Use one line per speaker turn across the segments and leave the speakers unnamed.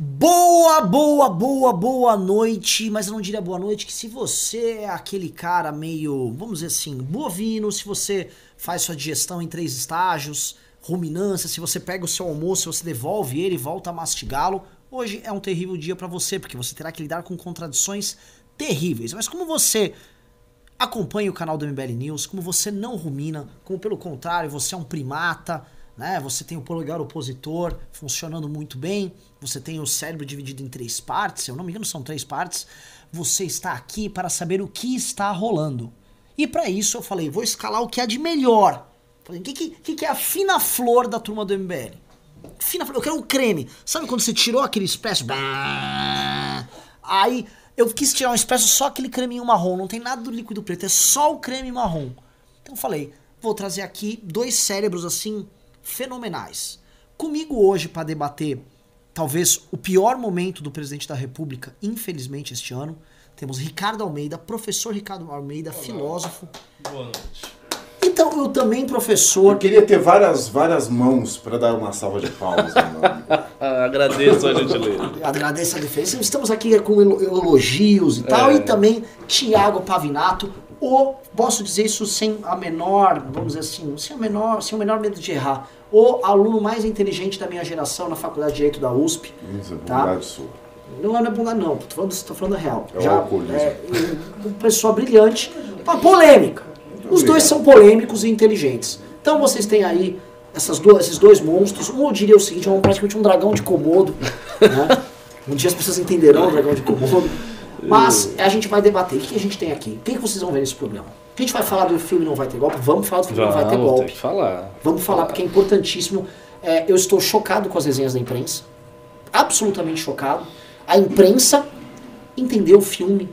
Boa, boa, boa, boa noite, mas eu não diria boa noite, que se você é aquele cara meio, vamos dizer assim, bovino, se você faz sua digestão em três estágios, ruminância, se você pega o seu almoço, você devolve ele e volta a mastigá-lo, hoje é um terrível dia para você, porque você terá que lidar com contradições terríveis. Mas como você acompanha o canal do MBL News, como você não rumina, como pelo contrário, você é um primata, né? Você tem o polegar opositor funcionando muito bem, você tem o cérebro dividido em três partes, se eu não me engano são três partes. Você está aqui para saber o que está rolando. E para isso eu falei, vou escalar o que há de melhor. Falei, o que, que, que é a fina flor da turma do MBL? Fina flor, eu quero um creme. Sabe quando você tirou aquele expresso? Aí eu quis tirar um expresso só aquele creminho marrom, não tem nada do líquido preto, é só o creme marrom. Então eu falei, vou trazer aqui dois cérebros assim fenomenais. Comigo hoje para debater talvez o pior momento do presidente da República, infelizmente este ano, temos Ricardo Almeida, professor Ricardo Almeida, Olá. filósofo.
Boa noite.
Então, eu também, professor.
Eu queria ter várias, várias mãos para dar uma salva de palmas.
Agradeço a gentileza.
Agradeço a defesa. Estamos aqui com elogios e tal. É. E também Tiago Pavinato, o, posso dizer isso sem a menor, vamos dizer assim, sem, a menor, sem o menor medo de errar, o aluno mais inteligente da minha geração na Faculdade de Direito da USP.
Isso é tá? sua.
Não, é bondade não, tô falando, tô falando real.
É Já, é,
uma pessoa brilhante, uma polêmica. Muito Os obrigado. dois são polêmicos e inteligentes. Então vocês têm aí essas duas, esses dois monstros. Um eu diria o seguinte, é um, praticamente um dragão de Komodo. Né? Um dia as pessoas entenderão o dragão de Komodo. Mas a gente vai debater. O que a gente tem aqui? O que vocês vão ver nesse programa? A gente vai falar do filme Não Vai Ter Golpe? Vamos falar do filme Não Vai Ter Golpe. Tem
que falar.
Vamos falar, porque é importantíssimo. É, eu estou chocado com as resenhas da imprensa. Absolutamente chocado. A imprensa entendeu o filme.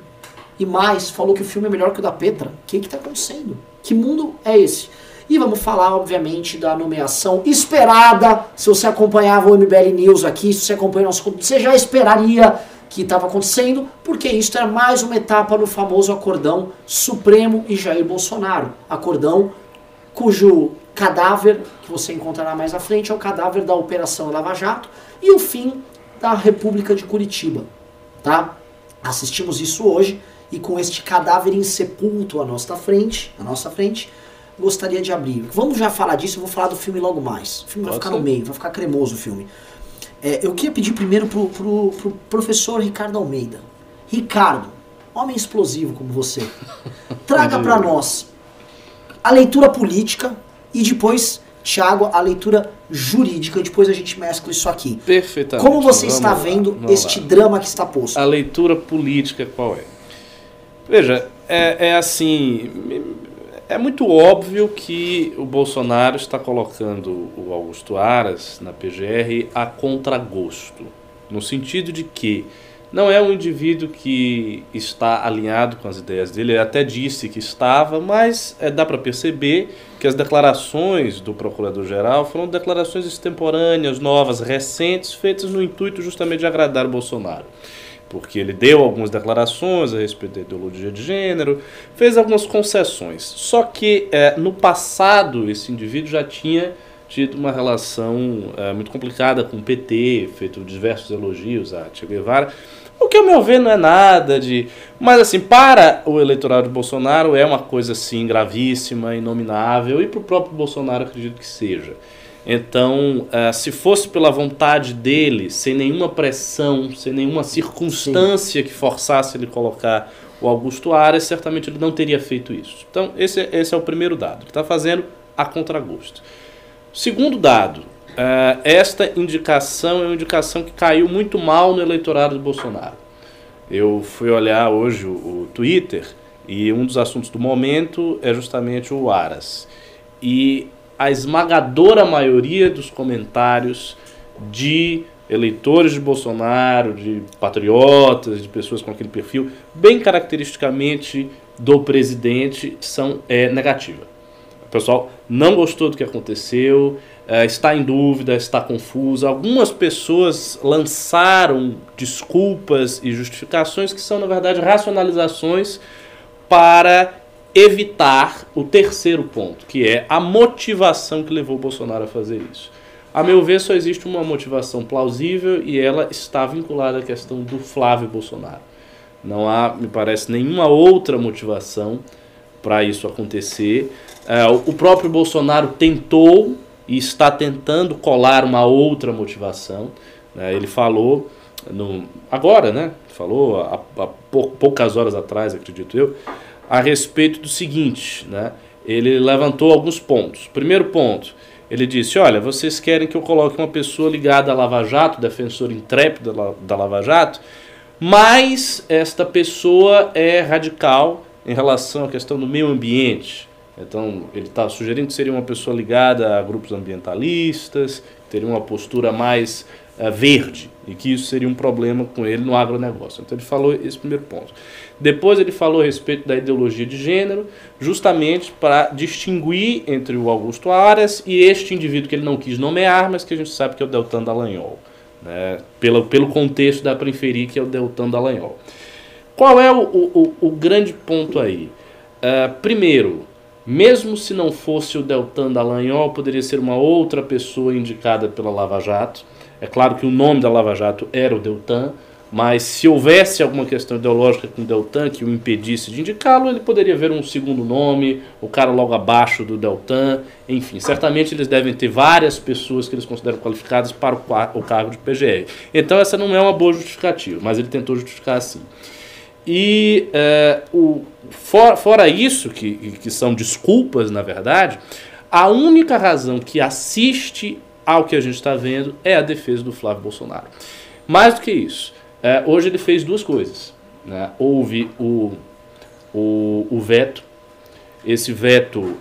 E mais, falou que o filme é melhor que o da Petra. O que está acontecendo? Que mundo é esse? E vamos falar, obviamente, da nomeação esperada. Se você acompanhava o MBL News aqui, se você acompanha o nosso você já esperaria que estava acontecendo, porque isso era mais uma etapa no famoso acordão Supremo e Jair Bolsonaro. Acordão cujo cadáver, que você encontrará mais à frente, é o cadáver da Operação Lava Jato e o fim da República de Curitiba. Tá? Assistimos isso hoje e com este cadáver insepulto à nossa frente, à nossa frente, gostaria de abrir. Vamos já falar disso, eu vou falar do filme logo mais. O filme Pode vai ficar ser. no meio, vai ficar cremoso o filme. É, eu queria pedir primeiro pro, pro, pro professor Ricardo Almeida. Ricardo, homem explosivo como você, traga para nós a leitura política e depois, Tiago, a leitura jurídica. Depois a gente mescla isso aqui.
Perfeitamente.
Como você Vamos está lá. vendo este lá. drama que está posto?
A leitura política qual é? Veja, é, é assim é muito óbvio que o Bolsonaro está colocando o Augusto Aras na PGR a contragosto, no sentido de que não é um indivíduo que está alinhado com as ideias dele, ele até disse que estava, mas é, dá para perceber que as declarações do Procurador-Geral foram declarações extemporâneas, novas, recentes, feitas no intuito justamente de agradar o Bolsonaro porque ele deu algumas declarações a respeito da ideologia de gênero, fez algumas concessões. Só que é, no passado esse indivíduo já tinha tido uma relação é, muito complicada com o PT, feito diversos elogios a Che Guevara. O que, ao meu ver, não é nada de. Mas, assim, para o eleitorado de Bolsonaro é uma coisa, assim, gravíssima, inominável, e para o próprio Bolsonaro acredito que seja. Então, uh, se fosse pela vontade dele, sem nenhuma pressão, sem nenhuma circunstância Sim. que forçasse ele colocar o Augusto Aras, certamente ele não teria feito isso. Então, esse, esse é o primeiro dado. Ele está fazendo a contragosto. Segundo dado, uh, esta indicação é uma indicação que caiu muito mal no eleitorado de Bolsonaro. Eu fui olhar hoje o, o Twitter e um dos assuntos do momento é justamente o Aras. E a esmagadora maioria dos comentários de eleitores de Bolsonaro, de patriotas, de pessoas com aquele perfil, bem caracteristicamente do presidente, são é, negativa. O pessoal não gostou do que aconteceu, é, está em dúvida, está confuso. Algumas pessoas lançaram desculpas e justificações que são, na verdade, racionalizações para evitar o terceiro ponto, que é a motivação que levou o Bolsonaro a fazer isso. A meu ver, só existe uma motivação plausível e ela está vinculada à questão do Flávio Bolsonaro. Não há, me parece, nenhuma outra motivação para isso acontecer. É, o próprio Bolsonaro tentou e está tentando colar uma outra motivação. Né? Ele falou no, agora, né? Falou há, poucas horas atrás, acredito eu, a respeito do seguinte, né? Ele levantou alguns pontos. Primeiro ponto, ele disse: Olha, vocês querem que eu coloque uma pessoa ligada à Lava Jato, defensor intrépido da Lava Jato, mas esta pessoa é radical em relação à questão do meio ambiente. Então, ele está sugerindo que seria uma pessoa ligada a grupos ambientalistas, teria uma postura mais verde, e que isso seria um problema com ele no agronegócio. Então, ele falou esse primeiro ponto. Depois, ele falou a respeito da ideologia de gênero, justamente para distinguir entre o Augusto Aras e este indivíduo que ele não quis nomear, mas que a gente sabe que é o Deltan Dallagnol, né? pelo, pelo contexto da preferir, que é o Deltan Dallagnol. Qual é o, o, o grande ponto aí? Uh, primeiro, mesmo se não fosse o Deltan Dallagnol, poderia ser uma outra pessoa indicada pela Lava Jato. É claro que o nome da Lava Jato era o Deltan, mas se houvesse alguma questão ideológica com o Deltan que o impedisse de indicá-lo, ele poderia ver um segundo nome, o cara logo abaixo do Deltan, enfim. Certamente eles devem ter várias pessoas que eles consideram qualificadas para o cargo de PGR. Então essa não é uma boa justificativa, mas ele tentou justificar assim. E é, o, for, fora isso, que, que são desculpas, na verdade, a única razão que assiste ao que a gente está vendo é a defesa do Flávio Bolsonaro. Mais do que isso, é, hoje ele fez duas coisas. Né? Houve o, o, o veto, esse veto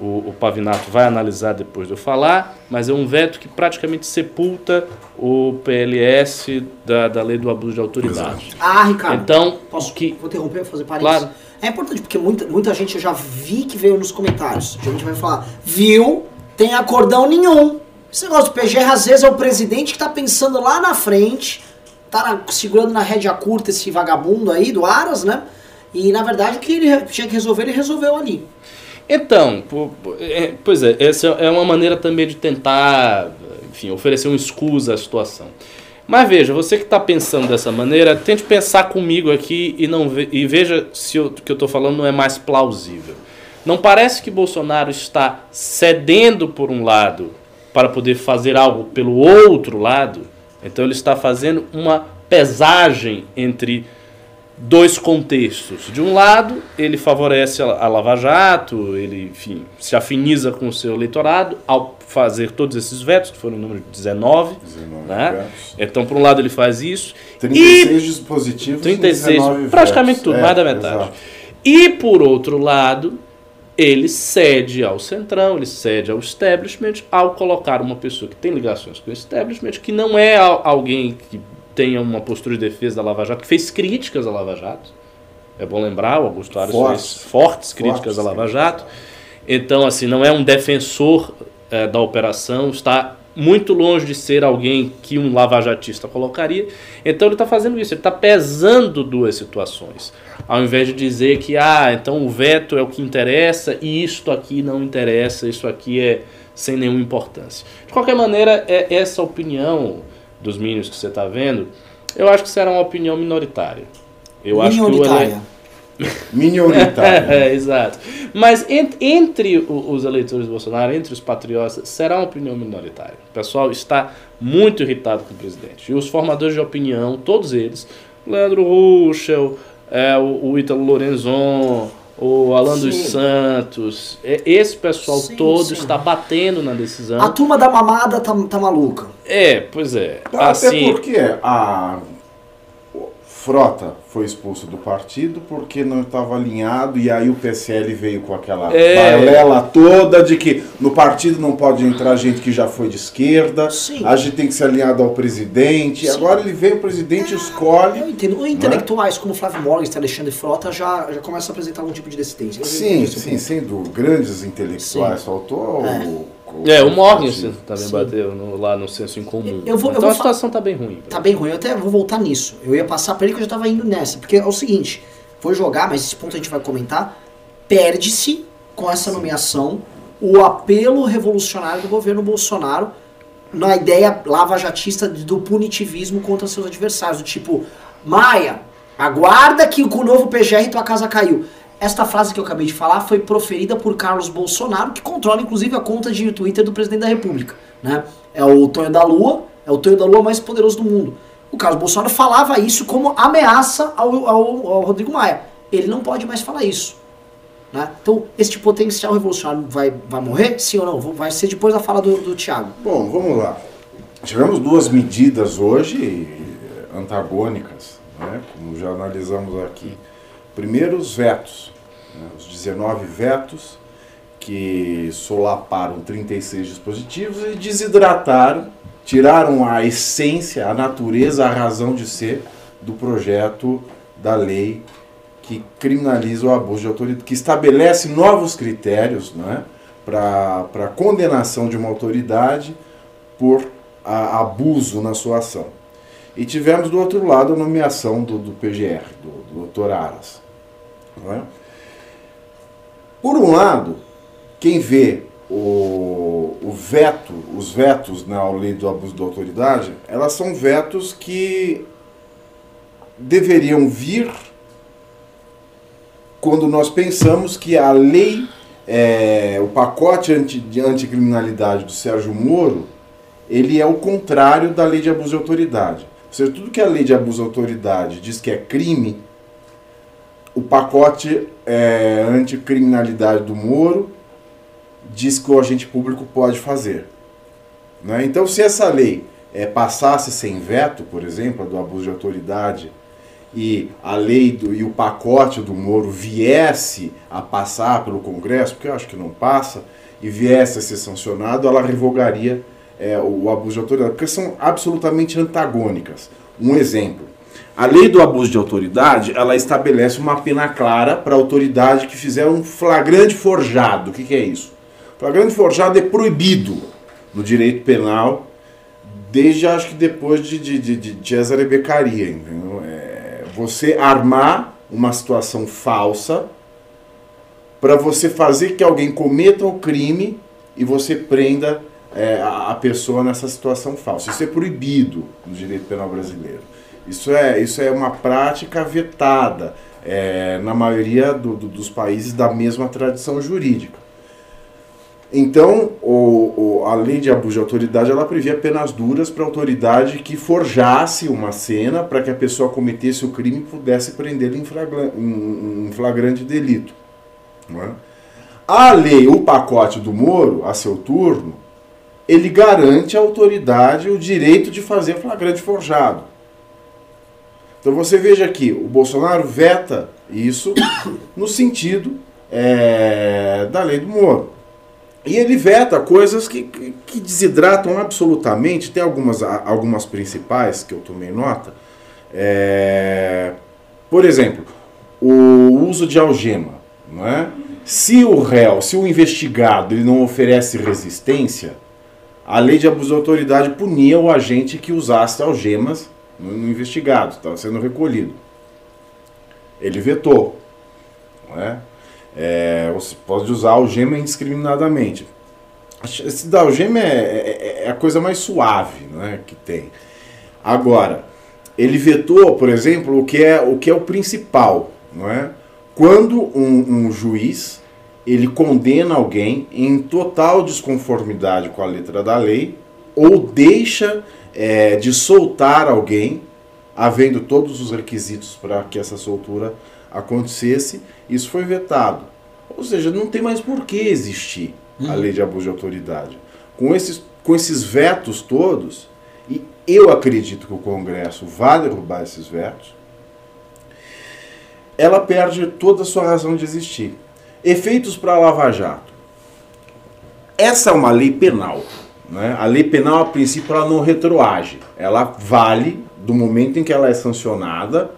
o, o, Pavinato vai analisar depois de eu falar, mas é um veto que praticamente sepulta o PLS da, da lei do abuso de autoridade.
Exato. Ah, Ricardo.
Então,
posso
que,
vou interromper, fazer parênteses. Claro. É importante porque muita, muita gente eu já vi que veio nos comentários. A gente vai falar, viu? Tem acordão nenhum. Esse negócio do PGR às vezes é o presidente que tá pensando lá na frente, tá na, segurando na rédea curta esse vagabundo aí do Aras, né? E na verdade o que ele tinha que resolver, ele resolveu ali.
Então, é, pois é, essa é uma maneira também de tentar, enfim, oferecer uma escusa à situação. Mas veja, você que está pensando dessa maneira, tente pensar comigo aqui e, não ve e veja se o que eu estou falando não é mais plausível. Não parece que Bolsonaro está cedendo por um lado para poder fazer algo pelo outro lado? Então ele está fazendo uma pesagem entre dois contextos. De um lado, ele favorece a Lava Jato, ele, enfim, se afiniza com o seu eleitorado ao fazer todos esses vetos, que foram o número de 19. 19 né? Vetos. Então, por um lado, ele faz isso.
36 e dispositivos
36, praticamente vetos. tudo, é, mais da metade. Exato. E, por outro lado, ele cede ao centrão, ele cede ao establishment ao colocar uma pessoa que tem ligações com o establishment, que não é alguém que tenha uma postura de defesa da Lava Jato, que fez críticas à Lava Jato. É bom lembrar, o Augusto Aras fortes, fez fortes críticas fortes, à Lava Jato. Então, assim, não é um defensor é, da operação, está muito longe de ser alguém que um lavajatista colocaria. Então ele está fazendo isso, ele está pesando duas situações. Ao invés de dizer que, ah, então o veto é o que interessa e isto aqui não interessa, isso aqui é sem nenhuma importância. De qualquer maneira, é essa opinião dos Minions que você está vendo, eu acho que será uma opinião minoritária. Eu
minoritária.
acho
que o Minoritária.
é, exato. Mas ent, entre os eleitores do Bolsonaro, entre os patriotas, será uma opinião minoritária. O pessoal está muito irritado com o presidente. E os formadores de opinião, todos eles, Leandro Ruschel, é, o, o Ítalo Lorenzon, o Alan sim. dos Santos, é, esse pessoal sim, todo sim. está batendo na decisão.
A turma da mamada tá, tá maluca.
É, pois é.
Até assim, porque a Frota foi expulso do partido porque não estava alinhado e aí o PSL veio com aquela é... balela toda de que no partido não pode entrar gente que já foi de esquerda, Sim. a gente tem que ser alinhado ao presidente. Sim. Agora ele veio, o presidente é, escolhe.
Eu entendo. Né? Intelectuais como Flávio Morgan e Alexandre Frota já, já começam a apresentar algum tipo de dissidência.
Sim, sim, sendo grandes intelectuais. Sim. Faltou é. o
é, o Morgenstern também Sim. bateu no, lá no senso em comum.
Eu vou,
então
eu vou
a situação está bem ruim.
Tá bem ruim, eu até vou voltar nisso. Eu ia passar para ele que eu já estava indo nessa. Porque é o seguinte, vou jogar, mas esse ponto a gente vai comentar. Perde-se com essa Sim. nomeação o apelo revolucionário do governo Bolsonaro na ideia lava-jatista do punitivismo contra seus adversários. Do tipo, Maia, aguarda que com o novo PGR tua casa caiu. Esta frase que eu acabei de falar foi proferida por Carlos Bolsonaro, que controla inclusive a conta de Twitter do presidente da República. Né? É o Tonho da Lua, é o Tonho da Lua mais poderoso do mundo. O Carlos Bolsonaro falava isso como ameaça ao, ao, ao Rodrigo Maia. Ele não pode mais falar isso. Né? Então, este potencial revolucionário vai, vai morrer? Sim ou não? Vai ser depois da fala do, do Tiago.
Bom, vamos lá. Tivemos duas medidas hoje antagônicas, né? como já analisamos aqui. Primeiro, os vetos. Né? Os 19 vetos que solaparam 36 dispositivos e desidrataram, tiraram a essência, a natureza, a razão de ser do projeto da lei que criminaliza o abuso de autoridade, que estabelece novos critérios né, para condenação de uma autoridade por a, abuso na sua ação. E tivemos do outro lado a nomeação do, do PGR, do, do Dr. Aras. É? Por um lado, quem vê o, o veto, os vetos na lei do abuso da autoridade, elas são vetos que deveriam vir quando nós pensamos que a lei, é, o pacote anti, de anticriminalidade do Sérgio Moro, ele é o contrário da lei de abuso de autoridade. Ou seja, tudo que a lei de abuso de autoridade diz que é crime, o pacote é, anticriminalidade do Moro diz que o agente público pode fazer. Né? Então, se essa lei é, passasse sem veto, por exemplo, do abuso de autoridade, e a lei do, e o pacote do Moro viesse a passar pelo Congresso, porque eu acho que não passa, e viesse a ser sancionado, ela revogaria é, o abuso de autoridade, porque são absolutamente antagônicas. Um exemplo, a lei do abuso de autoridade, ela estabelece uma pena clara para a autoridade que fizer um flagrante forjado. O que, que é isso? Flagrante forjado é proibido no direito penal desde acho que depois de, de, de, de Cesare Beccaria. Entendeu? É você armar uma situação falsa para você fazer que alguém cometa o crime e você prenda é, a pessoa nessa situação falsa. Isso é proibido no direito penal brasileiro. Isso é, isso é uma prática vetada é, na maioria do, do, dos países da mesma tradição jurídica. Então, o, o, a lei de abuso de autoridade ela previa penas duras para a autoridade que forjasse uma cena para que a pessoa cometesse o crime e pudesse prendê-lo em, em, em, flagrante delito. É? A lei, o pacote do Moro, a seu turno, ele garante à autoridade o direito de fazer flagrante forjado. Então você veja aqui, o Bolsonaro veta isso no sentido é, da lei do Moro. E ele veta coisas que, que, desidratam absolutamente, tem algumas, algumas principais que eu tomei nota. É, por exemplo, o uso de algema. Não é? Se o réu, se o investigado ele não oferece resistência, a lei de abuso de autoridade punia o agente que usasse algemas no, no investigado, estava sendo recolhido. Ele vetou. Não é? É, você pode usar algema indiscriminadamente. Esse da algema é, é, é, a coisa mais suave é que tem. Agora, ele vetou, por exemplo, o que é o, que é o principal. Não é? Quando um, um juiz ele condena alguém em total desconformidade com a letra da lei ou deixa é, de soltar alguém, havendo todos os requisitos para que essa soltura acontecesse, isso foi vetado. Ou seja, não tem mais por que existir a lei de abuso de autoridade. Com esses, com esses vetos todos, e eu acredito que o Congresso vai derrubar esses vetos, ela perde toda a sua razão de existir. Efeitos para a Lava Jato. Essa é uma lei penal. Né? A lei penal, a princípio, ela não retroage. Ela vale do momento em que ela é sancionada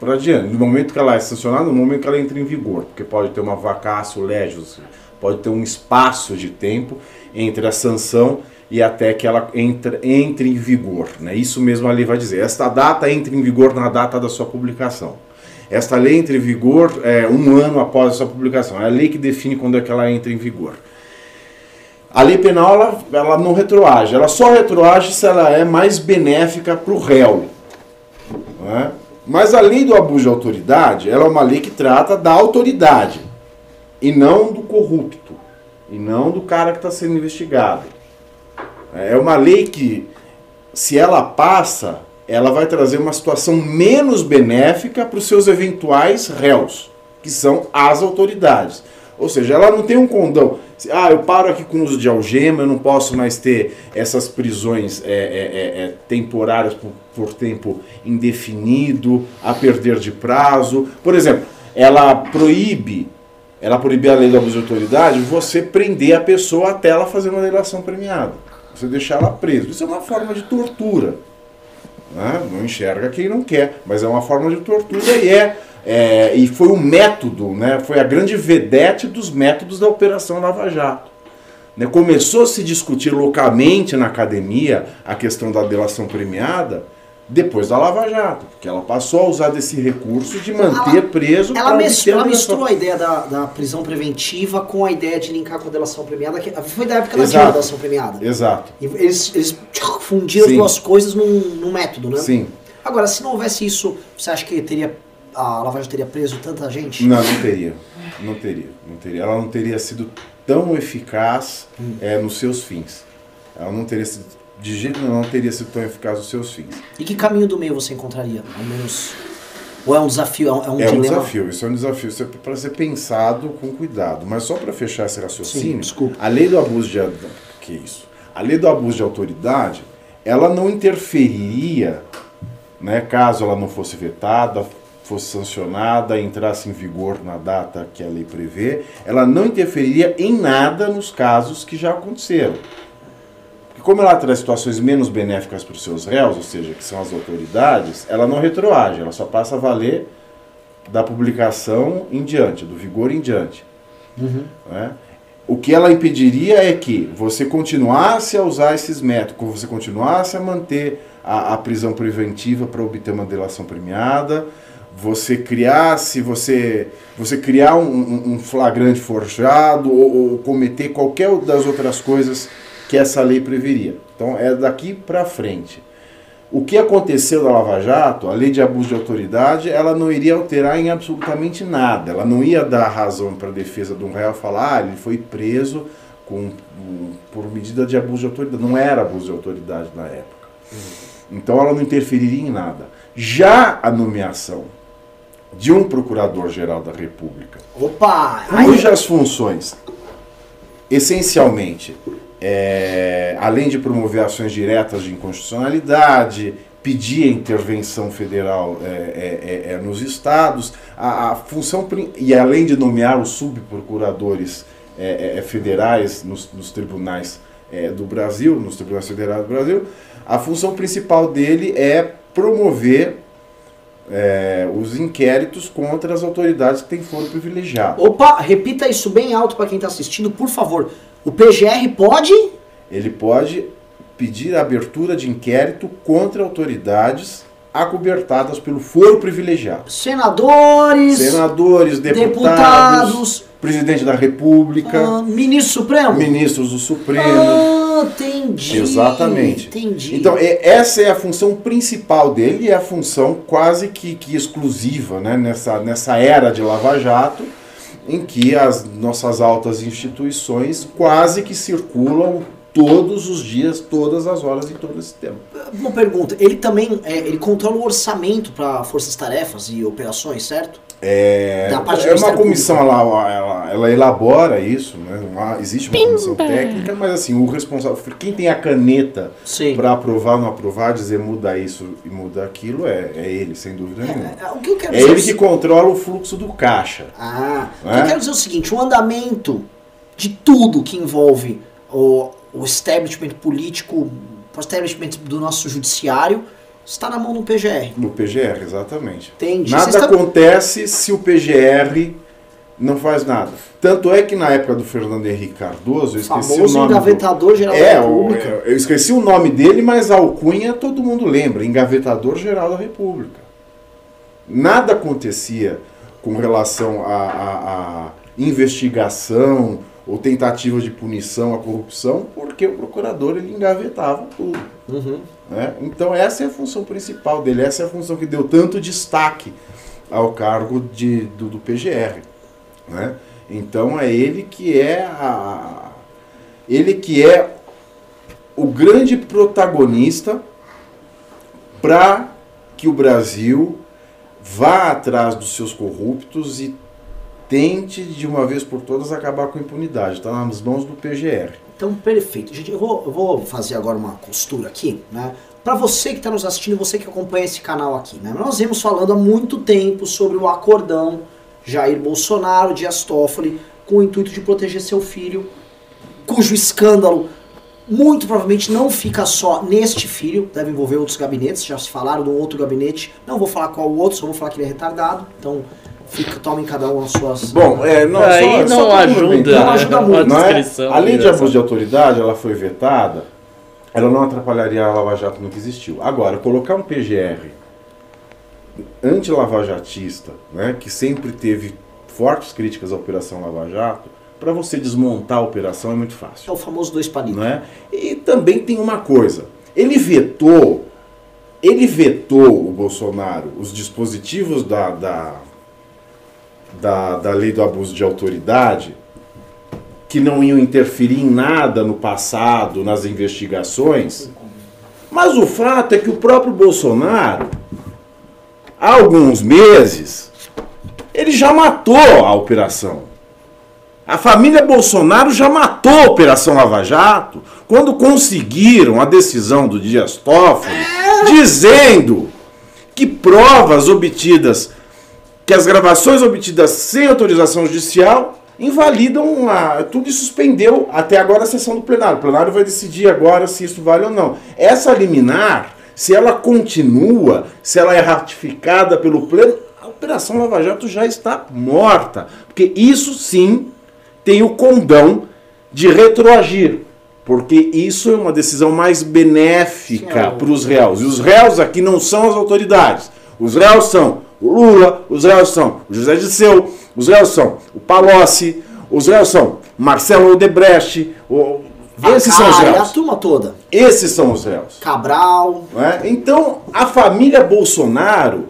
para adiante. No momento que ela é sancionada, no momento que ela entra em vigor. Porque pode ter uma vacácio legis, pode ter um espaço de tempo entre a sanção e até que ela entre, entre em vigor. Né? Isso mesmo a lei vai dizer. Esta data entra em vigor na data da sua publicação. Esta lei entra em vigor é, um ano após a sua publicação. É a lei que define quando é que ela entra em vigor. A lei penal ela, ela não retroage, ela só retroage se ela é mais benéfica para o réu. É? Mas a lei do abuso de autoridade, ela é uma lei que trata da autoridade e não do corrupto, e não do cara que está sendo investigado. É uma lei que, se ela passa, ela vai trazer uma situação menos benéfica para os seus eventuais réus, que são as autoridades. Ou seja, ela não tem um condão. Ah, eu paro aqui com o uso de algema, eu não posso mais ter essas prisões é, é, é, é, temporárias por, por tempo indefinido, a perder de prazo. Por exemplo, ela proíbe, ela proíbe a lei da abuso de autoridade, você prender a pessoa até ela fazer uma delação premiada. Você deixar ela presa. Isso é uma forma de tortura. Né? Não enxerga quem não quer, mas é uma forma de tortura e é é, e foi o método, né, foi a grande vedete dos métodos da Operação Lava Jato. Né, começou a se discutir localmente na academia a questão da delação premiada depois da Lava Jato, porque ela passou a usar desse recurso de manter ela,
preso. Ela, misturou, ela misturou a ideia da, da, prisão preventiva com a ideia de linkar com a delação premiada, que foi da época da delação premiada.
Exato.
E eles, eles fundiram Sim. as duas coisas num, num método, né?
Sim.
Agora, se não houvesse isso, você acha que teria a Lava Jato teria preso tanta gente?
Não, não teria. Não teria. Não teria. Ela não teria sido tão eficaz hum. é, nos seus fins. Ela não teria sido, de jeito nenhum, não teria sido tão eficaz nos seus fins.
E que caminho do meio você encontraria? Ao menos. Ou é um desafio? É um,
é um dilema? desafio, isso é um desafio. É para ser pensado com cuidado. Mas só para fechar esse raciocínio, Sim, a lei do abuso de. Que isso? A lei do abuso de autoridade, ela não interferiria, né, caso ela não fosse vetada, fosse sancionada, entrasse em vigor na data que a lei prevê, ela não interferiria em nada nos casos que já aconteceram. Porque como ela traz situações menos benéficas para os seus réus, ou seja, que são as autoridades, ela não retroage, ela só passa a valer da publicação em diante, do vigor em diante. Uhum. Né? O que ela impediria é que você continuasse a usar esses métodos, você continuasse a manter a, a prisão preventiva para obter uma delação premiada, você criasse, você, você criar um, um flagrante forjado ou, ou, cometer qualquer das outras coisas que essa lei preveria. Então é daqui para frente. O que aconteceu da Lava Jato, a lei de abuso de autoridade, ela não iria alterar em absolutamente nada. Ela não ia dar razão para a defesa de um réu falar, ah, ele foi preso com, por medida de abuso de autoridade. Não era abuso de autoridade na época. Então ela não interferiria em nada. Já a nomeação de um procurador-geral da República.
Opa!
Cujas funções, essencialmente, é, além de promover ações diretas de inconstitucionalidade, pedir a intervenção federal é, é, é, é nos estados, a, a, função e além de nomear os subprocuradores é, federais nos, nos tribunais do Brasil, nos tribunais federais do Brasil, a função principal dele é promover é, os inquéritos contra as autoridades que têm foro privilegiado.
Opa, repita isso bem alto para quem está assistindo, por favor. O PGR pode?
Ele pode pedir a abertura de inquérito contra autoridades acobertadas pelo foro privilegiado.
Senadores,
senadores, deputados, deputados presidente da República,
uh, ministro Supremo,
ministros do Supremo.
Ah, entendi.
Exatamente.
Entendi.
Então, é, essa é a função principal dele e é a função quase que, que exclusiva né, nessa, nessa era de Lava Jato, em que as nossas altas instituições quase que circulam todos os dias, todas as horas e todo esse tempo.
Uma pergunta, ele também é, ele controla o orçamento para forças-tarefas e operações, certo?
É, é uma comissão, ela, ela, ela, elabora isso, né? Uma, existe uma comissão técnica, mas assim, o responsável, quem tem a caneta para aprovar ou não aprovar, dizer muda isso e muda aquilo, é, é ele, sem dúvida é, nenhuma.
É, o que eu quero
é ele que controla o fluxo do caixa.
Ah, o que eu quero dizer é o seguinte, o andamento de tudo que envolve o, o establishment político, o establishment do nosso judiciário, está na mão do PGR.
No PGR, exatamente.
Entendi.
Nada está... acontece se o PGR não faz nada. Tanto é que na época do Fernando Henrique Cardoso, eu esqueci Famoso o nome.
engavetador
do...
geral
é, da República. Eu, eu esqueci o nome dele, mas a alcunha todo mundo lembra, engavetador geral da República. Nada acontecia com relação à investigação ou tentativa de punição à corrupção, porque o procurador ele engavetava tudo.
Uhum.
Né? Então essa é a função principal dele, essa é a função que deu tanto destaque ao cargo de, do, do PGR. Né? Então é ele que é a, ele que é o grande protagonista para que o Brasil vá atrás dos seus corruptos e tente de uma vez por todas acabar com a impunidade. Está nas mãos do PGR.
Então, perfeito. Gente, eu vou, eu vou fazer agora uma costura aqui, né? Para você que está nos assistindo, você que acompanha esse canal aqui, né? Nós vemos falando há muito tempo sobre o acordão Jair Bolsonaro, Dias Toffoli, com o intuito de proteger seu filho, cujo escândalo muito provavelmente não fica só neste filho, deve envolver outros gabinetes, já se falaram de um outro gabinete, não vou falar qual o outro, só vou falar que ele é retardado, então fica, tomem cada um as suas...
Bom, é, não,
Aí
só,
não
só
ajuda,
Não ajuda
né?
muito,
a
Não é?
descrição.
Além de abuso de autoridade, ela foi vetada, ela não atrapalharia a Lava Jato no que existiu. Agora, colocar um PGR anti-lavajatista, né, que sempre teve fortes críticas à Operação Lava Jato, para você desmontar a operação é muito
É
fácil.
o famoso dois palitos.
Não é? E também tem uma coisa, ele vetou, ele vetou o Bolsonaro, os dispositivos da, da, da, da lei do abuso de autoridade, que não iam interferir em nada no passado, nas investigações. Mas o fato é que o próprio Bolsonaro, há alguns meses, ele já matou a operação. A família Bolsonaro já matou a Operação Lava Jato quando conseguiram a decisão do Dias Toffoli dizendo que provas obtidas, que as gravações obtidas sem autorização judicial invalidam a, tudo e suspendeu até agora a sessão do plenário. O plenário vai decidir agora se isso vale ou não. Essa liminar, se ela continua, se ela é ratificada pelo pleno, a Operação Lava Jato já está morta. Porque isso sim tem o condão de retroagir. Porque isso é uma decisão mais benéfica
Sim.
para os réus. E os réus aqui não são as autoridades. Os réus são o Lula, os réus são o José Disseu, os réus são o Palocci, os réus são Marcelo Odebrecht. O... Esses são os
Vacari, a
réus.
turma toda.
Esses são os réus.
Cabral.
é? Então, a família Bolsonaro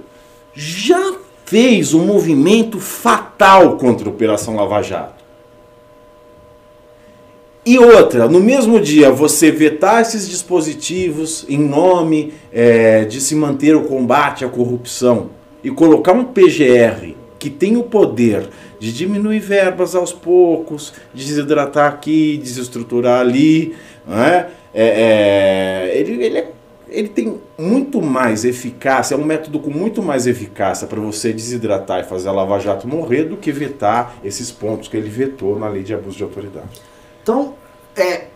já fez um movimento fatal contra a Operação Lava Jato. E outra, no mesmo dia, você vetar esses dispositivos em nome eh, de se manter o combate à corrupção e colocar um PGR que tem o poder de diminuir verbas aos poucos, desidratar aqui, desestruturar ali, não é? É, é, ele, ele, é- ele tem muito mais eficácia, é um método com muito mais eficácia para você desidratar e fazer a Lava Jato morrer do que vetar esses pontos que ele vetou na lei de abuso de autoridade.
Então, é,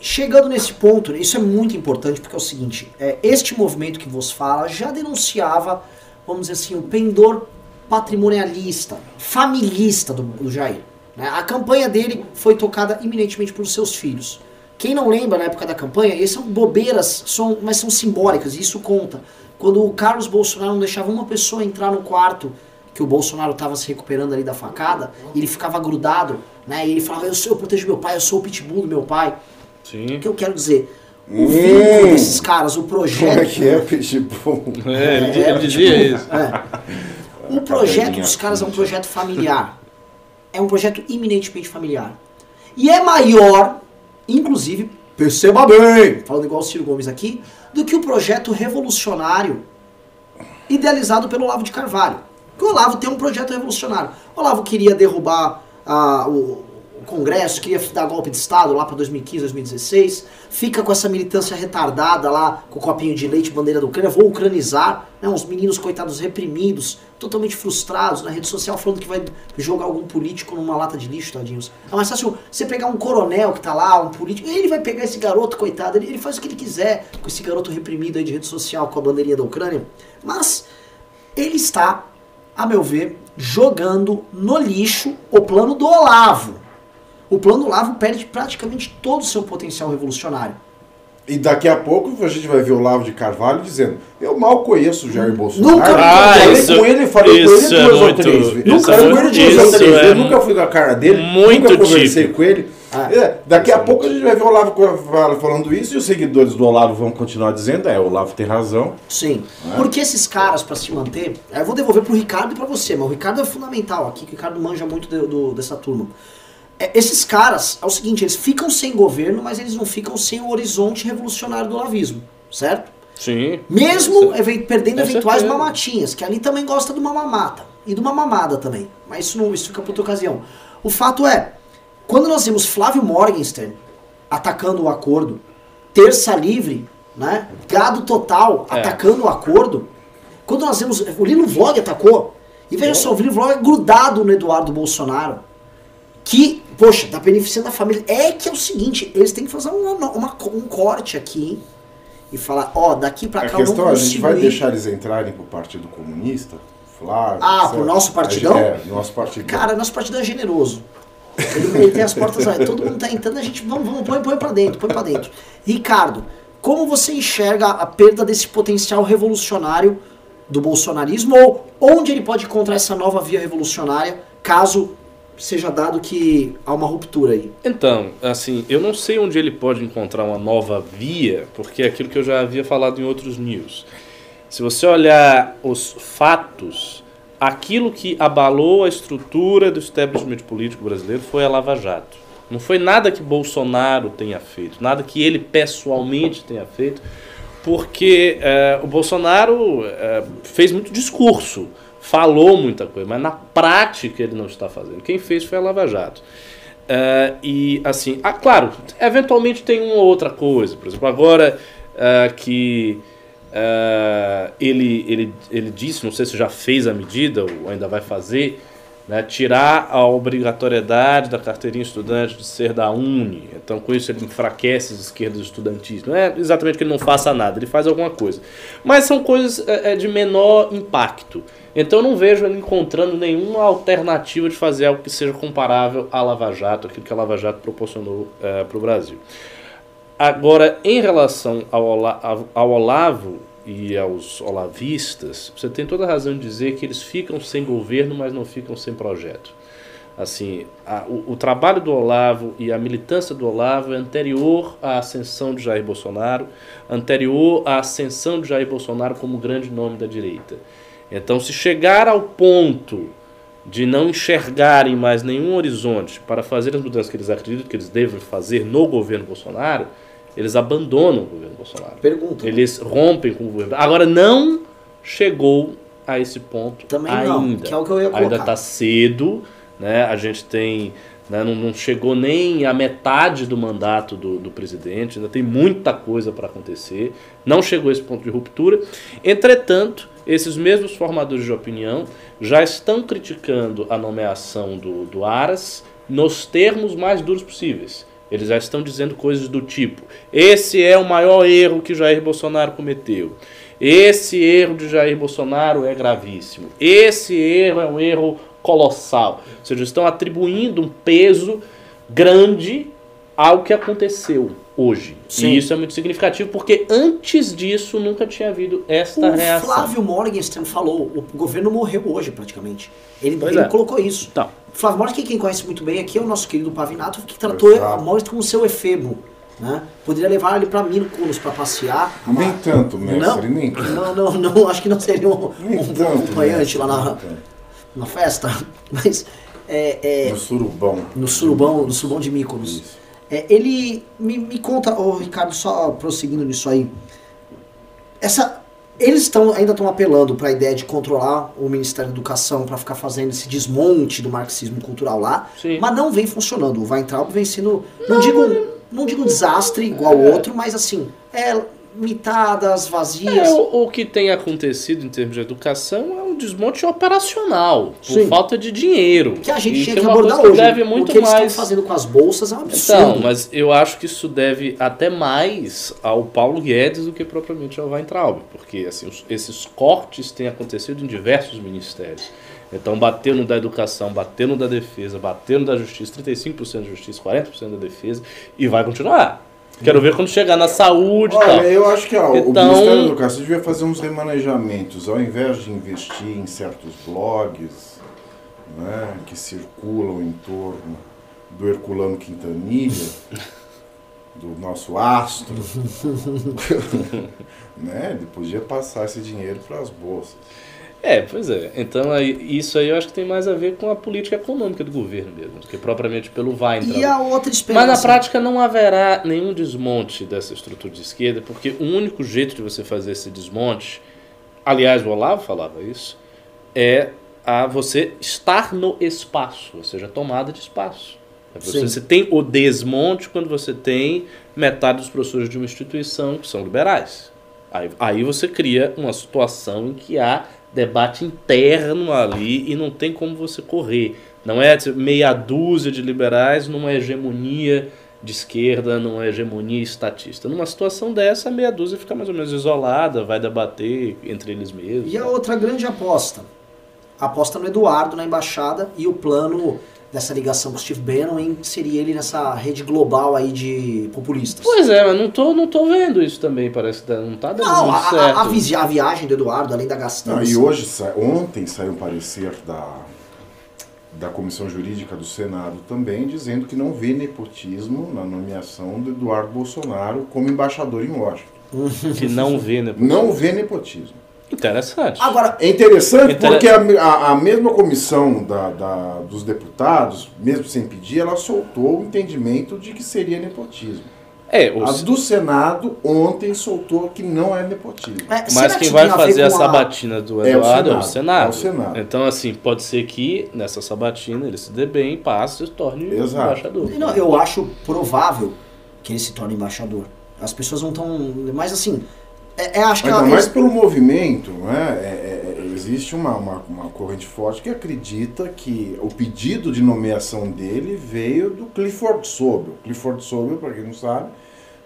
chegando nesse ponto, isso é muito importante porque é o seguinte: é, este movimento que vos fala já denunciava, vamos dizer assim, o pendor patrimonialista, familista do, do Jair. né? A campanha dele foi tocada eminentemente pelos seus filhos. Quem não lembra na época da campanha, essas são bobeiras, são, mas são simbólicas, e isso conta. Quando o Carlos Bolsonaro não deixava uma pessoa entrar no quarto que o Bolsonaro estava se recuperando ali da facada, ele ficava grudado, né? E ele falava, eu, sou, eu protejo meu pai, eu sou o pitbull do meu pai. O
Sim.
que eu quero dizer? O
Hum.
vínculo desses caras, o
Como é
projeto.
que é, Pitbull?
É, ele,
É,
ele dizia isso.
É. O projeto dos caras é um projeto familiar. É um projeto eminentemente familiar. E é maior, inclusive, perceba bem, falando igual o Ciro Gomes aqui, do que o projeto revolucionário idealizado pelo Olavo de Carvalho. Porque o Olavo tem um projeto revolucionário. O Olavo queria derrubar o, o Congresso, queria dar golpe de Estado lá para 2015, 2016. Fica com essa militância retardada lá, com copinho de leite, bandeira da Ucrânia. Vou ucranizar. Né, uns meninos coitados reprimidos, totalmente frustrados na rede social, falando que vai jogar algum político numa lata de lixo, tadinhos. É mais fácil você pegar um coronel que tá lá, um político, ele vai pegar esse garoto, coitado, ele, ele faz o que ele quiser com esse garoto reprimido aí de rede social com a bandeirinha da Ucrânia. Mas ele está, a meu ver, jogando no lixo o plano do Olavo. O plano do Olavo perde praticamente todo o seu potencial revolucionário.
E daqui a pouco a gente vai ver o Lavo de Carvalho dizendo: Eu mal conheço o Jair Bolsonaro.
Nunca-
Ah,
falei
isso-
com ele, falei com ele
é
duas ou
muito-
três vezes. Nunca
é
falei com
muito-
ele duas ou
isso
três
é
vezes. Nunca fui na cara dele.
muito
nunca conversei
típico.
com ele.
Ah.
É, daqui a pouco a gente vai ver o Olavo falando isso e os seguidores do Olavo vão continuar dizendo: É, o Olavo tem razão.
Sim.
É.
Porque esses caras, pra se manter. Eu vou devolver pro Ricardo e pra você, mas o Ricardo é fundamental aqui, que o Ricardo manja muito do- do- dessa turma. É, esses caras, é o seguinte, eles ficam sem governo, mas eles não ficam sem o horizonte revolucionário do lavismo, certo?
Sim.
Mesmo perdendo
Com
eventuais
certeza.
mamatinhas, que ali também gosta de uma mamata. E de uma mamada também. Mas isso, não, isso fica para outra ocasião. O fato é, quando nós vimos Flávio Morgenstern atacando o acordo, Terça Livre, né? Gado Total
É.
atacando o acordo, quando nós vimos. O Lino Vlog atacou. E veja só, o Lino Vlog é grudado no Eduardo Bolsonaro. Que, poxa, tá beneficiando a família. É que é o seguinte, eles têm que fazer uma- uma- um corte aqui e falar, ó, daqui pra
A
cá eu não
questão é: a gente
consigo
vai
ir.
deixar eles entrarem pro Partido Comunista? Flávio.
Ah, pro nosso partidão?
É, nosso partidão.
Cara, nosso partido é generoso. Ele, tem as portas aí. Todo mundo tá entrando, a gente vamos, vamos, põe, põe pra dentro, põe pra dentro. Ricardo, como você enxerga a perda desse potencial revolucionário do bolsonarismo ou onde ele pode encontrar essa nova via revolucionária, caso seja dado que há uma ruptura aí?
Então, assim, eu não sei onde ele pode encontrar uma nova via, porque é aquilo que eu já havia falado em outros news. Se você olhar os fatos, aquilo que abalou a estrutura do establishment político brasileiro foi a Lava Jato. Não foi nada que Bolsonaro tenha feito, nada que ele pessoalmente tenha feito, porque eh, o Bolsonaro eh, fez muito discurso, falou muita coisa, mas na prática ele não está fazendo. Quem fez foi a Lava Jato. Eh, e assim, ah, claro, eventualmente tem uma outra coisa. Por exemplo, agora que eh, ele, ele, ele disse, não sei se já fez a medida ou ainda vai fazer, né, tirar a obrigatoriedade da carteirinha estudante de ser da Uni. Então, com isso, ele enfraquece as esquerdas estudantis. Não é exatamente que ele não faça nada, ele faz alguma coisa. Mas são coisas é, é, de menor impacto. Então, eu não vejo ele encontrando nenhuma alternativa de fazer algo que seja comparável à Lava Jato, aquilo que a Lava Jato proporcionou para o Brasil. Agora, em relação ao, ao Olavo e aos olavistas, você tem toda a razão de dizer que eles ficam sem governo, mas não ficam sem projeto. Assim, a- o, o trabalho do Olavo e a militância do Olavo é anterior à ascensão de Jair Bolsonaro, anterior à ascensão de Jair Bolsonaro como grande nome da direita. Então, se chegar ao ponto de não enxergarem mais nenhum horizonte para fazer as mudanças que eles acreditam que eles devem fazer no governo Bolsonaro, eles abandonam o governo Bolsonaro.
Pergunta.
Eles rompem com o governo. Agora, não chegou a esse ponto
Também
ainda.
não, que é o que eu ia
Ainda
colocar.
está cedo, né? A gente tem. né, Não, não chegou nem a metade do mandato do, do presidente, ainda tem muita coisa para acontecer. Não chegou a esse ponto de ruptura. Entretanto, esses mesmos formadores de opinião já estão criticando a nomeação do, do Aras nos termos mais duros possíveis. Eles já estão dizendo coisas do tipo: esse é o maior erro que Jair Bolsonaro cometeu. Esse erro de Jair Bolsonaro é gravíssimo. Esse erro é um erro colossal. Ou seja, estão atribuindo um peso grande ao que aconteceu hoje.
Sim.
E isso é muito significativo porque antes disso nunca tinha havido esta
O
reação.
Flávio Morgenstern falou, o governo morreu hoje praticamente. Ele, ele
é.
colocou isso.
Então,
Flávio Morgenstern, quem conhece muito bem aqui, é o nosso querido Pavinato, que tratou
Exato.
a Morgenstern como seu efebo. Né? Poderia levar ele pra Mínculos pra passear.
Nem tanto, mestre,
não,
nem tanto.
não, não, não, acho que não seria um,
Nem
um
tanto,
acompanhante
mestre,
lá na, na festa. Mas é, é,
No surubão.
no surubão, no surubão de Mykonos.
Isso.
É, ele me, me conta, ô Ricardo, só prosseguindo nisso aí. Essa, eles estão ainda estão apelando para a ideia de controlar o Ministério da Educação para ficar fazendo esse desmonte do marxismo cultural lá,
Sim.
mas não vem funcionando. O Weintraub vem sendo, não, digo, não digo um desastre igual o outro, mas assim, é mitadas, vazias.
É, o, o que tem acontecido em termos de educação é desmonte operacional, por
Sim.
falta de dinheiro.
que a gente
E
tinha que
uma
abordar
coisa
hoje.
que deve
o
muito
que eles
mais.
estão fazendo com as bolsas é um absurdo.
Então, mas eu acho que isso deve até mais ao Paulo Guedes do que propriamente ao Weintraub, porque assim, esses cortes têm acontecido em diversos ministérios. Então, bateu no da educação, bateu no da defesa, bateu no da justiça, 35% da justiça, 40% da defesa, e vai continuar. Quero ver quando chegar na saúde e
Olha,
tal.
eu acho que ó, o
Então-
Ministério da Educação devia fazer uns remanejamentos, ao invés de investir em certos blogs né, que circulam em torno do Herculano Quintanilha, do nosso astro, né, ele podia passar esse dinheiro para as bolsas.
É, pois é. Então aí, isso aí eu acho que tem mais a ver com a política econômica do governo mesmo, do que propriamente pelo Weintraub.
E a outra esperança.
Mas na prática não haverá nenhum desmonte dessa estrutura de esquerda, porque o único jeito de você fazer esse desmonte, aliás, o Olavo falava isso, é a você estar no espaço, ou seja, tomada de espaço. É Você, você tem o desmonte quando você tem metade dos professores de uma instituição que são liberais. Aí, aí você cria uma situação em que há debate interno ali e não tem como você correr. Não é meia dúzia de liberais numa hegemonia de esquerda, numa hegemonia estatista. Numa situação dessa, a meia dúzia fica mais ou menos isolada, vai debater entre eles mesmos.
E a outra grande aposta? A aposta no Eduardo na embaixada e o plano dessa ligação com o Steve Bannon em inserir ele nessa rede global aí de populistas.
Pois é, mas não tô, não tô vendo isso também, parece que não tá dando
Não,
muito
a,
certo.
a, a a viagem do Eduardo, além da
Não,
gastança.
e hoje, sa- ontem saiu um parecer da, da Comissão Jurídica do Senado também, dizendo que não vê nepotismo na nomeação do Eduardo Bolsonaro como embaixador em Washington.
Que não vê, né?
Não vê nepotismo.
Interessante.
Agora,
É interessante
Inter-
porque a, a- a mesma comissão da, da- dos deputados, mesmo sem pedir, ela soltou o entendimento de que seria nepotismo.
É, o,
A do Senado ontem soltou que não é nepotismo.
é,
mas
que
quem vai fazer a sabatina do
É o
Eduardo é o
Senado,
Senado.
é o Senado.
Então, assim, pode ser que nessa sabatina ele se dê bem, passe e se torne
Exato.
embaixador.
Não, eu acho provável que ele se torne embaixador. As pessoas não estão. Mas assim, é, é, acho que
Ainda
ela-
mais pelo movimento, né? É, é, existe uma, uma, uma corrente forte que acredita que o pedido de nomeação dele veio do Clifford Sobel. Clifford Sobel, para quem não sabe,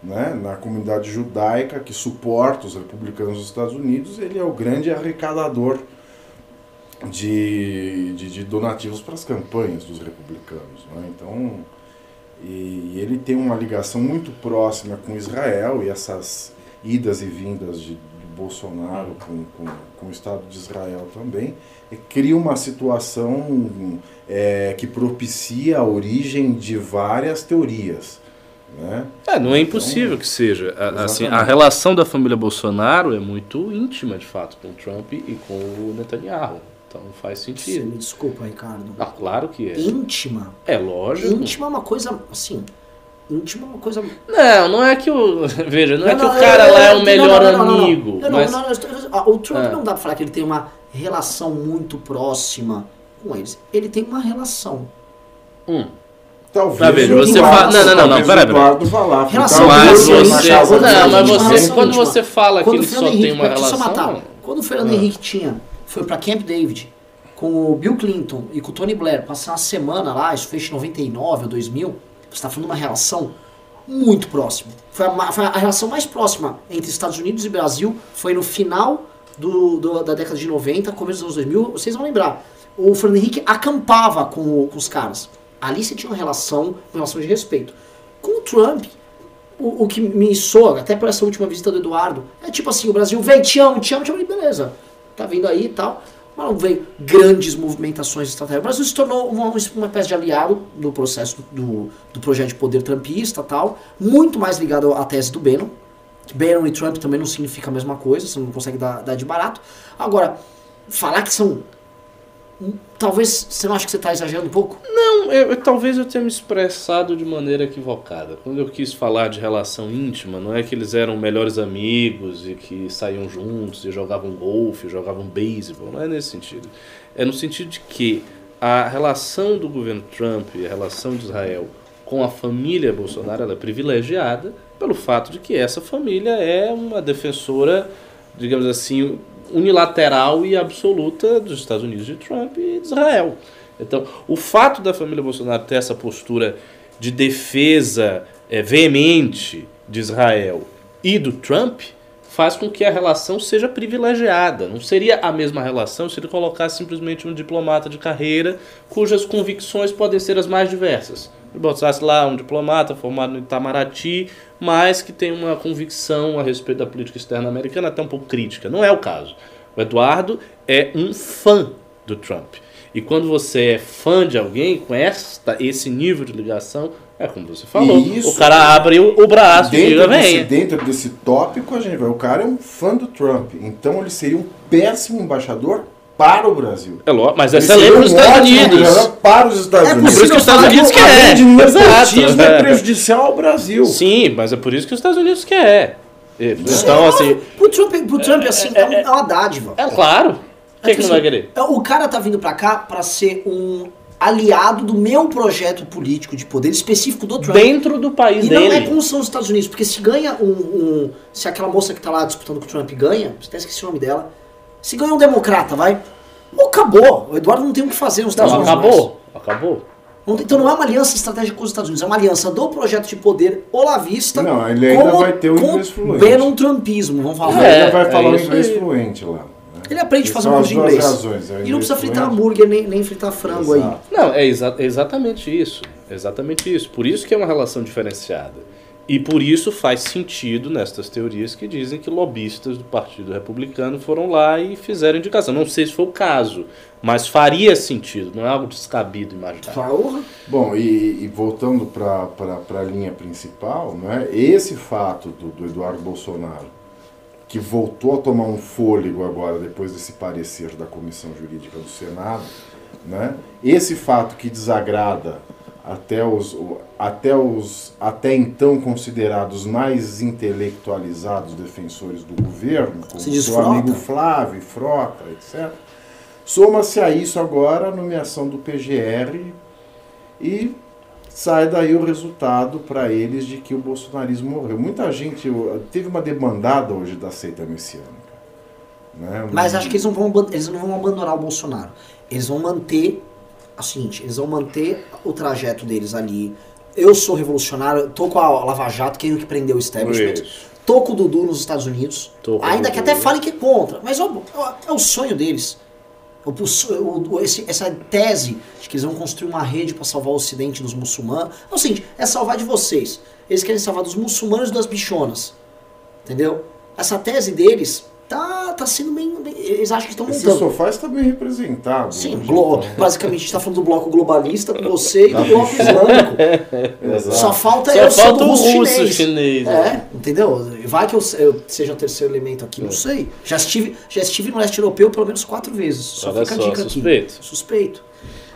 né, na comunidade judaica que suporta os republicanos dos Estados Unidos, ele é o grande arrecadador de, de, de donativos para as campanhas dos republicanos. Né? Então, e ele tem uma ligação muito próxima com Israel e essas idas e vindas de, de Bolsonaro com, com, com o Estado de Israel também cria uma situação eh, que propicia a origem de várias teorias. Né?
É, não é impossível que seja. A- Assim, a relação da família Bolsonaro é muito íntima, de fato, com o Trump e com o Netanyahu. Então faz
Você
sentido.
me desculpa, Ricardo.
Ah, claro que é.
Íntima.
É lógico.
Íntima é uma coisa, assim. Íntima é uma coisa.
Não, não é que o. Veja, não, é que o
não,
cara
eu-
lá é
eu-
o melhor
não, não, não, não, não.
amigo.
Não, não,
mas...
não, não, o Trump
Ah.
não dá pra falar que ele tem uma relação muito próxima com eles. Ele tem uma relação.
Hum.
Talvez
Tá vendo?
o
Você fala- não, não, não, não,
o
peraí, peraí.
Lá,
Relação
Mas você. Não, mas você. Quando você fala que ele
o
só tem uma relação.
matar. Quando o Fernando
Ah.
Henrique tinha, foi pra Camp David com o Bill Clinton e com o Tony Blair, passar uma semana lá, isso foi em 99 ou 2000, você está falando de uma relação muito próxima. Foi a, foi a relação mais próxima entre Estados Unidos e Brasil, foi no final do, do- da década de 90, começo dos anos 2000, vocês vão lembrar. O Fernando Henrique acampava com, com os caras. Ali você tinha uma relação, uma relação de respeito. Com o Trump, o, o que me soa, até por essa última visita do Eduardo, é tipo assim, o Brasil vem, te amo, te amo, te amo, beleza. Tá vindo aí e tal. Mas não veio grandes movimentações estratégicas. O Brasil se tornou uma, uma espécie de aliado no processo do, do projeto de poder trumpista tal, muito mais ligado à tese do Bannon. Que Bannon e Trump também não significa a mesma coisa, você não consegue dar, dar de barato. Agora, falar que são. Talvez você não acha que você está exagerando um pouco?
Não, eu, eu- talvez eu tenha me expressado de maneira equivocada. Quando eu quis falar de relação íntima, não é que eles eram melhores amigos e que saíam juntos e jogavam golfe, jogavam beisebol, não é nesse sentido. É no sentido de que a relação do governo Trump e a relação de Israel com a família Bolsonaro é privilegiada pelo fato de que essa família é uma defensora, digamos assim, unilateral e absoluta dos Estados Unidos de Trump e de Israel. Então, o fato da família Bolsonaro ter essa postura de defesa eh, veemente de Israel e do Trump faz com que a relação seja privilegiada. Não seria a mesma relação se ele colocasse simplesmente um diplomata de carreira cujas convicções podem ser as mais diversas. Botasse lá um diplomata formado no Itamaraty, mas que tem uma convicção a respeito da política externa americana até um pouco crítica. Não é o caso. O Eduardo é um fã do Trump. E quando você é fã de alguém com esta, esse nível de ligação, é como você falou.
Isso.
o cara abre o, o braço e
Dentro
diga,
desse,
venha.
dentro desse tópico, a gente vai. O cara é um fã do Trump. Então ele seria um péssimo embaixador para o Brasil.
É lógico, mas é excelente
seria
para os Estados Unidos.
embaixador para os Estados
É
É
Unidos.
por isso que os Estados Unidos
de-
quer.
Além de nepotismo,
Exato.
é prejudicial ao Brasil.
Sim, mas é por isso que os Estados Unidos quer. Então, assim,
Pro Trump, pro Trump assim, é, um- é uma dádiva.
é claro. Quem é que não vai querer?
O cara tá vindo pra cá pra ser um aliado do meu projeto político de poder específico do Trump.
Dentro do país
E não é
dele.
como são os Estados Unidos, porque se ganha um, um- Se aquela moça que tá lá disputando com o Trump ganha, você até esqueci o nome dela. Se ganha um democrata, vai. Ou acabou. O Eduardo não tem o que fazer nos Estados
Não,
Unidos.
acabou. Acabou.
mais. Tem- Então não é uma aliança estratégica com os Estados Unidos, é uma aliança do projeto de poder olavista.
Não, ele ainda
com-
vai ter o
com
inglês fluente.
Bannon Trumpismo, vamos falar.
Ele
É,
ainda vai
é
falar o
isso
inglês
aí.
fluente lá. né?
Ele aprende a fazer um curso de inglês.
razões, é
e não precisa fritar
fluente.
hambúrguer nem, nem fritar frango aí.
Exato.
Não, é exa- exatamente isso. Exatamente isso. Por isso que é uma relação diferenciada. E por isso faz sentido nestas teorias que dizem que lobistas do Partido Republicano foram lá e fizeram indicação. Não sei se foi o caso, mas faria sentido, não é algo descabido imaginar.
Bom, e, e voltando para a linha principal, né, esse fato do, do Eduardo Bolsonaro, que voltou a tomar um fôlego agora depois desse parecer da Comissão Jurídica do Senado, né, esse fato que desagrada até os, até os até então considerados mais intelectualizados defensores do governo, como
Se
seu amigo Flávio, Frota, etc. Soma-se a isso agora a nomeação do PGR e sai daí o resultado para eles de que o bolsonarismo morreu. Muita gente teve uma demandada hoje da seita messiânica. Né?
Mas acho que eles não, vão, eles não vão abandonar o Bolsonaro. Eles vão manter. É o seguinte, eles vão manter o trajeto deles ali. Eu sou revolucionário, tô com a Lava Jato, quem é que prendeu o establishment.
Isso.
Tô com o Dudu nos Estados Unidos. Ainda que até falem que é contra. Mas ó, é o sonho deles. O- o- esse- essa tese de que eles vão construir uma rede para salvar o ocidente dos muçulmanos. É o seguinte, é salvar de vocês. Eles querem salvar dos muçulmanos e das bichonas. Entendeu? Essa tese deles tá, tá sendo bem, bem- Eles acham que estão
Esse
montando.
sofá está bem representado.
Sim,
hoje,
glo- basicamente a gente tá falando do bloco globalista com você e do bloco islâmico.
Exato.
Só falta
Só
eu
falta o
russo chinês.
chinês,
É,
né?
entendeu? Vai que eu, eu seja o terceiro elemento aqui, não
É.
sei. Já estive, já estive no leste europeu pelo menos quatro vezes. Só
Olha
fica a
só,
dica
suspeito.
aqui. Suspeito.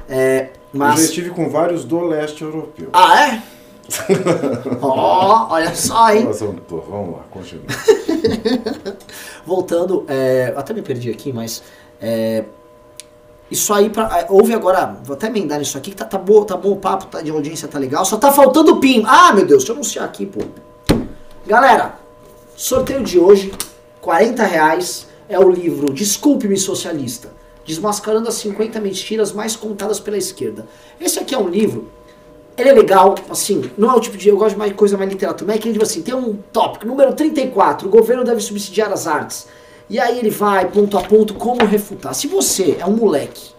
É,
Eu já
mas.
estive com vários do leste europeu.
Ah, é? Ó, olha só, hein?
Mas vamos, lá, continua.
Voltando, é, até me perdi aqui, mas. é, isso aí, pra, é, houve agora, vou até emendar nisso aqui, que tá, tá, bom, tá bom o papo, tá, de audiência tá legal, só tá faltando o PIN. Ah, meu Deus, deixa eu anunciar aqui, pô. Galera, sorteio de hoje, 40 reais, é o livro Desculpe-me Socialista, desmascarando as 50 mentiras mais contadas pela esquerda. Esse aqui é um livro ele é legal, assim, não é o tipo de. Eu gosto de mais coisa mais literatura, mas é aquele livro assim, tem um tópico, número 34, o governo deve subsidiar as artes. E aí ele vai, ponto a ponto, como refutar. Se você é um moleque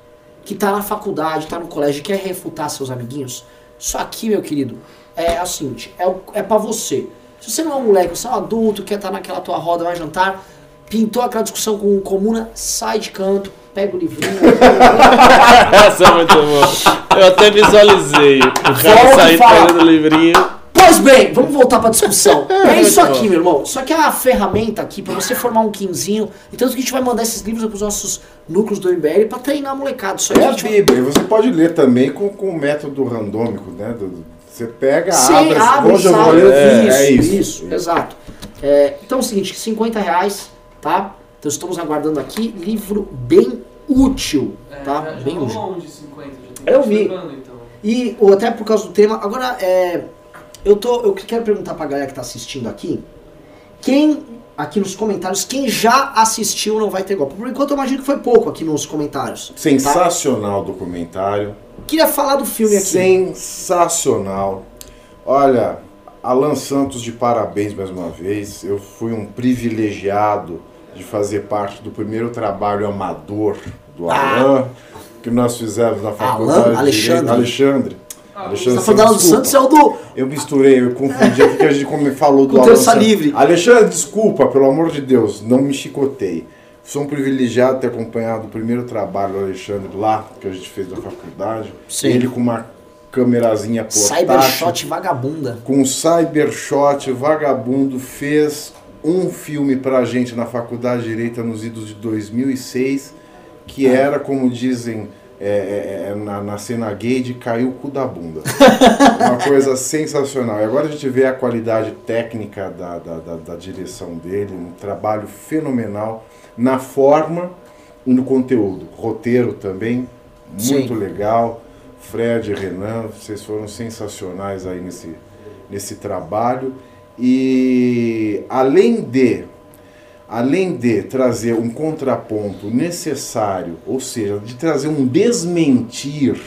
que tá na faculdade, tá no colégio e quer refutar seus amiguinhos, isso aqui, meu querido, é seguinte, é, o- é pra você. Se você não é um moleque, você é um adulto, quer estar naquela tua roda, vai jantar, pintou aquela discussão com o comuna, sai de canto, pega o livrinho.
Essa é muito boa. Eu até visualizei o cara saindo pegando o livrinho.
Pois bem, vamos voltar pra discussão. É isso
Muito
aqui,
bom.
meu irmão. Isso aqui é uma ferramenta aqui pra você formar um quinzinho. E que a gente vai mandar esses livros pros nossos núcleos do MBL pra treinar a molecada. Isso aqui
É
a
a
vai...
Bíblia. E você pode ler também com, com o método randômico, né? do- Você pega,
Sim,
abre,
abre,
hoje eu vou
sabe?
ler.
isso,
é, é
isso,
isso.
exato. É, então é o seguinte, 50 reais, tá? Então estamos aguardando aqui, livro bem útil,
É,
tá? bem útil.
rolou um de 50, já tem
Eu vi.
então.
E ou até por causa do tema, agora é, eu tô, eu quero perguntar pra galera que tá assistindo aqui, quem aqui nos comentários, quem já assistiu não vai ter golpe. Por enquanto eu imagino que foi pouco aqui nos comentários. tá?
Sensacional documentário.
Queria falar do filme aqui.
Sensacional. Olha, Alan Santos de parabéns mais uma vez. Eu fui um privilegiado de fazer parte do primeiro trabalho amador do
Ah.
Alan, que nós fizemos na faculdade. de
Alexandre.
Direito. Alexandre. Alexandre
Você tá falando do. Santos é o do.
Eu misturei, eu confundi aqui que a gente como falou do Santos.
livre.
Alexandre, desculpa, pelo amor de Deus, não me chicotei. Sou um privilegiado de ter acompanhado o primeiro trabalho do Alexandre lá, que a gente fez na faculdade.
Sim.
Ele com uma câmerazinha portátil.
Cybershot vagabunda.
Com o Cybershot, vagabundo, fez um filme pra gente na Faculdade de Direito nos idos de 2006, que era, como dizem é, é, é, na, na cena gay, de cair o cu da bunda. Uma coisa sensacional. E agora a gente vê a qualidade técnica da, da, da, da direção dele, um trabalho fenomenal na forma e no conteúdo. Roteiro também, muito
Sim.
legal. Fred e Renan, vocês foram sensacionais aí nesse, nesse trabalho. E além de além de trazer um contraponto necessário, ou seja, de trazer um desmentir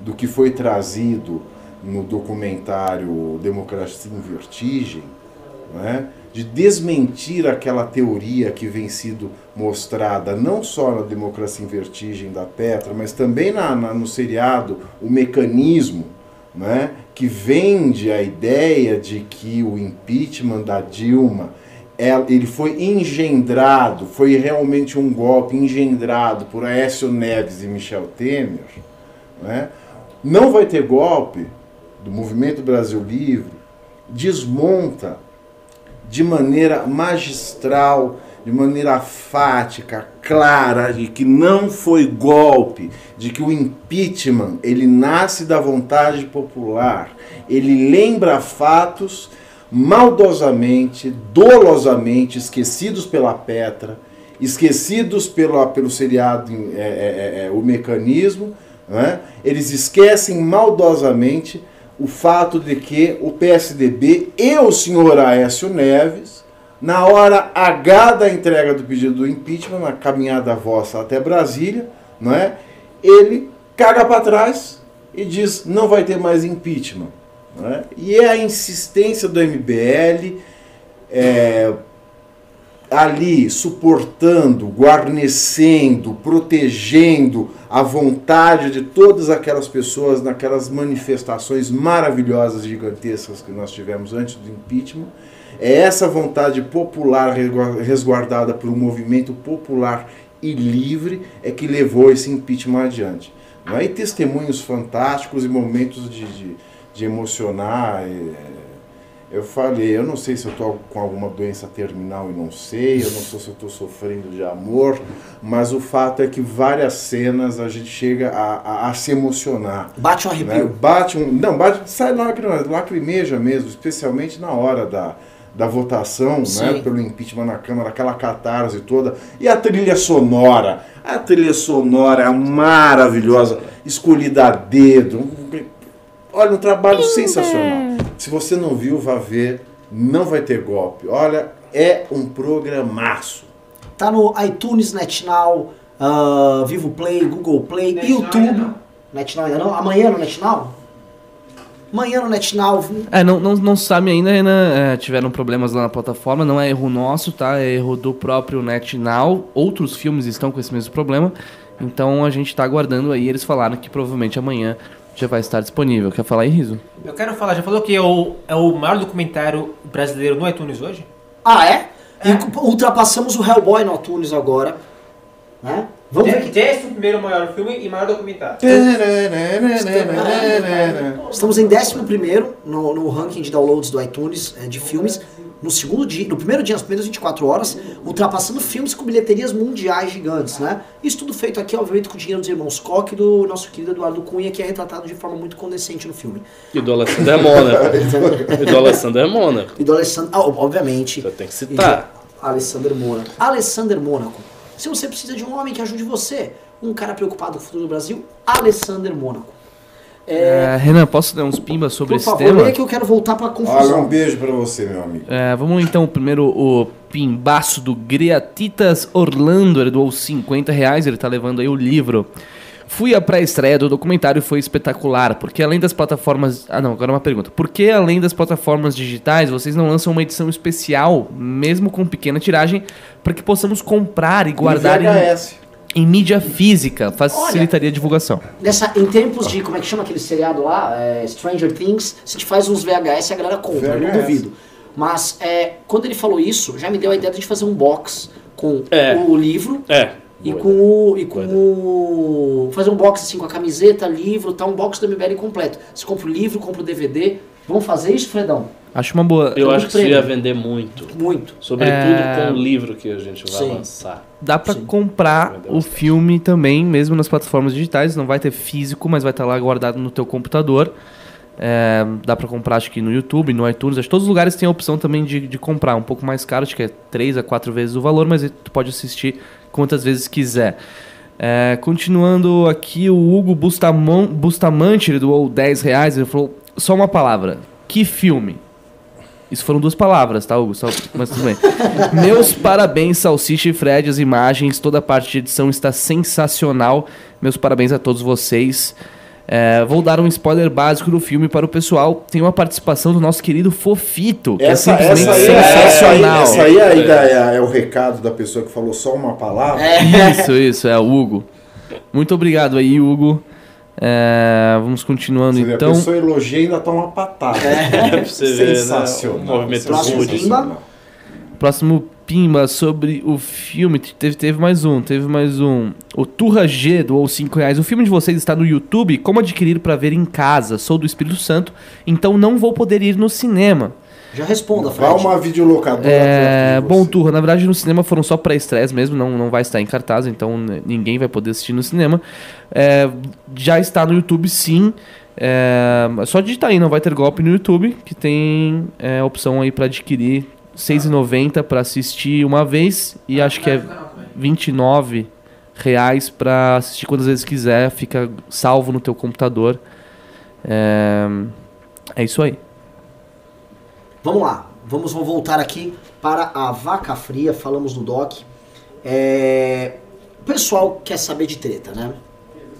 do que foi trazido no documentário Democracia em Vertigem, né? de desmentir aquela teoria que vem sido mostrada não só na Democracia em Vertigem da Petra, mas também na, na- no seriado O Mecanismo, né? Que vende a ideia de que o impeachment da Dilma ela- ele foi engendrado, foi realmente um golpe engendrado por Aécio Neves e Michel Temer, né? não vai ter golpe do Movimento Brasil Livre, desmonta de maneira magistral, de maneira fática, clara, de que não foi golpe, de que o impeachment ele nasce da vontade popular, ele lembra fatos maldosamente, dolosamente esquecidos pela Petra, esquecidos pelo, pelo seriado é, é, é, O Mecanismo, né? eles esquecem maldosamente o fato de que o PSDB e o senhor Aécio Neves, na hora H da entrega do pedido do impeachment, na caminhada vossa até Brasília, não é? ele caga para trás e diz não vai ter mais impeachment. não é? E é a insistência do MBL é, ali suportando, guarnecendo, protegendo a vontade de todas aquelas pessoas naquelas manifestações maravilhosas, gigantescas que nós tivemos antes do impeachment. É essa vontade popular resguardada por um movimento popular e livre é que levou esse impeachment adiante. Não é? E testemunhos fantásticos e momentos de, de, de emocionar. é, eu falei, eu não sei se eu estou com alguma doença terminal e não sei, eu não sei se eu estou sofrendo de amor, mas o fato é que várias cenas a gente chega a, a, a se emocionar.
Bate um
né?
arrepio.
Bate um. Não, bate, sai lágrima, lacrimeja mesmo, especialmente na hora da, da votação, né, pelo impeachment na Câmara, aquela catarse toda. E a trilha sonora, a trilha sonora é maravilhosa, escolhida a dedo. Olha, um trabalho sensacional. Se você não viu, vá ver. Não vai ter golpe. Olha, é um programaço.
Tá no iTunes, NetNow, ah, Vivo Play, Google Play,
NetNow
YouTube. NetNow ainda não? Amanhã no NetNow? Amanhã no NetNow.
É, não, não, não sabe ainda, Renan. É, tiveram problemas lá na plataforma. Não é erro nosso, tá? É erro do próprio NetNow. Outros filmes estão com esse mesmo problema. Então a gente tá aguardando aí. Eles falaram que provavelmente amanhã já vai estar disponível. Quer falar aí, Riso?
Eu quero falar, já falou que é o, é o maior documentário brasileiro no iTunes hoje?
Ah, é? E ultrapassamos o Hellboy no iTunes agora. Né? Vamos
tem esse primeiro maior filme e maior documentário.
Estamos em 11 no, no ranking de downloads do iTunes é, de filmes. No segundo dia, no primeiro dia, nas primeiras 24 horas, ultrapassando filmes com bilheterias mundiais gigantes, né? Isso tudo feito aqui, obviamente, com o dinheiro dos irmãos Koch e do nosso querido Eduardo Cunha, que é retratado de forma muito condescendente no filme.
E do Alessandro Mônaco. e do Alessandro Mônaco.
E do Alessandro, ah, obviamente.
Você tem que citar.
Alessander Mônaco. Alessander Mônaco. Se você precisa de um homem que ajude você, um cara preocupado com o futuro do Brasil, Alessander Mônaco. É,
É, Renan, posso dar uns pimbas sobre
por
esse
favor,
tema?
leia que eu quero voltar pra
Olha,
confusão.
um beijo pra você, meu amigo.
É, vamos então, primeiro o pimbaço do Greatitas Orlando, ele doou 50 reais, ele tá levando aí o livro. Fui à pré-estreia do documentário e foi espetacular, porque além das plataformas... Ah não, agora uma pergunta. Por que além das plataformas digitais, vocês não lançam uma edição especial, mesmo com pequena tiragem, para que possamos comprar e guardar
Em
em...
VHS.
em mídia física, facilitaria a divulgação.
Nessa, em tempos de, como é que chama aquele seriado lá? É, Stranger Things, se a gente faz uns VHS, a galera compra, eu não
VHS.
duvido. Mas é, quando ele falou isso, já me deu a ideia de a gente fazer um box com
É.
o livro
É.
e
Boa
com o. E com o. Fazer um box assim com a camiseta, livro, tá? Um box do MBL completo. Você compra o livro, compra o DVD. Vamos fazer isso, Fredão?
Acho uma boa.
Eu acho que isso ia vender muito.
Muito.
Sobretudo
É.
com o livro que a gente vai
Sim.
lançar.
Dá pra
Sim.
comprar o filme também, mesmo nas plataformas digitais. Não vai ter físico, mas vai estar lá guardado no teu computador. É, dá pra comprar, acho que no YouTube, no iTunes. Acho que todos os lugares têm a opção também de, de comprar. Um pouco mais caro, acho que é 3 a 4 vezes o valor, mas tu pode assistir quantas vezes quiser. É, continuando aqui, o Hugo Bustamon, Bustamante, ele doou 10 reais. Ele falou só uma palavra: que filme? Isso foram duas palavras, tá, Hugo? Só- mas tudo bem. Meus parabéns, Salsicha e Fred. As imagens, toda a parte de edição está sensacional. Meus parabéns a todos vocês. É, vou dar um spoiler básico do filme para o pessoal. Tem uma participação do nosso querido Fofito, que
Essa,
é simplesmente
essa, aí, essa, aí,
sensacional.
essa aí ainda é, é o recado da pessoa que falou só uma palavra.
Isso, isso, é o Hugo. Muito obrigado aí, Hugo. É, vamos continuando
Você vê,
então.
A pessoa elogia e ainda toma uma patada.
É, você ver, né?
Sensacional.
Movimento
Próximo
rude.
Próximo Pimba sobre o filme. Teve, teve mais um, teve mais um. O Turra G doou 5 reais. O filme de vocês está no YouTube. Como adquirir para ver em casa? Sou do Espírito Santo, então não vou poder ir no cinema.
Já responda,
Vá
Fred.
uma videolocadora.
É, bom. Turra, na verdade no cinema foram só pré-estreias mesmo, não, não vai estar em cartaz, então né, ninguém vai poder assistir no cinema. É, já está no YouTube sim. É, só digitar aí, não vai ter golpe no YouTube, que tem é, opção aí para adquirir 6,90 para assistir uma vez e acho que é 29 reais para assistir quantas vezes quiser, fica salvo no teu computador. É, é isso aí.
Vamos lá, vamos vamos voltar aqui para a vaca fria, falamos no DOC. É, O pessoal quer saber de treta, né?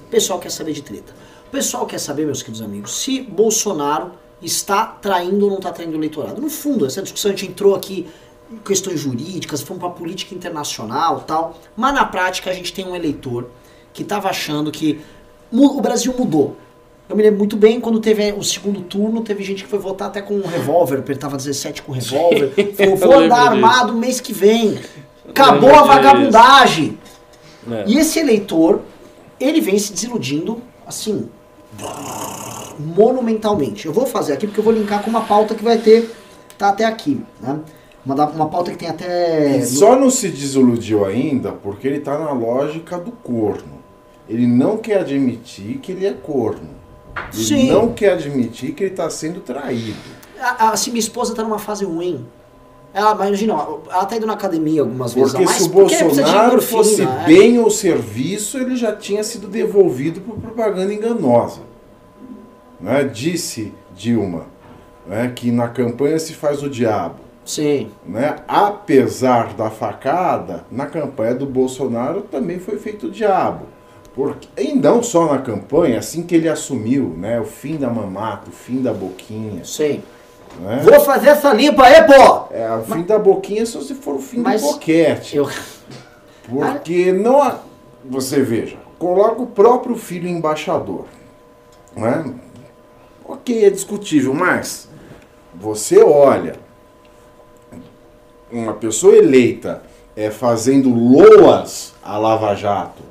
O pessoal quer saber de treta. O pessoal quer saber, meus queridos amigos, se Bolsonaro está traindo ou não está traindo o eleitorado. No fundo, essa discussão a gente entrou aqui em questões jurídicas, fomos para política internacional tal, mas na prática a gente tem um eleitor que estava achando que o Brasil mudou. Eu me lembro muito bem quando teve o segundo turno, teve gente que foi votar até com um revólver, apertava 17 com revólver, falou, vou andar
disso.
armado mês que vem. Acabou a
disso.
vagabundagem.
É.
E esse eleitor, ele vem se desiludindo, assim, monumentalmente. Eu vou fazer aqui porque eu vou linkar com uma pauta que vai ter, tá até aqui, né? Uma, uma pauta que tem até...
E só não se desiludiu ainda porque ele tá na lógica do corno. Ele não quer admitir que ele é corno. Ele
Sim.
não quer admitir que ele está sendo traído.
A- a- Assim, minha esposa tá numa fase ruim. Ela, imagina, ela tá indo na academia algumas vezes
Porque
mais,
se o Bolsonaro fosse
é.
bem ou serviço, ele já tinha sido devolvido por propaganda enganosa. Né? Disse Dilma né, que na campanha se faz o diabo.
Sim,
Né? Apesar da facada, na campanha do Bolsonaro também foi feito o diabo. Porque, e não só na campanha, assim que ele assumiu, né, o fim da mamata, o fim da boquinha.
sim.
Né?
Vou fazer essa limpa aí, pô!
É, o fim da boquinha só se for o fim
Mas
do boquete.
Eu...
Porque não há. Você veja, coloca o próprio filho embaixador. Né? Ok, é discutível, mas você olha uma pessoa eleita é, fazendo loas a Lava Jato,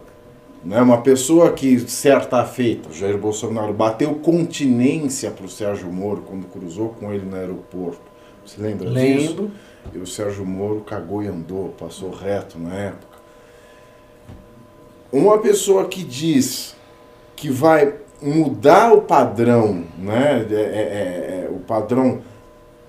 né? uma pessoa que, certa feita, Jair Bolsonaro bateu continência para o Sérgio Moro quando cruzou com ele no aeroporto. Você lembra disso?
Lembro.
E o Sérgio Moro cagou e andou, passou reto na época. Uma pessoa que diz que vai mudar o padrão, né? é- é- é- o padrão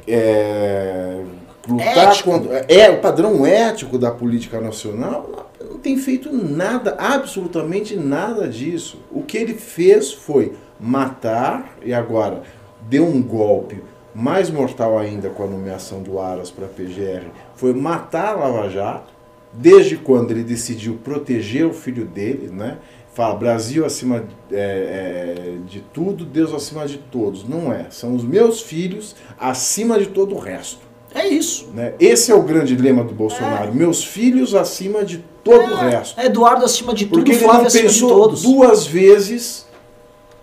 é, lutar
Ético.
contra. É, o padrão ético da política nacional não tem feito nada, absolutamente nada disso. O que ele fez foi matar e agora deu um golpe mais mortal ainda com a nomeação do Aras para a PGR, foi matar a Lava Jato, desde quando ele decidiu proteger o filho dele, né? Fala Brasil acima é, é, de tudo, Deus acima de todos. Não é. São os meus filhos acima de todo o resto.
É isso.
Né? Esse é o grande lema do Bolsonaro. Meus filhos acima de todo o resto.
É Eduardo acima de tudo,
Porque ele
Flávio
não pensou duas vezes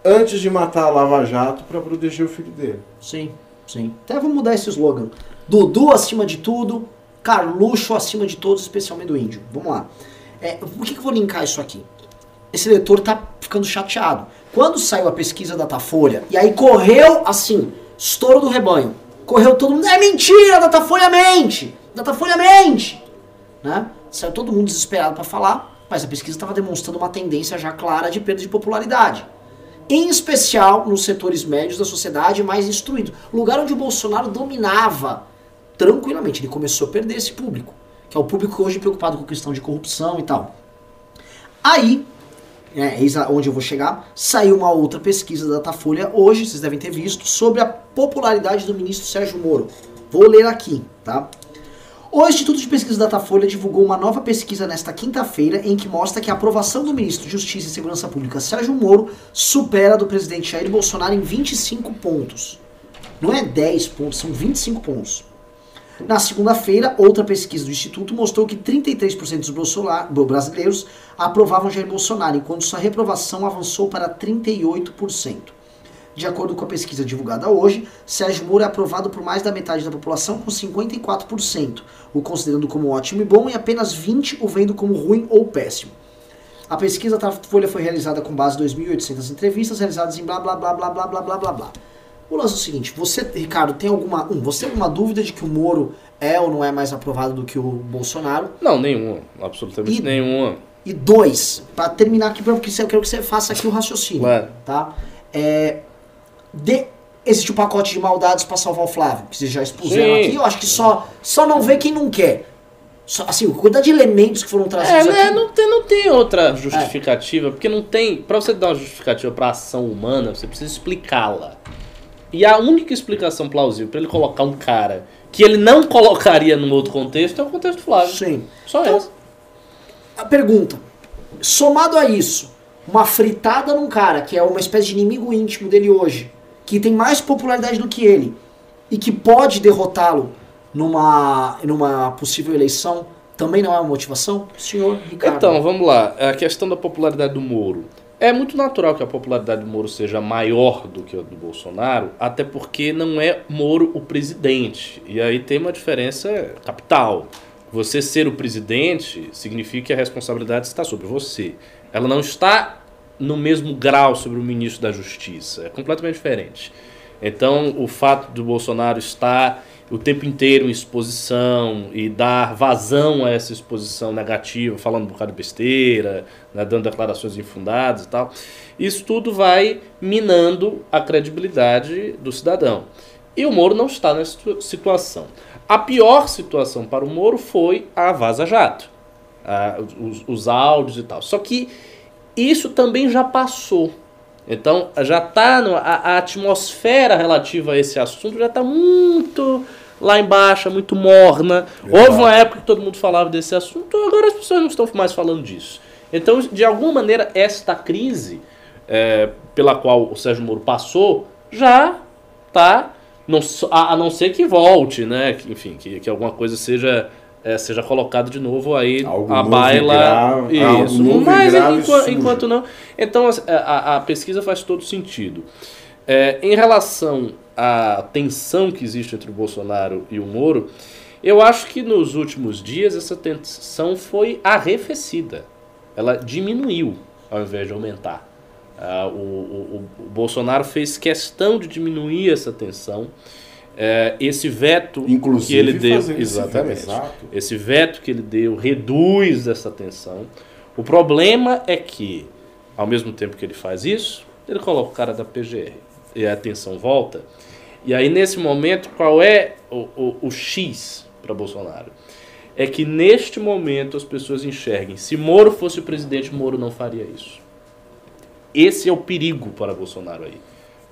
antes de matar a Lava Jato para proteger o filho dele.
Sim, sim. Até vou mudar esse slogan. Dudu acima de tudo, Carluxo acima de todos, especialmente do índio. Vamos lá. É, por que, que eu vou linkar isso aqui? Esse leitor tá ficando chateado. Quando saiu a pesquisa da Datafolha, e aí correu assim, estouro do rebanho. Correu todo mundo, é mentira, Datafolha mente! Datafolha mente! Né? Saiu todo mundo desesperado para falar, mas a pesquisa estava demonstrando uma tendência já clara de perda de popularidade em especial nos setores médios da sociedade mais instruídos. Lugar onde o Bolsonaro dominava tranquilamente. Ele começou a perder esse público, que é o público hoje preocupado com questão de corrupção e tal. Aí, é, eis onde eu vou chegar, saiu uma outra pesquisa da Datafolha hoje, vocês devem ter visto, sobre a popularidade do ministro Sérgio Moro. Vou ler aqui, tá? O Instituto de Pesquisa Datafolha divulgou uma nova pesquisa nesta quinta-feira em que mostra que a aprovação do ministro de Justiça e Segurança Pública Sérgio Moro supera a do presidente Jair Bolsonaro em 25 pontos. Não é 10 pontos, são 25 pontos. Na segunda-feira, outra pesquisa do Instituto mostrou que 33% dos brasileiros aprovavam Jair Bolsonaro, enquanto sua reprovação avançou para 38%. De acordo com a pesquisa divulgada hoje, Sérgio Moro é aprovado por mais da metade da população, com 54%, o considerando como ótimo e bom, e apenas 20% o vendo como ruim ou péssimo. A pesquisa da Folha foi realizada com base em 2.800 entrevistas realizadas em blá blá blá blá blá blá blá blá blá. O lance é o seguinte, você, Ricardo, tem alguma, um, você tem alguma dúvida de que o Moro é ou não é mais aprovado do que o Bolsonaro?
Não, nenhuma. Absolutamente
E-
nenhuma.
E dois, pra terminar aqui, porque eu quero que você faça aqui o raciocínio.
Claro.
Tá? É, de, existe o pacote de maldades pra salvar o Flávio, que vocês já expuseram
Sim.
aqui. Eu acho que só, só não vê quem não quer. Só, assim, quantidade de elementos que foram
É,
trazidos
né,
aqui.
não, tem, não tem outra justificativa, porque não tem. Pra você dar uma justificativa pra ação humana, você precisa explicá-la. E a única explicação plausível pra ele colocar um cara que ele não colocaria num outro contexto é o contexto do Flávio.
Sim.
Só
Então,
essa.
A pergunta: somado a isso, uma fritada num cara que é uma espécie de inimigo íntimo dele hoje, que tem mais popularidade do que ele e que pode derrotá-lo numa, numa possível eleição, também não é uma motivação? Senhor Ricardo.
Então, vamos lá. A questão da popularidade do Moro. É muito natural que a popularidade do Moro seja maior do que a do Bolsonaro, até porque não é Moro o presidente. E aí tem uma diferença capital. Você ser o presidente significa que a responsabilidade está sobre você. Ela não está no mesmo grau sobre o ministro da Justiça. É completamente diferente. Então, o fato do Bolsonaro estar o tempo inteiro em exposição e dar vazão a essa exposição negativa, falando um bocado de besteira, né, dando declarações infundadas e tal, isso tudo vai minando a credibilidade do cidadão. E o Moro não está nessa situa- situação. A pior situação para o Moro foi a Vaza Jato, a- os, os áudios e tal. Só que isso também já passou. Então já está a, a atmosfera relativa a esse assunto já está muito lá embaixo, muito morna.
Verdade.
Houve uma época que todo mundo falava desse assunto, agora as pessoas não estão mais falando disso. Então, de alguma maneira, esta crise é, pela qual o Sérgio Moro passou já está, a, a não ser que volte, né? Que, enfim, que, que alguma coisa seja é, seja colocado de novo aí
Algo
a baila.
algo
isso. Mas
grave
enqua-
surge.
enquanto não. Então a, a- a pesquisa faz todo sentido. É, em relação à tensão que existe entre o Bolsonaro e o Moro, eu acho que nos últimos dias essa tensão foi arrefecida. Ela diminuiu ao invés de aumentar. Ah, o, o- o Bolsonaro fez questão de diminuir essa tensão. É, esse veto
Inclusive
que ele deu.
fazendo esse
Exatamente.
veto.
Esse veto que ele deu reduz essa tensão. O problema é que, ao mesmo tempo que ele faz isso, ele coloca o cara da PGR. E a tensão volta. E aí, nesse momento, qual é o, o, o X para Bolsonaro? É que neste momento as pessoas enxerguem. Se Moro fosse o presidente, Moro não faria isso. Esse é o perigo para Bolsonaro aí.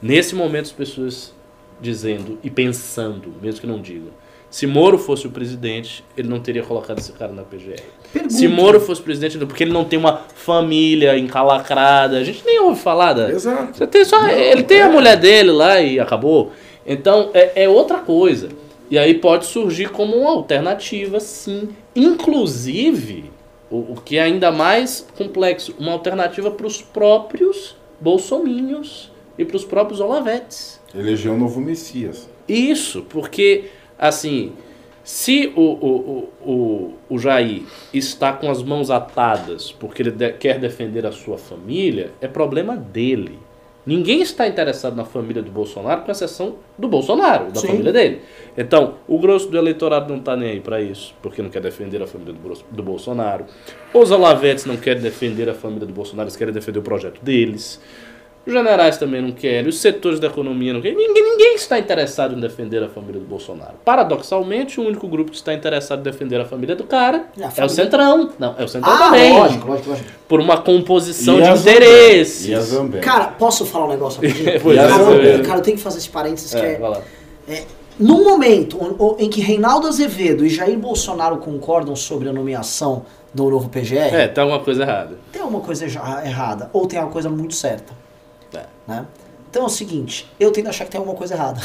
Nesse momento, as pessoas dizendo e pensando, mesmo que não digam, se Moro fosse o presidente, ele não teria colocado esse cara na PGR.
Pergunta.
Se Moro fosse presidente, não, porque ele não tem uma família encalacrada, a gente nem ouve falar da.
Exato.
Tem só, ele tem a mulher dele lá e acabou. Então é, é outra coisa. E aí pode surgir como uma alternativa, sim. Inclusive, O, o que é ainda mais complexo, uma alternativa para os próprios bolsominhos e para os próprios olavetes.
Elegeu um novo Messias.
Isso, porque, assim, se o, o, o, o, Jair está com as mãos atadas porque ele de- quer defender a sua família, é problema dele. Ninguém está interessado na família do Bolsonaro, com exceção do Bolsonaro, da
Sim.
família dele. Então, o grosso do eleitorado não está nem aí para isso, porque não quer defender a família do, do Bolsonaro. Os Olavetes não querem defender a família do Bolsonaro, eles querem defender o projeto deles. Os generais também não querem, os setores da economia não querem. Ninguém, ninguém está interessado em defender a família do Bolsonaro. Paradoxalmente, o único grupo que está interessado em defender a família do cara
É a
é o
família.
Centrão. Não, é o Centrão
Ah,
também.
lógico, lógico, lógico.
Por uma composição
E
de interesses.
E a Zambelli.
Cara, posso falar um negócio rapidinho?
Pois
é,
cara, eu- cara, eu tenho que fazer esse parênteses que
É,
é,
vai lá.
No momento em que Reinaldo Azevedo e Jair Bolsonaro concordam sobre a nomeação do novo PGR,
É, tá alguma coisa errada.
tem alguma coisa errada ou tem alguma coisa muito certa.
É.
Né? Então é o seguinte, eu tento achar que tem alguma coisa errada.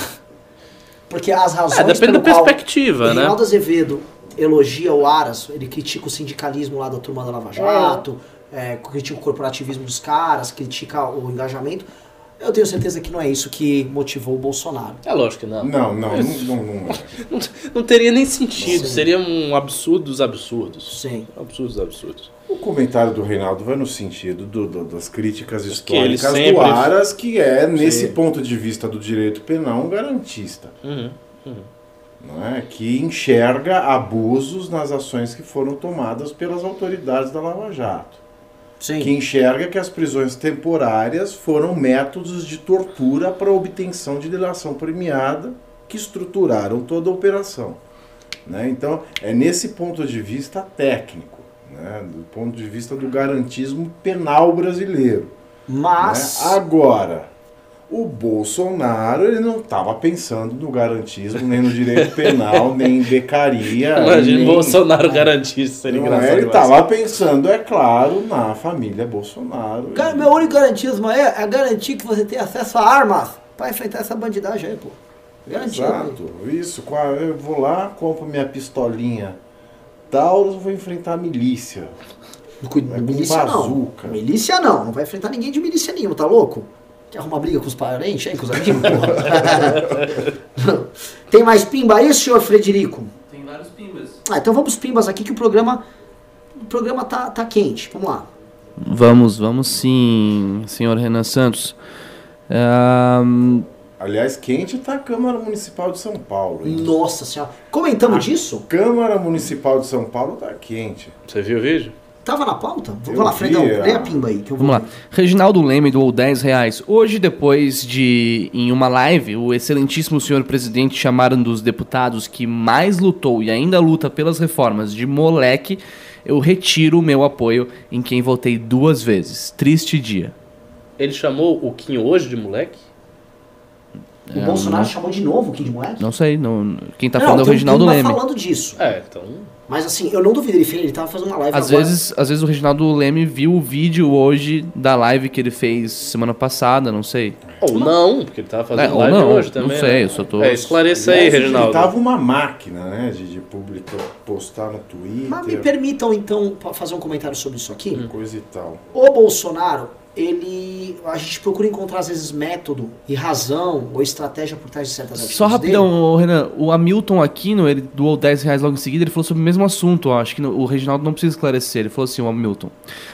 Porque as razões
É, depende da perspectiva, né?
Reinaldo Azevedo elogia o Aras, ele critica o sindicalismo lá da turma da Lava Jato, é, critica o corporativismo dos caras, critica o engajamento. Eu tenho certeza que não é isso que motivou o Bolsonaro.
É lógico que não.
Não, não, não, não, não é.
Não, não teria nem sentido.
Sim.
Seria um absurdo dos absurdos.
Sim.
Absurdo dos absurdos.
O comentário do Reinaldo vai no sentido do- do- das críticas
ele
históricas
sempre-
do Aras, que é, nesse
Sim.
ponto de vista do direito penal, um garantista.
Uhum.
Não é? Que enxerga abusos nas ações que foram tomadas pelas autoridades da Lava Jato.
Sim.
Que enxerga que as prisões temporárias foram métodos de tortura para obtenção de delação premiada que estruturaram toda a operação. né? Então, é nesse ponto de vista técnico, né? do ponto de vista do garantismo penal brasileiro.
Mas.
né? Agora, o Bolsonaro ele não estava pensando no garantismo, nem no direito penal, nem em becaria.
Imagina
nem...
o Bolsonaro garantista, seria
Não
engraçado.
é, ele estava pensando, é claro, na família Bolsonaro.
Cara, meu único garantismo é, é garantir que você tenha acesso a armas para enfrentar essa bandidagem aí, pô. Garantido.
Exato, isso. Eu vou lá, compro minha pistolinha Taurus, vou enfrentar a milícia. Com
milícia não.
bazuca.
Milícia não. Não vai enfrentar ninguém de milícia nenhuma, tá louco? Quer arrumar briga com os parentes aí, com os amigos? Tem mais pimba aí, senhor Frederico?
Tem vários pimbas.
Ah, então vamos pimbas aqui que o programa. O programa tá, tá quente. Vamos lá.
Vamos, vamos sim, senhor Renan Santos. Ahn,
Aliás, quente está a Câmara Municipal de São Paulo. hein?
Nossa senhora. Comentamos disso?
Câmara Municipal de São Paulo está quente.
Você viu o vídeo?
Tava na pauta? Vamos lá, Fredão.
é.
Lê a pimba aí. Que eu vou...
Vamos lá. Reginaldo Leme doou 10 reais. Hoje, depois de, em uma live, o excelentíssimo senhor presidente chamar um dos deputados que mais lutou e ainda luta pelas reformas de moleque, eu retiro o meu apoio em quem votei duas vezes. Triste dia.
Ele chamou o Kim hoje de moleque?
O Bolsonaro chamou de novo o Kid Moleque?
Não sei, não, quem tá
Não,
falando é o Reginaldo Leme.
falando disso.
É, então.
Mas assim, eu não duvido, ele, fez, ele tava fazendo uma live
Às
agora.
vezes, às vezes o Reginaldo Leme viu o vídeo hoje da live que ele fez semana passada, não sei.
Ou não, porque ele tava fazendo
É, ou
live
não,
hoje
não
também.
sei,
né?
eu só tô-
É, esclareça aí, Reginaldo.
Ele tava uma máquina, né? De, de publicar, postar no Twitter,
Mas me permitam então fazer um comentário sobre isso aqui.
coisa e tal.
O Bolsonaro, ele. A gente procura encontrar às vezes método e razão ou estratégia por trás de certas atitudes.
Só rapidão,
dele.
Renan, o Hamilton Aquino, ele doou 10 reais logo em seguida, ele falou sobre o mesmo assunto, ó, acho que o Reginaldo não precisa esclarecer, ele falou assim, o Hamilton.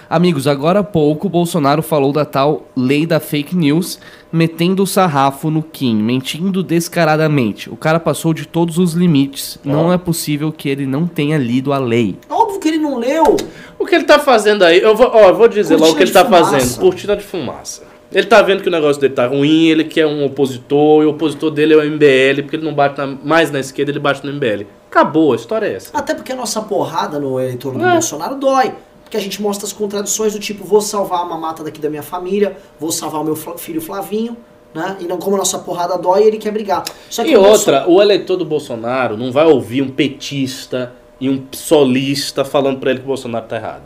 Amigos, agora há pouco o Bolsonaro falou da tal lei da fake news, metendo o sarrafo no Kim, mentindo descaradamente. O cara passou de todos os limites, não é possível que ele não tenha lido a lei.
Óbvio que ele não leu.
O que ele tá fazendo aí, eu vou, ó, eu vou dizer lá o
Cortina
que ele tá
fumaça.
fazendo. Cortina de fumaça. Ele tá vendo que o negócio dele tá ruim, ele quer um opositor, e o opositor dele é o MBL, porque ele não bate na- mais na esquerda, ele bate no MBL. Acabou, a história é essa.
Até porque a nossa porrada no eleitor do
É.
Bolsonaro dói. Porque a gente mostra as contradições do tipo, vou salvar a mamata daqui da minha família, vou salvar o meu filho Flavinho, né? E não como a nossa porrada dói, ele quer brigar.
E
o
outra, o eleitor do Bolsonaro não vai ouvir um petista e um psolista falando pra ele que o Bolsonaro tá errado.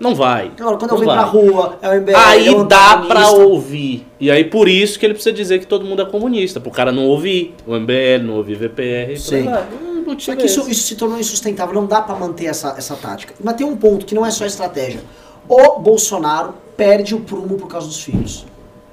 Não vai.
Agora, quando
Não
eu venho pra rua, é o MBL,
Aí
é o
dá pra ouvir. E aí por isso que ele precisa dizer que todo mundo é comunista. Pro cara não ouvir o MBL, não ouvir VPR.
Sim.
Hum,
Só que
é
isso, isso se tornou insustentável, não dá pra manter essa, essa tática. Mas tem um ponto que não é só estratégia. O Bolsonaro perde o prumo por causa dos filhos.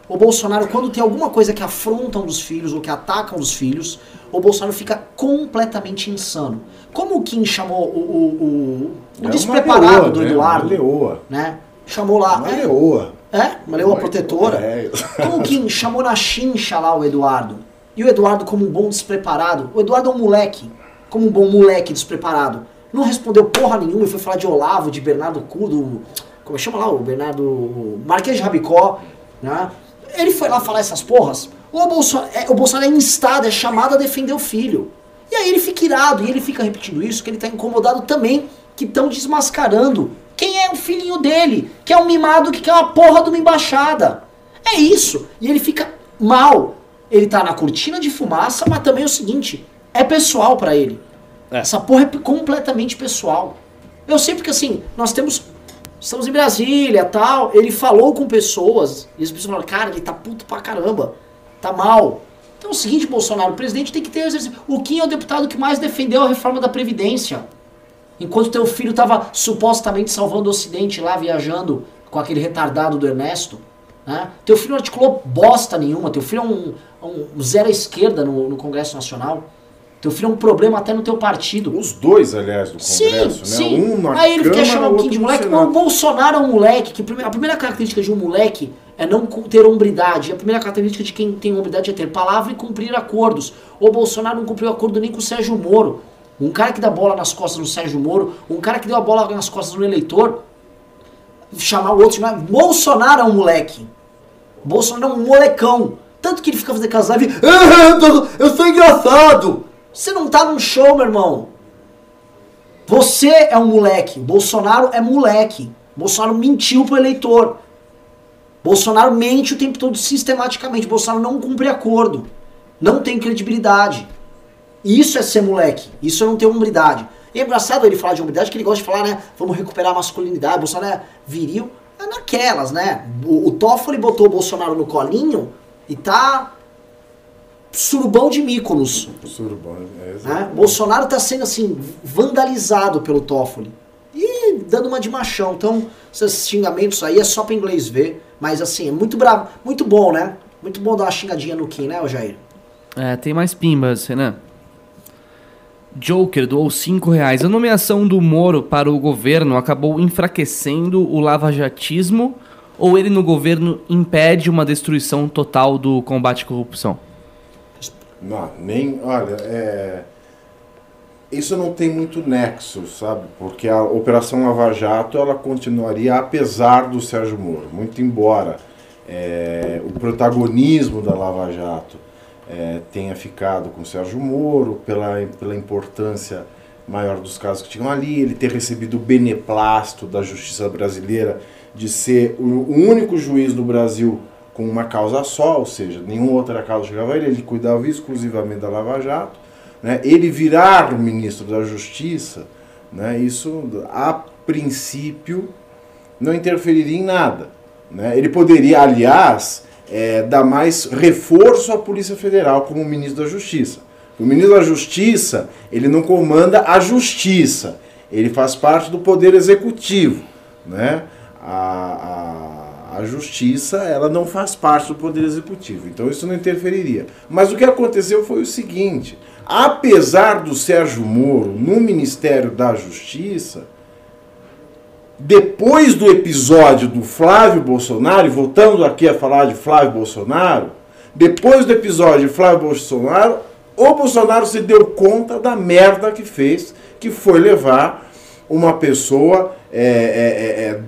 O Bolsonaro, quando tem alguma coisa que afronta um dos filhos ou que ataca um dos filhos, o Bolsonaro fica completamente insano. Como o Kim chamou o, o, o, o
É uma
despreparado
leoa,
do
né?
Eduardo,
Uma leoa.
né? Chamou lá.
Uma
é,
leoa.
é, uma leoa protetora.
É.
Como o Kim chamou na chincha lá o Eduardo. E o Eduardo, como um bom despreparado, o Eduardo é um moleque, como um bom moleque despreparado. Não respondeu porra nenhuma e foi falar de Olavo, de Bernardo Cudo, como chama lá, o Bernardo. Marquês de Rabicó, né? Ele foi lá falar essas porras. O Bolsonaro, é, o Bolsonaro é instado, é chamado a defender o filho. E aí ele fica irado, e ele fica repetindo isso, que ele tá incomodado também, que estão desmascarando quem é o filhinho dele, que é um mimado que quer uma porra de uma embaixada. É isso. E ele fica mal. Ele tá na cortina de fumaça, mas também é o seguinte, é pessoal pra ele.
É.
Essa porra é completamente pessoal. Eu sei porque assim, nós temos. Estamos em Brasília tal. Ele falou com pessoas. E as pessoas falaram, cara, ele tá puto pra caramba. Tá mal. Então é o seguinte, Bolsonaro, o presidente tem que ter exercício. O Kim é o deputado que mais defendeu a reforma da Previdência. Enquanto teu filho tava supostamente salvando o Ocidente lá, viajando com aquele retardado do Ernesto. Né? Teu filho não articulou bosta nenhuma. Teu filho é um, um zero à esquerda no, no Congresso Nacional. Teu filho é um problema até no teu partido.
Os dois, aliás, do Congresso,
Sim,
né?
sim.
Um na
Aí ele quer chamar o Kim de moleque. O Bolsonaro é um moleque. Que a primeira característica de um moleque é não ter hombridade. A primeira característica de quem tem hombridade é ter palavra e cumprir acordos. O Bolsonaro não cumpriu acordo nem com o Sérgio Moro. Um cara que dá bola nas costas no Sérgio Moro, um cara que deu a bola nas costas no eleitor, chamar o outro, chamar, Bolsonaro é um moleque. Bolsonaro é um molecão. Tanto que ele fica fazendo aquelas lives, "Ah, eu tô- eu sou engraçado. Você não tá num show, meu irmão. Você é um moleque. Bolsonaro é moleque. Bolsonaro mentiu pro eleitor. Bolsonaro mente o tempo todo sistematicamente. Bolsonaro não cumpre acordo. Não tem credibilidade. Isso é ser moleque. Isso é não ter hombridade. E é engraçado ele falar de hombridade, que ele gosta de falar, né? Vamos recuperar a masculinidade. Bolsonaro é viril. É naquelas, né? O, o Toffoli botou o Bolsonaro no colinho e tá surubão de Míconos.
Surubão, é,
Né?
exato.
Bolsonaro está sendo assim vandalizado pelo Toffoli e dando uma de machão. Então, esses xingamentos aí é só para inglês ver, mas assim, é muito bravo, muito bom, né? Muito bom dar uma xingadinha no Kim, né, Jair?
É, tem mais pimbas, Renan. Joker doou 5 reais. A nomeação do Moro para o governo acabou enfraquecendo o lavajatismo ou ele no governo impede uma destruição total do combate à corrupção?
Não, nem. Olha, é. Isso não tem muito nexo, sabe? Porque a Operação Lava Jato ela continuaria apesar do Sérgio Moro. Muito embora é, o protagonismo da Lava Jato é, tenha ficado com o Sérgio Moro, pela, pela importância maior dos casos que tinham ali, ele ter recebido o beneplácito da justiça brasileira de ser o, único juiz no Brasil com uma causa só, ou seja, nenhuma outra causa chegava a ele, ele cuidava exclusivamente da Lava Jato, né? ele virar ministro da Justiça, né? isso a princípio não interferiria em nada. Né? Ele poderia, aliás, é, dar mais reforço à Polícia Federal como ministro da Justiça. O ministro da Justiça, ele não comanda a justiça, ele faz parte do poder executivo. Né? A, a, a justiça, ela não faz parte do poder executivo, então isso não interferiria. Mas o que aconteceu foi o seguinte, apesar do Sérgio Moro no Ministério da Justiça, depois do episódio do Flávio Bolsonaro, e voltando aqui a falar de Flávio Bolsonaro, depois do episódio de Flávio Bolsonaro, o Bolsonaro se deu conta da merda que fez, que foi levar uma pessoa é, é, é,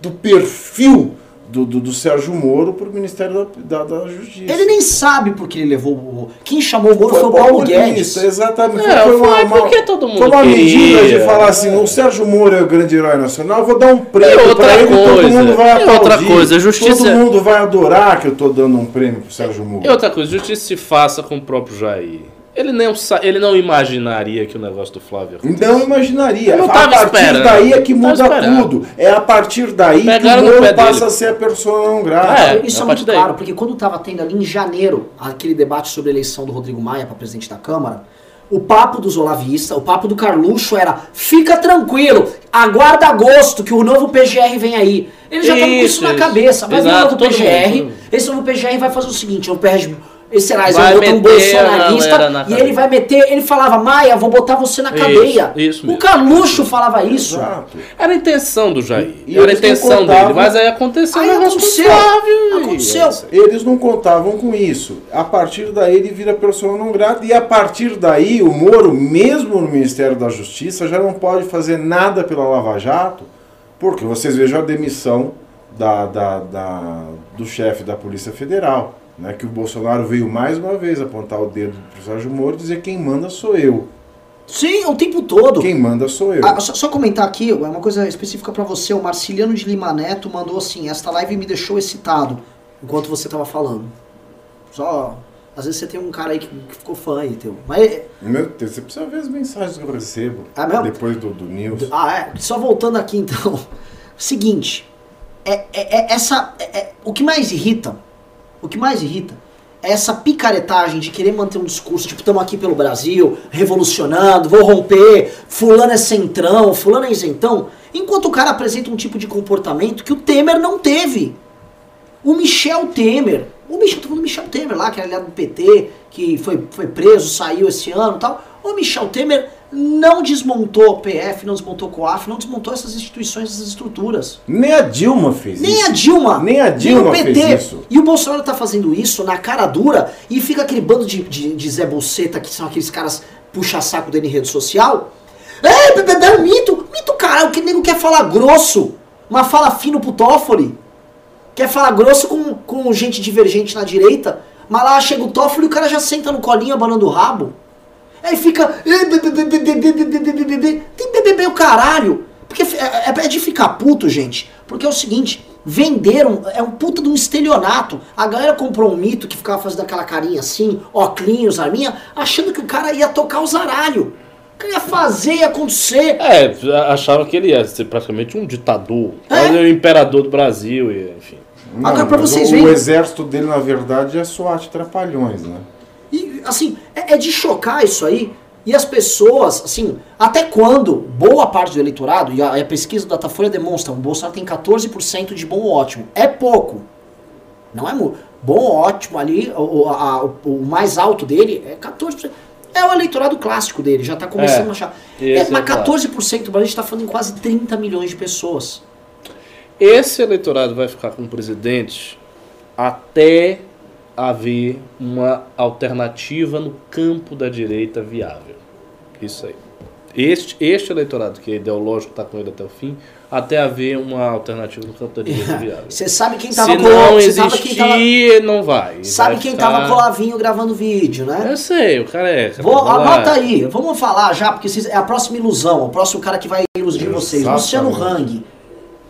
do perfil do, do, do Sérgio Moro para o Ministério da, da, da Justiça.
Ele nem sabe porque ele levou o. Quem chamou o Moro foi,
Foi
o Paulo
populista,
Guedes.
Exatamente.
É,
foi, uma,
foi
uma-
porque todo mundo
foi uma medida
queria.
de falar assim, o Sérgio Moro é o grande herói nacional, eu vou dar um prêmio pra ele, todo mundo vai
e outra
aplaudir.
coisa, justiça-
Todo mundo vai adorar que eu tô dando um prêmio pro Sérgio Moro.
E outra coisa, justiça se faça com o próprio Jair. Ele não, ele não imaginaria que o negócio do Flávio
Não imaginaria.
Eu não
a partir
esperando.
daí é que muda tudo. É a partir daí
Pegaram
que o Moro passa
dele.
a ser a pessoa não grata.
É,
Isso é
partir
muito
daí.
claro, porque quando estava tendo ali em janeiro aquele debate sobre a eleição do Rodrigo Maia para presidente da Câmara, O papo dos olavistas, o papo do Carluxo era: fica tranquilo, aguarda agosto que o novo PGR vem aí. Eles já estão com isso
Isso,
na cabeça. Vai vir o novo PGR.
mundo.
Esse novo PGR vai fazer o seguinte: é um PGR. Esse será
Vai
um bolsonarista e ele vai meter. Ele falava, Maia, vou botar você na
Isso,
cadeia.
isso
o
mesmo.
Carluxo falava isso.
Exato.
Era a intenção do Jair.
E
era a intenção
contavam-
dele. Mas aí aconteceu
Aí
um o
aconteceu. Aconteceu.
Eles não contavam com isso. A partir daí ele vira persona não grata e a partir daí o Moro, mesmo no Ministério da Justiça, já não pode fazer nada pela Lava Jato, porque vocês vejam a demissão da, da- da- do chefe da Polícia Federal, né, que o Bolsonaro veio mais uma vez apontar o dedo para o Sérgio Moro e dizer quem manda sou eu.
Sim, o tempo todo.
Quem manda sou eu.
Ah, só, só comentar aqui, é uma coisa específica pra você. O Marciliano de Lima Neto mandou assim: Esta live me deixou excitado enquanto você tava falando. Só. Às vezes você tem um cara aí que, que ficou fã aí, teu. Mas.
Meu Deus, você precisa ver as mensagens que eu recebo
Ah, mesmo?
depois do, do News.
Ah, é. Só voltando aqui então. Seguinte. É, é- é essa. é- é- o que mais irrita. O que mais irrita é essa picaretagem de querer manter um discurso, tipo, estamos aqui pelo Brasil, revolucionando, vou romper, fulano é centrão, fulano é isentão, enquanto o cara apresenta um tipo de comportamento que o Temer não teve. O Michel Temer, o Michel, tô falando do Michel Temer lá, que era aliado do PT, que foi, foi preso, saiu esse ano e tal. O Michel Temer não desmontou o PF, não desmontou o COAF, não desmontou essas instituições, essas estruturas.
Nem a Dilma fez
Nem
isso.
a Dilma.
Nem a Dilma
o PT.
fez isso.
E o Bolsonaro tá fazendo isso na cara dura e fica aquele bando de, de, de Zé Bolseta, que são aqueles caras puxa-saco dele em rede social. É, bebê, é um mito. Mito, cara. O que nego quer falar grosso, mas fala fino pro Toffoli. Quer falar grosso com, com gente divergente na direita, mas lá chega o Toffoli e o cara já senta no colinho abanando o rabo. Aí fica. "Eh, Tem BBB o caralho. Porque é, é de ficar puto, gente. Porque é o seguinte: venderam. É um puta de um estelionato. A galera comprou um mito que ficava fazendo aquela carinha assim, óculos, arminha, achando que o cara ia tocar o zaralho. O cara ia fazer, ia acontecer.
É, acharam que ele ia ser praticamente um ditador.
É.
Ele é o imperador do Brasil, e, enfim.
Não,
Agora, pra vocês
o,
verem-
o exército dele, na verdade, é SWAT Trapalhões, né?
Assim, é, é de chocar isso aí. E as pessoas, assim, até quando boa parte do eleitorado, e a, a pesquisa do Datafolha demonstra, o Bolsonaro tem 14% de bom ou ótimo. É pouco. Não é muito. Bom ou ótimo ali, o, a- o- mais alto dele é 14%. É o eleitorado clássico dele, já tá começando
É,
a achar. É, mas
clássico.
14% do Brasil, a gente tá falando em quase 30 milhões de pessoas.
Esse eleitorado vai ficar com o presidente até haver uma alternativa no campo da direita viável. Isso aí. Este, este eleitorado que é ideológico está com ele até o fim, até haver uma alternativa no campo da direita viável.
Você sabe quem
Se
tava com
não
quem tava,
existir, não vai.
sabe
Vai
quem
ficar-
tava com o Lavinho gravando vídeo, né?
Eu sei, o cara é.
Vou, anota aí, vamos falar já, porque é a próxima ilusão, o próximo cara que vai iludir vocês. Luciano. Hang.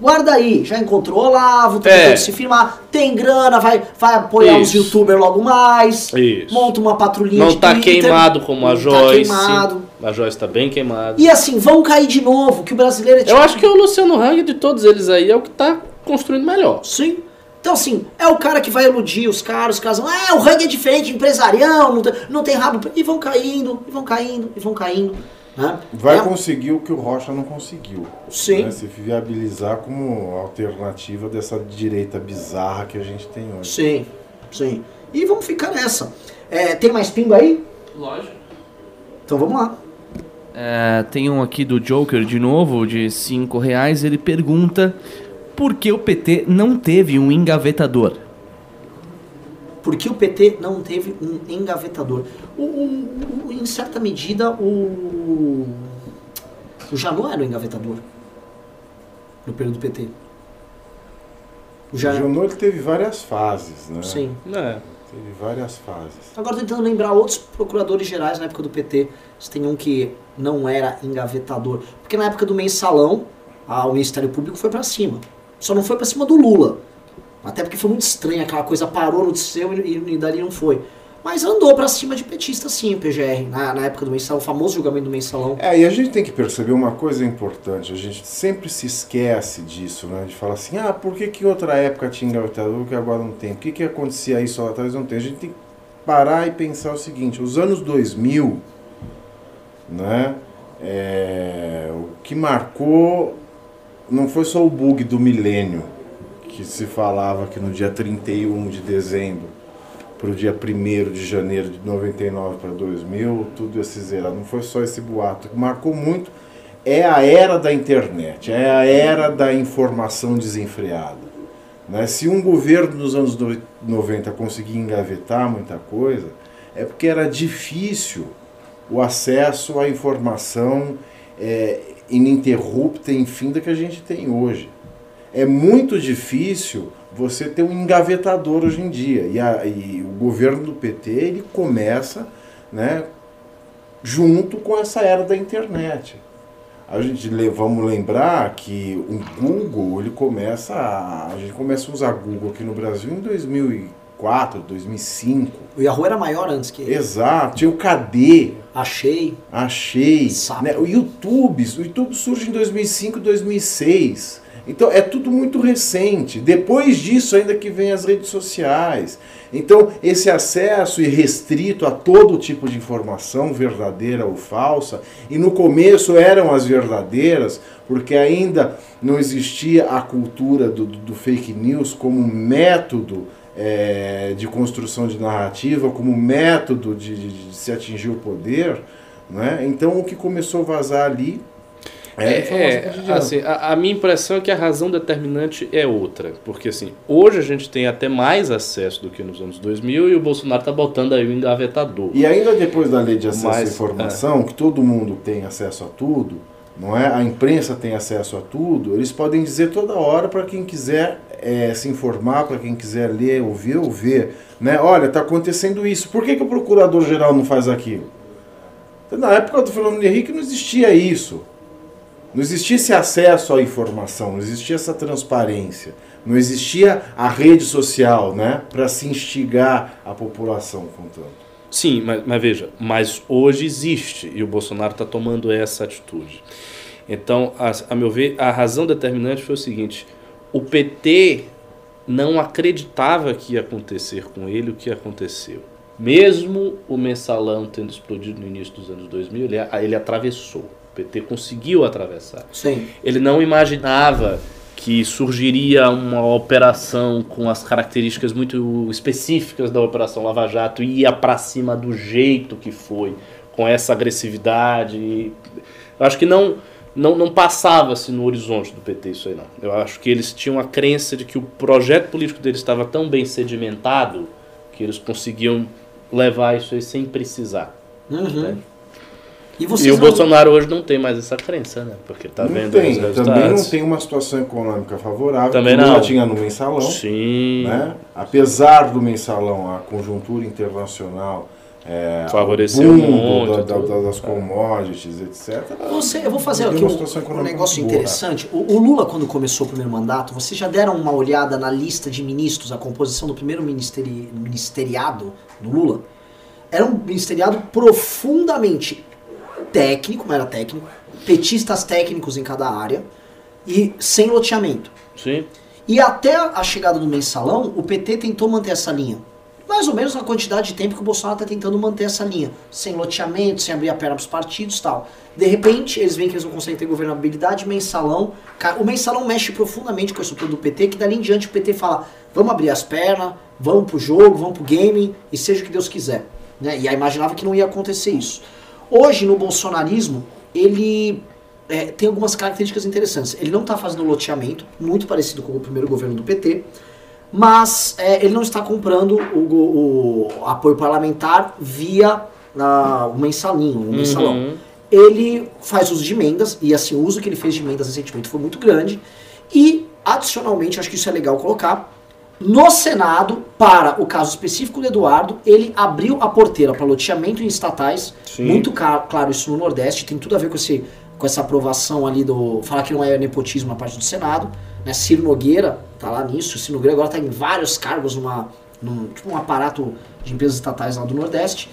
Guarda aí, já encontrou o Olavo, tá
É.
se firmar, tem grana, vai, vai apoiar os
Isso.
youtubers logo mais,
Isso.
monta uma patrulhinha
Não
de
tá
Twitter,
queimado como a
não tá
Joyce.
queimado.
A Joyce tá bem queimada.
E assim, vão cair de novo, que o brasileiro é tipo...
Eu acho que o Luciano Hang de todos eles aí é o que tá construindo melhor.
Sim. Então, assim, é o cara que vai iludir os caras, os caras vão, ah, o Hang é diferente, empresarião, não tem, não tem rabo. E vão caindo, e vão caindo, e vão caindo. Né?
Vai
É-
conseguir o que o Rocha não conseguiu.
Sim.
Né? Se viabilizar como alternativa dessa direita bizarra que a gente tem hoje.
Sim, sim. E vamos ficar nessa. É, tem mais pimba aí?
Lógico.
Então vamos lá.
É, tem um aqui do Joker de novo, de 5 reais. Ele pergunta por que o PT não teve um engavetador.
Porque o PT não teve um engavetador. O, o- o- em certa medida, o. O Janot era o engavetador. No período do PT. O
O
Janot.
Junot ele teve várias fases, né?
Sim.
É.
Teve várias fases.
Agora tô tentando lembrar outros procuradores gerais na época do PT. Se tem um que não era engavetador. Porque na época do mensalão, ah, o Ministério Público foi pra cima. Só não foi pra cima do Lula. Até porque foi muito estranho, aquela coisa parou no seu e, e dali não foi. Mas andou pra cima de petista sim, PGR, na, na época do mensalão, o famoso julgamento do mensalão.
É, e a gente tem que perceber uma coisa importante, a gente sempre se esquece disso, né? De falar assim, ah, por que que outra época tinha engavetador que agora não tem? Por que que acontecia isso lá atrás não tem? A gente tem que parar e pensar o seguinte, os anos 2000 né? É, o que marcou não foi só o bug do milênio, que se falava que no dia 31 de dezembro para o dia 1 de janeiro de 99 para 2000, tudo ia se zerar. Não foi só esse boato. Que marcou muito é a era da internet, é a era da informação desenfreada. Né? Se um governo nos anos 90 conseguia engavetar muita coisa, é porque era difícil o acesso à informação é, ininterrupta e infinda que a gente tem hoje. É muito difícil você ter um engavetador hoje em dia. E, a, e o governo do PT ele começa né, junto com essa era da internet. A gente vamos lembrar que o Google ele começa a, a gente começa a usar Google aqui no Brasil em 2004, 2005.
O Yahoo era maior antes que ele.
Exato, tinha o KD,
Achei.
achei,
Sapo.
né? O YouTube, o YouTube surge em 2005, 2006. Então é tudo muito recente. Depois disso ainda que vem as redes sociais. Então esse acesso irrestrito a todo tipo de informação, verdadeira ou falsa, e no começo eram as verdadeiras, porque ainda não existia a cultura do, do- fake news como método é, de construção de narrativa, como método de, de- de se atingir o poder. Né? Então o que começou a vazar ali é,
É,
cotidiana.
assim, a, a minha impressão é que a razão determinante é outra. Porque, assim, hoje a gente tem até mais acesso do que nos anos 2000 e o Bolsonaro está botando aí o engavetador.
E ainda depois da lei de acesso
Mas,
à informação, que todo mundo tem acesso a tudo, não é? A imprensa tem acesso a tudo, eles podem dizer toda hora para quem quiser eh, se informar, para quem quiser ler, ouvir ou ver, né? Olha, está acontecendo isso. Por que, que o procurador-geral não faz aquilo? Na época do Fernando Henrique não existia isso. Não existia esse acesso à informação, não existia essa transparência, não existia a rede social, né, para se instigar a população com tanto.
Sim, mas, mas veja, mas hoje existe e o Bolsonaro está tomando essa atitude. Então, a, a meu ver, a razão determinante foi o seguinte: o PT não acreditava que ia acontecer com ele o que aconteceu. Mesmo o mensalão tendo explodido no início dos anos 2000, ele, ele atravessou. O PT conseguiu atravessar.
Sim.
Ele não imaginava que surgiria uma operação com as características muito específicas da Operação Lava Jato e ia para cima do jeito que foi, com essa agressividade. Eu acho que não não, não passava-se no horizonte do PT isso aí não. Eu acho que eles tinham a crença de que o projeto político deles estava tão bem sedimentado que eles conseguiam levar isso aí sem precisar.
Uhum.
né?
E vocês
E o
não-
Bolsonaro hoje não tem mais essa crença, né? Porque tá
não
vendo
tem,
os resultados.
também não tem uma situação econômica favorável.
Também
como
não.
já tinha no mensalão.
Sim.
Né? Apesar do mensalão, a conjuntura internacional é,
Favoreceu
o
um
boom
monte,
da- da- das commodities, etc.
Você, eu vou fazer aqui
uma
um,
situação
um negócio
muito boa.
interessante. O, o Lula, quando começou o primeiro mandato, vocês já deram uma olhada na lista de ministros, a composição do primeiro ministeri, ministeriado do Lula? Era um ministeriado profundamente técnico, não era técnico, petistas técnicos em cada área e sem loteamento.
Sim.
E até a chegada do mensalão, o PT tentou manter essa linha. Mais ou menos na quantidade de tempo que o Bolsonaro está tentando manter essa linha. Sem loteamento, sem abrir a perna para os partidos e tal. De repente, eles veem que eles não conseguem ter governabilidade, mensalão. O mensalão mexe profundamente com a estrutura do PT, que dali em diante o PT fala: vamos abrir as pernas, vamos pro jogo, vamos pro game, e seja o que Deus quiser. Né? E aí imaginava que não ia acontecer isso. Hoje, no bolsonarismo, ele é, tem algumas características interessantes. Ele não está fazendo loteamento, muito parecido com o primeiro governo do PT, mas é, ele não está comprando o, o apoio parlamentar via ah, o mensalinho, o mensalão.
Uhum.
Ele faz uso de emendas, e assim, o uso que ele fez de emendas recentemente foi muito grande, e, adicionalmente, acho que isso é legal colocar, no Senado, para o caso específico do Eduardo, ele abriu a porteira para loteamento em estatais,
Sim.
muito claro isso no Nordeste, tem tudo a ver com, esse, com essa aprovação ali do. Falar que não é nepotismo na parte do Senado. Né? Ciro Nogueira tá lá nisso, Ciro Nogueira agora está em vários cargos numa, num tipo um aparato de empresas estatais lá do Nordeste.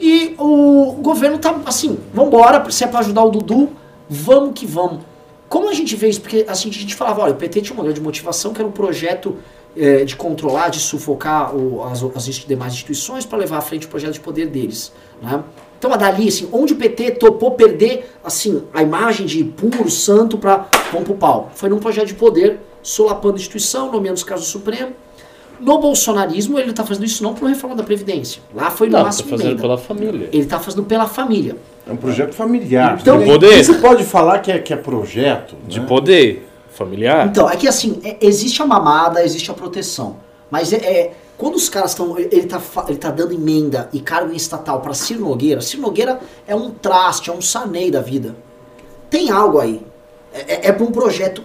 E o governo tá assim, vambora, se é para ajudar o Dudu, vamos que vamos. Como a gente vê isso? Porque assim, a gente falava, olha, o PT tinha uma grande motivação, que era um projeto eh, de controlar, de sufocar o- as, as demais instituições para levar à frente o projeto de poder deles. Né? Então, a dali, assim, onde o PT topou perder assim, a imagem de puro, santo, para vamos pro pau. Foi num projeto de poder, solapando a instituição, nomeando os casos do Supremo. No bolsonarismo, ele está fazendo isso não por reforma da Previdência. Lá foi no
Não, tá
máximo
fazendo
emenda.
pela família.
Ele está fazendo pela família.
É um projeto familiar.
Então-
né?
Poder.
Você pode falar que é, que é projeto,
De
né?
poder familiar.
Então, é que assim, é- existe a mamada, existe a proteção. Mas é, é- quando os caras estão. Ele tá, ele tá dando emenda e cargo em estatal para Ciro Nogueira, Ciro Nogueira é um traste, é um sanei da vida. Tem algo aí. É, é, é para um projeto.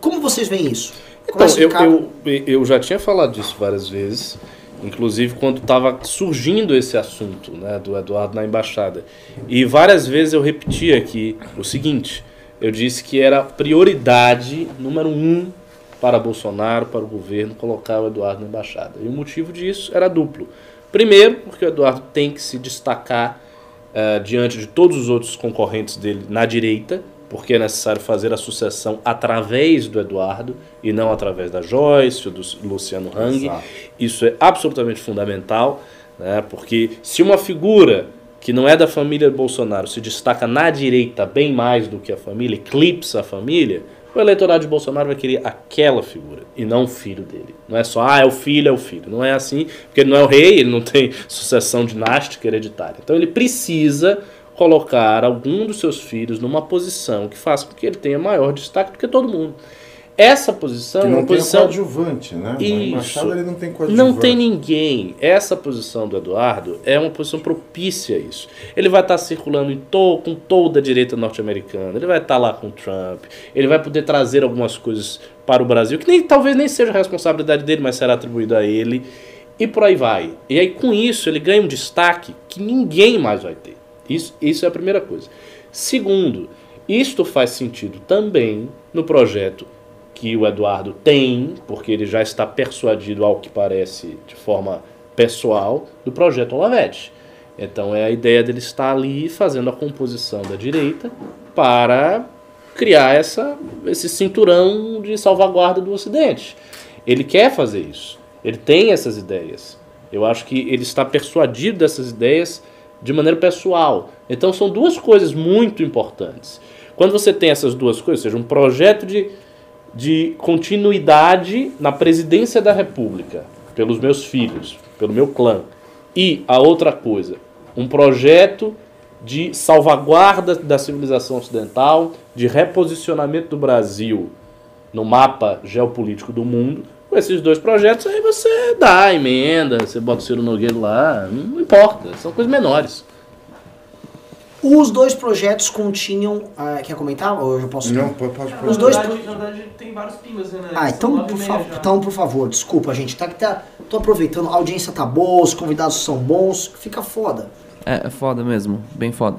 Como vocês veem isso?
Então,
Começa
eu, eu, eu já tinha falado disso várias vezes, inclusive quando estava surgindo esse assunto né, do Eduardo na embaixada. E várias vezes eu repeti aqui o seguinte: eu disse que era prioridade número um para Bolsonaro, para o governo, colocar o Eduardo na embaixada. E o motivo disso era duplo. Primeiro, porque o Eduardo tem que se destacar eh, diante de todos os outros concorrentes dele na direita, porque é necessário fazer a sucessão através do Eduardo e não através da Joyce ou do Luciano Hang.
Exato.
Isso é absolutamente fundamental, né? porque se uma figura que não é da família Bolsonaro se destaca na direita bem mais do que a família, eclipsa a família, o eleitorado de Bolsonaro vai querer aquela figura e não o filho dele. Não é só, ah, é o filho, é o filho. Não é assim, porque ele não é o rei, ele não tem sucessão dinástica hereditária. Então ele precisa colocar algum dos seus filhos numa posição que faça com que ele tenha maior destaque do que todo mundo. Essa posição
Que
é
não
uma
tem
posição
coadjuvante, né?
Isso.
embaixada ele não tem coadjuvante.
não tem ninguém. Essa posição do Eduardo é uma posição propícia a isso. Ele vai estar circulando em to com toda a direita norte-americana, ele vai estar lá com o Trump, ele vai poder trazer algumas coisas para o Brasil, que nem, talvez nem seja responsabilidade dele, mas será atribuído a ele, e por aí vai. E aí com isso ele ganha um destaque que ninguém mais vai ter. Isso, isso é a primeira coisa. Segundo, isto faz sentido também no projeto que o Eduardo tem, porque ele já está persuadido, ao que parece, de forma pessoal, do projeto Olavete. Então é a ideia dele estar ali fazendo a composição da direita para criar essa, esse cinturão de salvaguarda do Ocidente. Ele quer fazer isso. Ele tem essas ideias. Eu acho que ele está persuadido dessas ideias de maneira pessoal. Então são duas coisas muito importantes. Quando você tem essas duas coisas, ou seja, um projeto de, de continuidade na presidência da República, pelos meus filhos, pelo meu clã, e a outra coisa, um projeto de salvaguarda da civilização ocidental, de reposicionamento do Brasil no mapa geopolítico do mundo. Com esses dois projetos, aí você dá a emenda, você bota o Ciro Nogueira lá, não importa, são coisas menores.
Os dois projetos continham. ah, quer comentar? Ou eu posso.
Não, pode, pode,
Os dois-
Na verdade, na verdade, tem vários pimbas, né?
Ah, então por, fa- então, por favor, desculpa, gente. Tá que tá. Tô aproveitando, a audiência tá boa, os convidados são bons, fica foda.
É, é foda mesmo, bem foda.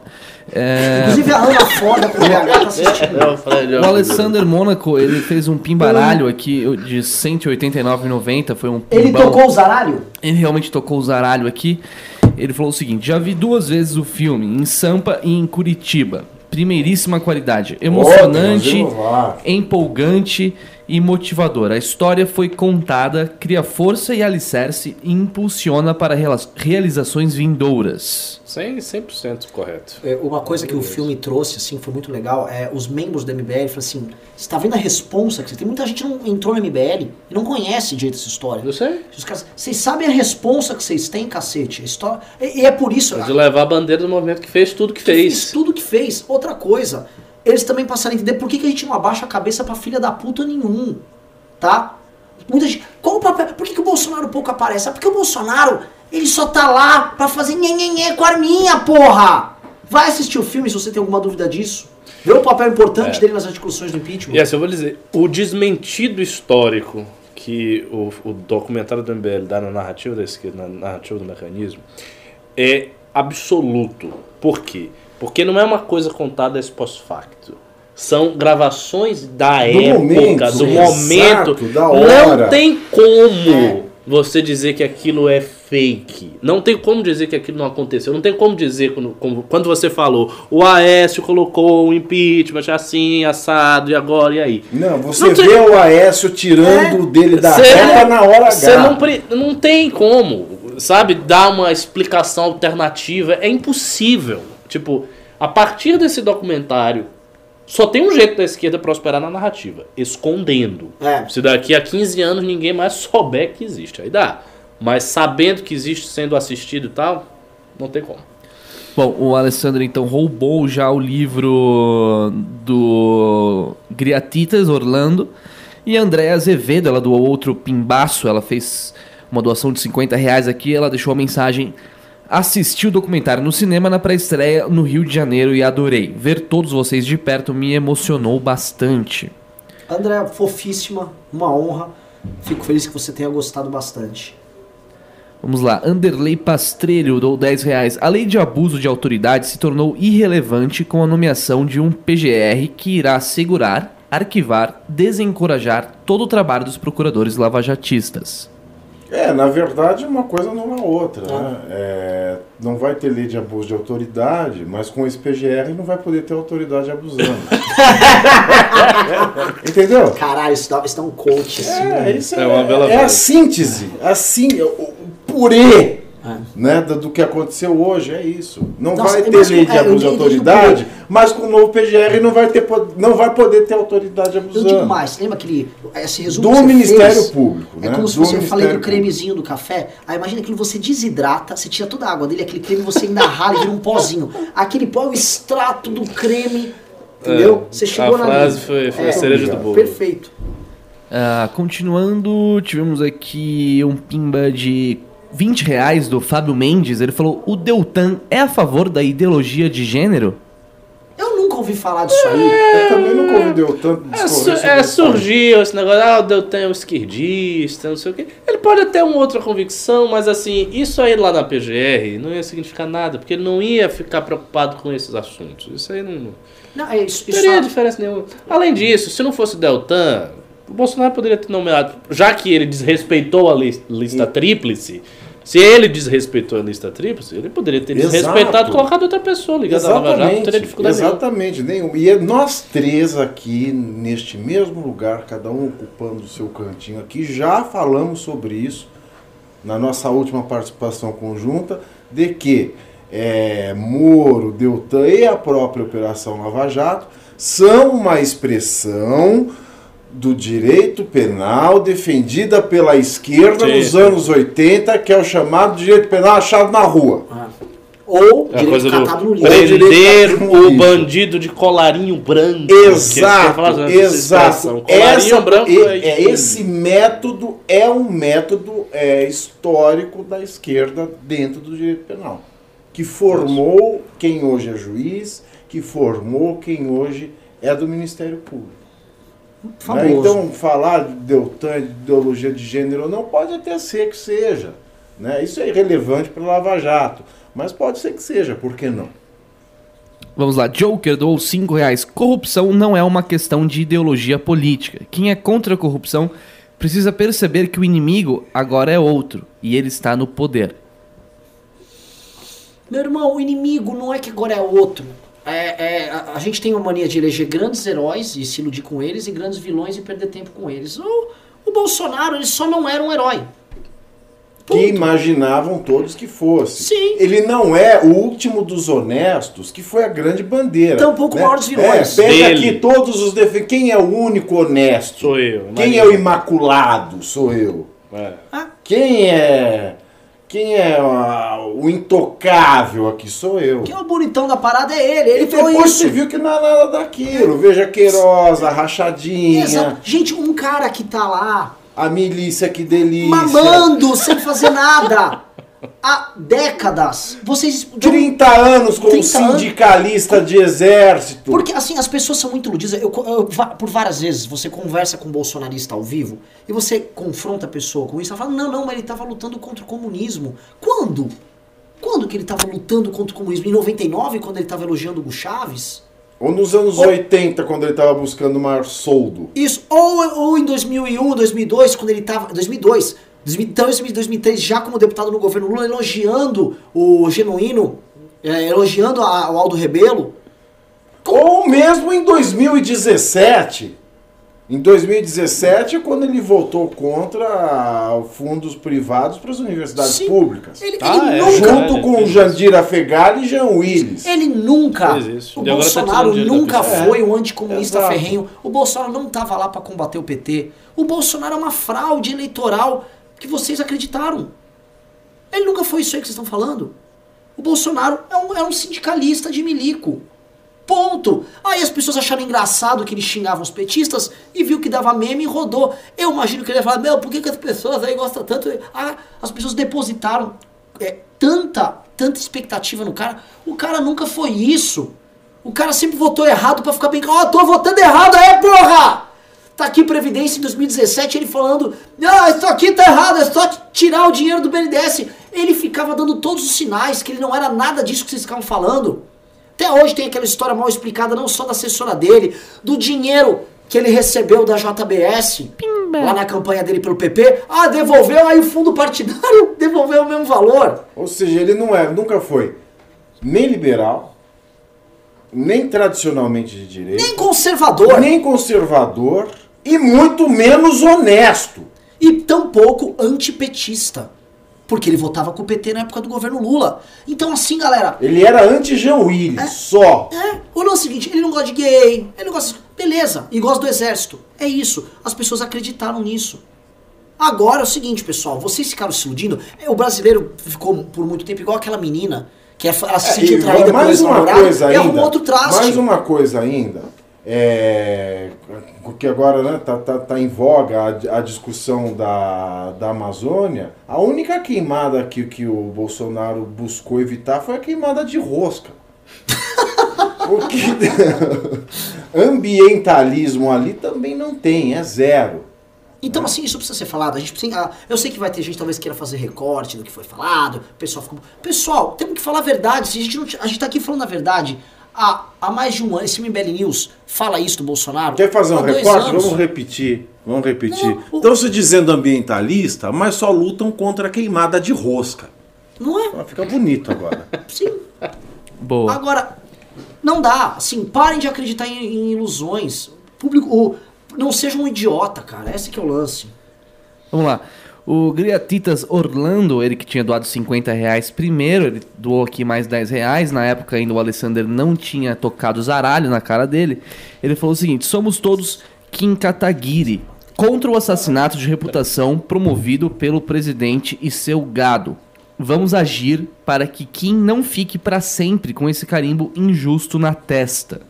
É,
Inclusive a Ana foda com o BH tá assistindo.
o Alessander Mônaco, ele fez um pimbaralho aqui de 189,90, foi um
Ele tocou o zaralho?
Ele realmente tocou o zaralho aqui. Ele falou o seguinte: já vi duas vezes o filme, em Sampa e em Curitiba. Primeiríssima qualidade. Emocionante,
lá.
empolgante e motivador. A história foi contada, cria força e alicerce e impulsiona para realizações vindouras.
100%, 100% correto.
É, Uma coisa que o filme trouxe, assim, foi muito legal, é os membros do MBL falaram assim, você tá vendo a responsa que você tem? Muita gente não entrou no MBL e não conhece direito essa história.
Eu sei.
Os caras, vocês sabem a responsa que vocês têm, cacete? A história, e, e é por isso...
De levar a bandeira do movimento que fez tudo que fez.
fez tudo que fez. Outra coisa, eles também passaram a entender por que, que a gente não abaixa a cabeça pra filha da puta nenhum, tá? Muita gente, qual o papel? Por que, que o Bolsonaro pouco aparece? Ah, porque o Bolsonaro, ele só tá lá pra fazer nhenhenhê com a arminha, porra! Vai assistir o filme se você tem alguma dúvida disso. Vê o papel importante
É.
dele nas articulações do impeachment.
Assim, eu vou dizer, o desmentido histórico que o, o documentário do MBL dá na narrativa da esquerda, na narrativa do mecanismo, é absoluto. Por quê? Porque não é uma coisa contada ex post facto. São gravações da
Do
época,
momento,
do
exato,
momento.
da hora.
Não tem como você dizer que aquilo é fake. Não tem como dizer que aquilo não aconteceu. Não tem como dizer quando, como- quando você falou o Aécio colocou o impeachment assim, assado, e agora, e aí?
Não, você
Não tem-
vê o Aécio tirando o dele da
Cê-
reta na hora
Você
H.
não, pre- não tem como, sabe, dar uma explicação alternativa. É impossível. Tipo, a partir desse documentário, só tem um jeito da esquerda prosperar na narrativa: escondendo.
É.
Se daqui a 15 anos ninguém mais souber que existe, aí dá. Mas sabendo que existe, sendo assistido e tal, não tem como.
Bom, o Alessandro então roubou já o livro do Griatitas Orlando. E a Andréa Azevedo, ela doou outro pimbaço, ela fez uma doação de 50 reais aqui, ela deixou a mensagem. Assisti o documentário no cinema na pré-estreia no Rio de Janeiro e adorei. Ver todos vocês de perto me emocionou bastante.
André, fofíssima, uma honra. Fico feliz que você tenha gostado bastante.
Vamos lá, Anderley Pastrelho dou 10 reais. A lei de abuso de autoridade se tornou irrelevante com a nomeação de um PGR que irá assegurar, arquivar, desencorajar todo o trabalho dos procuradores lavajatistas.
É, na verdade, uma coisa não é outra. Né? É, não vai ter lei de abuso de autoridade, mas com esse PGR não vai poder ter autoridade abusando. Entendeu?
Caralho, isso dá, isso dá um coach assim.
É, isso
É uma bela
é a síntese, assim, o, o purê
É.
né, do, do que aconteceu hoje, é isso. Não
Nossa,
vai ter lei de
é, eu
abuso de autoridade, mas com o novo PGR não vai, ter, não vai poder ter autoridade
Eu
abusando.
digo mais, lembra aquele esse resumo
Do
que você
Ministério
fez?
Público,
É
né?
como se
Do
eu falei do cremezinho do café. Aí imagina aquilo, você desidrata, você tira toda a água dele, aquele creme você ainda rala e vira um pozinho. Aquele pó é o extrato do creme, entendeu?
É,
Você chegou
a
na
frase
linha.
foi, foi
É,
a cereja do bolo.
Perfeito.
Ah, continuando, tivemos aqui um pimba de 20 reais do Fábio Mendes. Ele falou: O Deltan é a favor da ideologia de gênero?
Eu nunca ouvi falar disso aí.
Eu também não convidei tanto
É, su- é,
isso.
surgiu esse negócio, ah, o Deltan é um esquerdista, não sei o quê. Ele pode ter uma outra convicção, mas assim, isso aí lá na PGR não ia significar nada, porque ele não ia ficar preocupado com esses assuntos. Isso aí não,
Não, é isso,
não
isso
teria diferença nenhuma. Além disso, se não fosse o Deltan, o Bolsonaro poderia ter nomeado, já que ele desrespeitou a lis- lista tríplice. Se ele desrespeitou a lista tríplice, ele poderia ter
Exato.
desrespeitado e colocado outra pessoa ligada à Lava Jato, não teria
Exatamente,
dificuldade nenhuma.
exatamente nenhum. E é nós três aqui, neste mesmo lugar, cada um ocupando o seu cantinho aqui, já falamos sobre isso na nossa última participação conjunta, de que é, Moro, Deltan e a própria Operação Lava Jato são uma expressão do direito penal defendida pela esquerda
Sim.
nos anos 80, que é o chamado direito penal achado na rua.
Ah. Ou
É
direito
coisa
catado no
direito
prender o bandido de colarinho branco.
Exato, exato.
Colarinho
Essa,
branco é,
é, esse método é um método é, histórico da esquerda dentro do direito penal, que formou quem hoje é juiz, que formou quem hoje é do Ministério Público. Né? Então, falar de Deltan, de ideologia de gênero, não pode até ser que seja. Né? Isso é irrelevante para Lava Jato, mas pode ser que seja, por que não?
Vamos lá, Joker doou 5 reais. Corrupção não é uma questão de ideologia política. Quem é contra a corrupção precisa perceber que o inimigo agora é outro e ele está no poder.
Meu irmão, o inimigo não é que agora é outro. É, é, a, a gente tem uma mania de eleger grandes heróis e se iludir com eles e grandes vilões e perder tempo com eles. O, o Bolsonaro, ele só não era um herói.
que
Ponto.
imaginavam todos que fosse.
Sim.
Ele não é o último dos honestos, que foi a grande bandeira.
Tampouco o maior dos vilões.
É, pega
Dele.
aqui todos os defeitos. Quem é o único honesto?
Sou eu.
Quem é o imaculado? Sou eu.
É.
Quem é. Quem é o intocável aqui? Sou eu.
Que é o bonitão da parada é ele. Ele
E
falou
depois
isso.
você viu que não é nada daquilo. Veja Queiroz, a rachadinha,
Exato. Gente, um cara que tá lá
a milícia, que delícia.
mamando sem fazer nada há décadas. Vocês.
30 anos como
30 anos.
sindicalista de exército.
Porque assim, as pessoas são muito iludidas. Eu, eu- por várias vezes você conversa com um bolsonarista ao vivo e você confronta a pessoa com isso, ela fala: não, não, mas ele estava lutando contra o comunismo. Quando? Quando que ele estava lutando contra o comunismo? Em 99, quando ele estava elogiando o Chaves?
Ou nos anos
Ou-
80, quando ele tava buscando o maior soldo.
Isso. Ou, ou em 2001, 2002, quando ele estava. 2002, 2000 Então, em 2003, já como deputado no governo Lula, elogiando o Genuíno, é, elogiando a- o Aldo Rebelo.
Ou mesmo em 2017. Em 2017, quando ele votou contra fundos privados para as universidades
Sim.
públicas.
Ele,
Ah,
ele
é,
nunca.
Junto com Jandir Afegali e Jean Willis.
Ele nunca. O
E tá
Bolsonaro nunca foi um anticomunista
Exato.
ferrenho. O Bolsonaro não estava lá para combater o PT. O Bolsonaro é uma fraude eleitoral que vocês acreditaram. Ele nunca foi isso aí que vocês estão falando. O Bolsonaro é um, é um sindicalista de milico. Ponto. Aí as pessoas acharam engraçado que ele xingava os petistas e viu que dava meme e rodou. Eu imagino que ele ia falar, meu, por que, que as pessoas aí gostam tanto? Ah, as pessoas depositaram é, tanta, tanta expectativa no cara. O cara nunca foi isso. O cara sempre votou errado pra ficar bem. Ó, tô votando errado aí, porra! Tá aqui Previdência em 2017, ele falando, ah, isso aqui tá errado, é só tirar o dinheiro do BNDES. Ele ficava dando todos os sinais que ele não era nada disso que vocês ficavam falando. Até hoje tem aquela história mal explicada, não só da assessora dele, do dinheiro que ele recebeu da JBS, lá na campanha dele pelo PP. Ah, devolveu aí o fundo partidário, devolveu o mesmo valor.
Ou seja, ele não é, nunca foi nem liberal, nem tradicionalmente de direita,
Nem conservador.
nem conservador e muito menos honesto.
e tampouco antipetista. Porque ele votava com o PT na época do governo Lula. Então, assim, galera,
Ele era anti-Jean Willis, só.
é, o lance é o seguinte, ele não gosta de gay, ele não gosta. Beleza, e gosta do exército. É isso. As pessoas acreditaram nisso. Agora é o seguinte, pessoal, vocês ficaram se iludindo. É, O brasileiro ficou por muito tempo igual aquela menina, que é- ela se
É,
sentiu traída por
mais uma coisa ainda.
arrumou outro traste.
Mais uma coisa ainda. É, que agora né, tá, tá, tá em voga a, a discussão da, da Amazônia. A única queimada que, que o Bolsonaro buscou evitar foi a queimada de rosca. Porque ambientalismo ali também não tem, é zero.
Então, assim, isso precisa ser falado. A gente precisa, ah, eu sei que vai ter gente talvez queira fazer recorte do que foi falado. O pessoal ficou. Pessoal, temos que falar a verdade. Se a, gente não, a gente tá aqui falando a verdade. Há, há mais de um ano, esse MBL News fala isso do Bolsonaro.
Quer fazer um recorte?
anos.
Vamos repetir. Vamos repetir.
Não, o-
Estão se dizendo ambientalista, mas só lutam contra a queimada de rosca.
Não é?
Fica bonito agora.
Sim.
Boa.
Agora, não dá. Assim, parem de acreditar em, em ilusões. Público, o- não seja um idiota, cara. Esse que é o lance.
Vamos lá. O Griatitas Orlando, ele que tinha doado 50 reais primeiro, ele doou aqui mais 10 reais. Na época ainda o Alessander não tinha tocado zaralho na cara dele. Ele falou o seguinte: somos todos Kim Kataguiri contra o assassinato de reputação promovido pelo presidente e seu gado. Vamos agir para que Kim não fique para sempre com esse carimbo injusto na testa.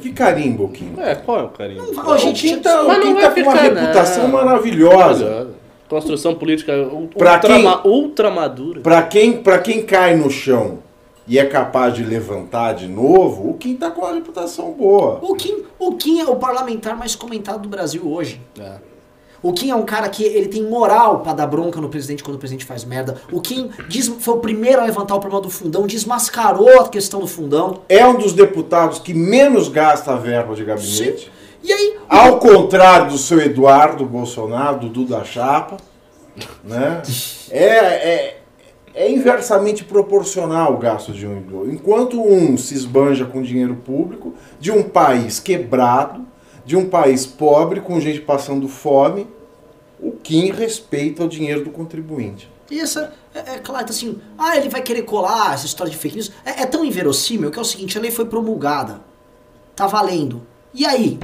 Que carimbo, Kim.
É, qual é o carinho?
Ó, gente,
o Kim tá,
Mas
Kim
não
tá com uma
ficar,
reputação
não.
maravilhosa.
Construção política ultra,
quem-
ultra madura.
Pra quem, pra quem cai no chão e é capaz de levantar de novo, o Kim tá com uma reputação boa.
O Kim, o Kim é o parlamentar mais comentado do Brasil hoje.
É.
O Kim é um cara que ele tem moral pra dar bronca no presidente quando o presidente faz merda. O Kim diz- foi o primeiro a levantar o problema do fundão, desmascarou a questão do fundão.
É um dos deputados que menos gasta a verba de gabinete.
E aí,
Ao contrário do seu Eduardo Bolsonaro, do Duda Chapa, né? É, é, é inversamente proporcional o gasto de um e do outro. Enquanto um se esbanja com dinheiro público de um país quebrado, de um país pobre, com gente passando fome, o Kim respeita o dinheiro do contribuinte.
E essa, é, é claro, então assim, ah, ele vai querer colar essa história de fake news. É, é tão inverossímil que é o seguinte, a lei foi promulgada. Tá valendo. E aí?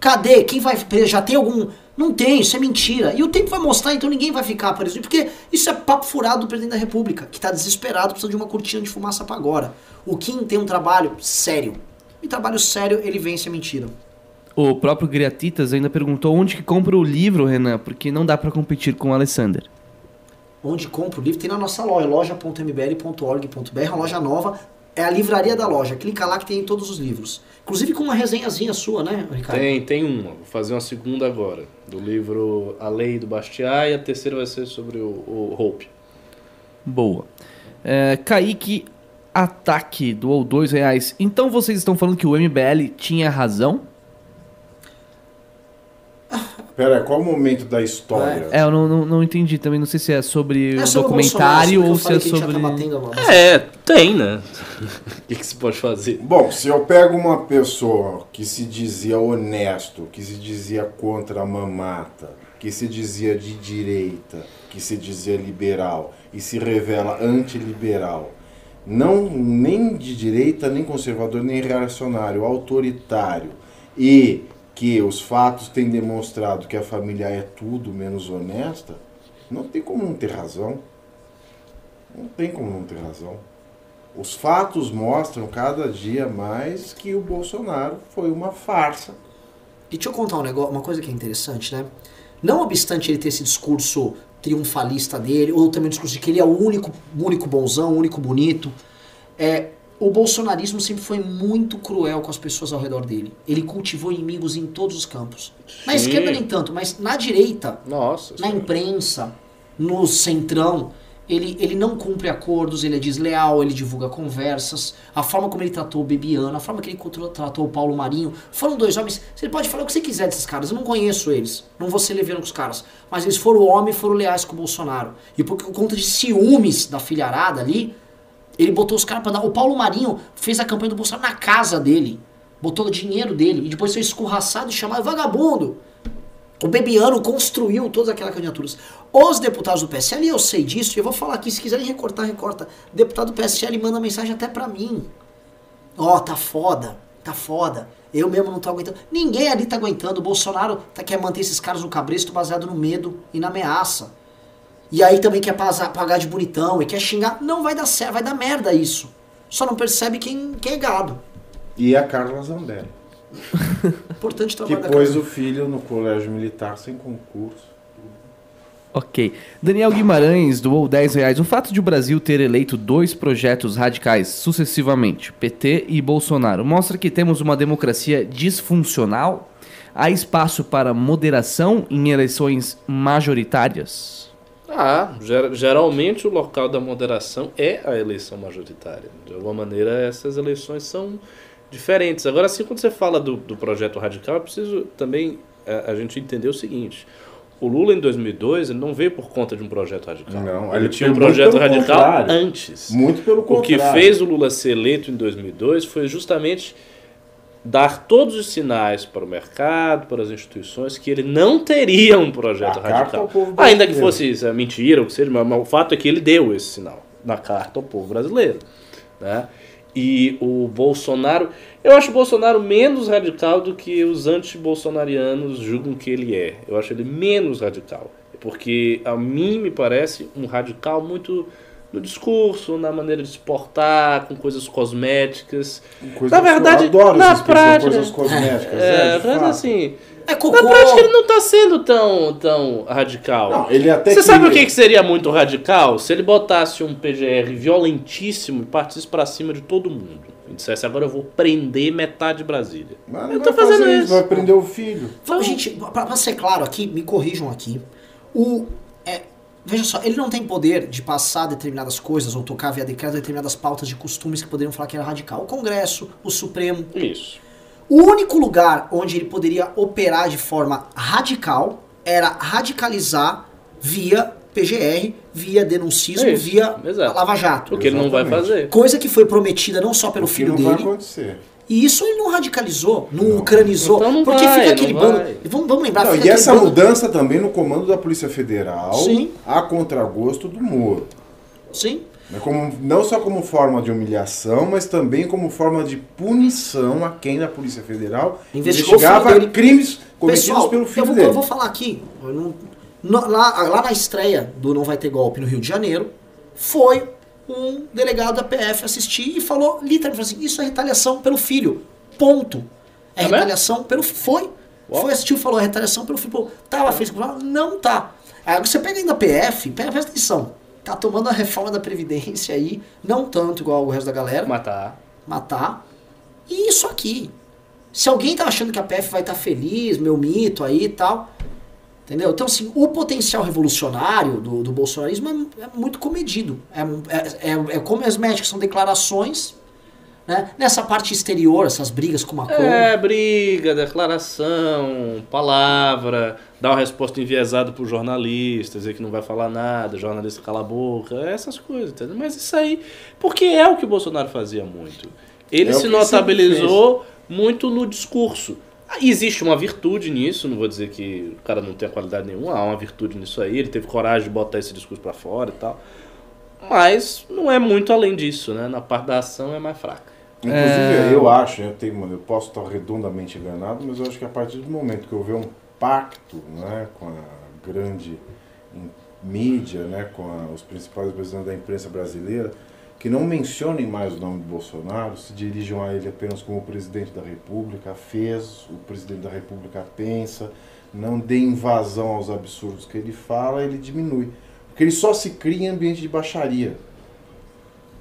Cadê? Quem vai preso? Já tem algum... Não tem, isso é mentira. E o tempo vai mostrar, então ninguém vai ficar preso. Porque isso é papo furado do presidente da república, que tá desesperado, precisa de uma cortina de fumaça pra agora. O Kim tem um trabalho sério. E trabalho sério, ele vence a mentira.
O próprio Griatitas ainda perguntou onde que compra o livro, Renan, porque não dá pra competir com o Alessander.
Onde compra o livro? Tem na nossa loja, loja.mbl.org.br, uma loja nova. É a livraria da loja. Clica lá que tem todos os livros. Inclusive com uma resenhazinha sua, né, Ricardo?
Tem, tem uma, vou fazer uma segunda agora, do livro A Lei do Bastiat, e a terceira vai ser sobre o, o Hope.
Boa. É, Kaique Ataque doou dois reais. Então vocês estão falando que o MBL tinha razão?
Pera, qual o momento da história?
É, eu não, não, não entendi também. Não sei se é sobre
É
o documentário ou se é sobre.
já tá batendo a mão.
É, tem, né? O que, que se pode fazer?
Bom, se eu pego uma pessoa que se dizia honesto, que se dizia contra a mamata, que se dizia de direita, que se dizia liberal e se revela antiliberal, não nem de direita, nem conservador, nem reacionário, autoritário, e que os fatos têm demonstrado que a família é tudo menos honesta, não tem como não ter razão. Não tem como não ter razão. Os fatos mostram cada dia mais que o Bolsonaro foi uma farsa.
E deixa eu contar um negócio, uma coisa que é interessante, né? Não obstante ele ter esse discurso triunfalista dele, ou também o discurso de que ele é o único, único bonzão, o único bonito, é, o bolsonarismo sempre foi muito cruel com as pessoas ao redor dele. Ele cultivou inimigos em todos os campos. Na
Sim.
esquerda nem tanto, mas na direita,
Nossa.
na
senhora.
imprensa, no centrão, ele, ele não cumpre acordos, ele é desleal, ele divulga conversas. A forma como ele tratou o Bebiano, a forma que ele tratou o Paulo Marinho. Foram dois homens. Você pode falar o que você quiser desses caras, eu não conheço eles. Não vou ser leviano com os caras. Mas eles foram homem e foram leais com o Bolsonaro. E por conta de ciúmes da filharada ali, ele botou os caras pra dar. O Paulo Marinho fez a campanha do Bolsonaro na casa dele. Botou o dinheiro dele. E depois foi escorraçado e chamado vagabundo. O Bebiano construiu todas aquelas candidaturas. Os deputados do PSL, eu sei disso, e eu vou falar aqui, se quiserem recortar, recorta. Deputado do PSL manda mensagem até pra mim. Ó, tá foda, tá foda. Eu mesmo não tô aguentando. Ninguém ali tá aguentando. O Bolsonaro tá, quer manter esses caras no cabresto baseado no medo e na ameaça. E aí também quer pasa- pagar de bonitão e quer xingar. Não vai dar certo, vai dar merda isso. Só não percebe quem, quem é gado.
E a Carla Zambelli,
Importante
que
trabalhar da
pôs o filho no colégio militar sem concurso.
Ok. Daniel Guimarães doou 10 reais. O fato de o Brasil ter eleito dois projetos radicais sucessivamente, PT e Bolsonaro, mostra que temos uma democracia disfuncional? Há espaço para moderação em eleições majoritárias?
Ah, ger- geralmente o local da moderação é a eleição majoritária. De alguma maneira, essas eleições são diferentes. Agora, assim, quando você fala do, do projeto radical, é preciso também eh, a, gente entender o seguinte. O Lula, em 2002, ele não veio por conta de um projeto radical.
Não,
ele
ele
tinha um projeto radical
contrário.
antes.
Muito pelo
O que
contrário.
fez o Lula ser eleito em 2002 foi justamente dar todos os sinais para o mercado, para as instituições, que ele não teria um projeto
A
radical. Ainda que fosse isso, é mentira, o que seja, mas, mas o fato é que ele deu esse sinal na carta ao povo brasileiro. Né? E o Bolsonaro, eu acho o Bolsonaro menos radical do que os anti-bolsonarianos julgam que ele é. Eu acho ele menos radical. Porque a mim me parece um radical muito no discurso, na maneira de se portar, com coisas cosméticas.
Coisas-
na verdade,
eu adoro
na prática,
coisas cosméticas.
É,
é,
mas assim,
É
na prática ele não está sendo tão, tão radical.
Não, ele até
Você
que-
sabe o que, que seria muito radical? Se ele botasse um PGR violentíssimo e partisse pra cima de todo mundo. E dissesse, agora eu vou prender metade de Brasília.
Mas
eu
não
tô
vai
fazendo
fazer
isso.
Vai prender o filho.
Vamos, gente, pra, pra ser claro aqui, me corrijam aqui. O, veja só, ele não tem poder de passar determinadas coisas ou tocar via decreto determinadas pautas de costumes que poderiam falar que era radical. O Congresso, o Supremo.
Isso.
O único lugar onde ele poderia operar de forma radical era radicalizar via PGR, via denuncismo,
Isso,
via
exato.
Lava Jato.
O que ele não vai fazer.
Coisa que foi prometida não só pelo
o
filho
não vai
dele,
acontecer.
E isso ele não radicalizou, não, ucranizou.
Então não
porque
vai,
fica aquele
não
bando. Vamos, vamos lembrar,
Não,
fica
e essa
bando-
mudança também no comando da Polícia Federal,
Sim.
a contragosto do Moro.
Sim.
Como- não só como forma de humilhação, mas também como forma de punição a quem da Polícia Federal
Investigou
investigava
dele.
crimes cometidos
Pessoal,
pelo
eu
filho
vou,
dele.
eu vou falar aqui. eu não- no- lá, lá na estreia do Não Vai Ter Golpe no Rio de Janeiro, foi um delegado da PF assistir e falou literalmente assim: isso é retaliação pelo filho. Ponto. É,
É mesmo?
retaliação pelo Foi.
Uau.
Foi assistir e falou: é retaliação pelo filho. Pô, tava fez Não tá. Aí você pega ainda a PF, pega, presta atenção. Tá tomando a reforma da Previdência aí, não tanto igual o resto da galera
Matar.
matar. E isso aqui. Se alguém tá achando que a PF vai estar feliz, meu mito aí e tal. Entendeu? Então, assim, o potencial revolucionário do, do bolsonarismo é, é muito comedido. É, é, é, é como as médicas são declarações. Né? Nessa parte exterior, essas brigas com o Macron.
É, briga, declaração, palavra. dar uma resposta enviesada pro jornalista, dizer que não vai falar nada, o jornalista cala a boca, essas coisas, entendeu? Mas isso aí, porque é o que o Bolsonaro fazia muito. Ele
É o
se notabilizou muito no discurso. Ah, Existe uma virtude nisso, não vou dizer que o cara não tem qualidade nenhuma, há uma virtude nisso aí, ele teve coragem de botar esse discurso pra fora e tal. Mas não é muito além disso, né? Na parte da ação é mais fraca.
Inclusive, eu acho, eu, tenho, eu posso estar redondamente enganado, mas eu acho que a partir do momento que houver um pacto né, com a grande mídia, né, com a- os principais representantes da imprensa brasileira, que não mencionem mais o nome do Bolsonaro, se dirijam a ele apenas como o presidente da República fez, o presidente da República pensa, não dê invasão aos absurdos que ele fala, ele diminui. Porque ele só se cria em ambiente de baixaria.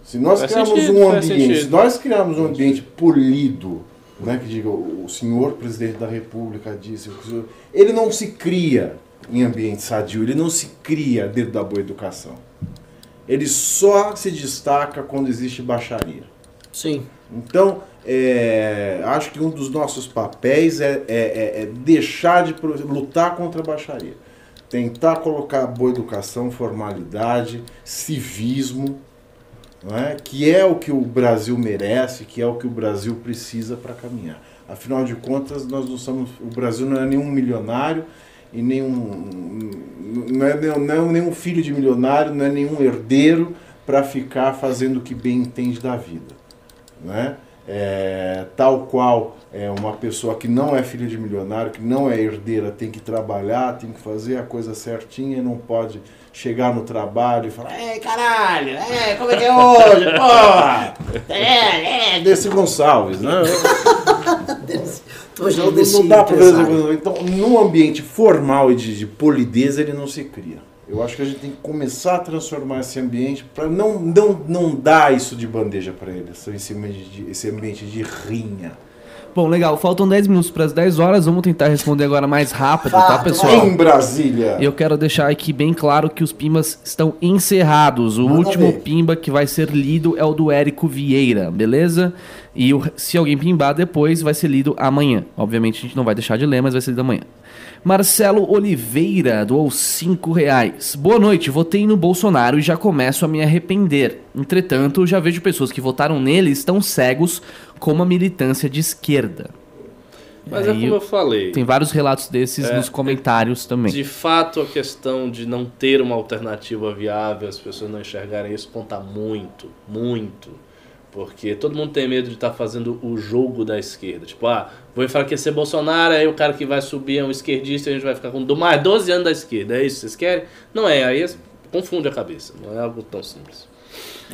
Se nós
Faz
criarmos
sentido,
um ambiente, se nós criarmos um ambiente polido, né, que diga o senhor presidente da República disse, ele não se cria em ambiente sadio, ele não se cria dentro da boa educação. Ele só se destaca quando existe baixaria.
Sim.
Então, é, acho que um dos nossos papéis é, é- é- é deixar de lutar contra a baixaria. Tentar colocar boa educação, formalidade, civismo, é? que é o que o Brasil merece, que é o que o Brasil precisa para caminhar. Afinal de contas, nós não somos. O Brasil não é nenhum milionário e nenhum. Não é, nenhum- não é nenhum filho de milionário, não é nenhum herdeiro para ficar fazendo o que bem entende da vida né? É, tal qual é uma pessoa que não é filha de milionário, que não é herdeira, tem que trabalhar, tem que fazer a coisa certinha e não pode chegar no trabalho e falar, ei caralho, é, como é que é hoje? Porra! É, é, Desse Gonçalves, né?
Já
Não, não dá fazer. Então, num ambiente formal e de, de polidez, ele não se cria. Eu acho que a gente tem que começar a transformar esse ambiente para não, não, não dar isso de bandeja para ele, esse, esse ambiente de rinha.
Bom, legal. Faltam 10 minutos para as 10 horas. Vamos tentar responder agora mais rápido, tá, pessoal?
Em Brasília.
Eu quero deixar aqui bem claro que os pimbas estão encerrados. O
Manda
último
ver.
pimba que vai ser lido é o do Érico Vieira, beleza? E o- se alguém pimbar depois, vai ser lido amanhã. Obviamente a gente não vai deixar de ler, mas vai ser lido amanhã. Marcelo Oliveira doou 5 reais. Boa noite, votei no Bolsonaro e já começo a me arrepender. Entretanto, já vejo pessoas que votaram nele estão cegos com a militância de esquerda.
Mas é como eu falei.
Tem vários relatos desses
É,
nos comentários também.
De fato, a questão de não ter uma alternativa viável, as pessoas não enxergarem isso, conta muito, muito. Porque todo mundo tem medo de estar fazendo o jogo da esquerda. Tipo, ah, vou enfraquecer Bolsonaro, aí o cara que vai subir é um esquerdista e a gente vai ficar com do- mais 12 anos da esquerda. É isso que vocês querem? Não é, aí confunde a cabeça. Não é algo tão simples.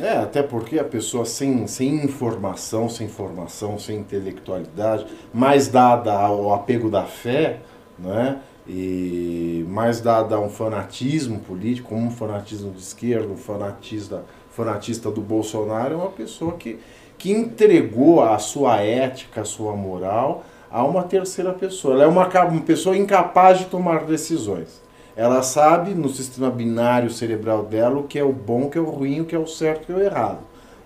É, até porque a pessoa sem, sem informação, sem formação, sem intelectualidade, mais dada ao apego da fé, né? E mais dada a um fanatismo político, como um fanatismo de esquerda, um fanatista, fanatista do Bolsonaro, é uma pessoa que, que entregou a sua ética, a sua moral a uma terceira pessoa. Ela é uma, uma pessoa incapaz de tomar decisões. Ela sabe no sistema binário cerebral dela o que é o bom, o que é o ruim, o que é o certo, o que é o errado.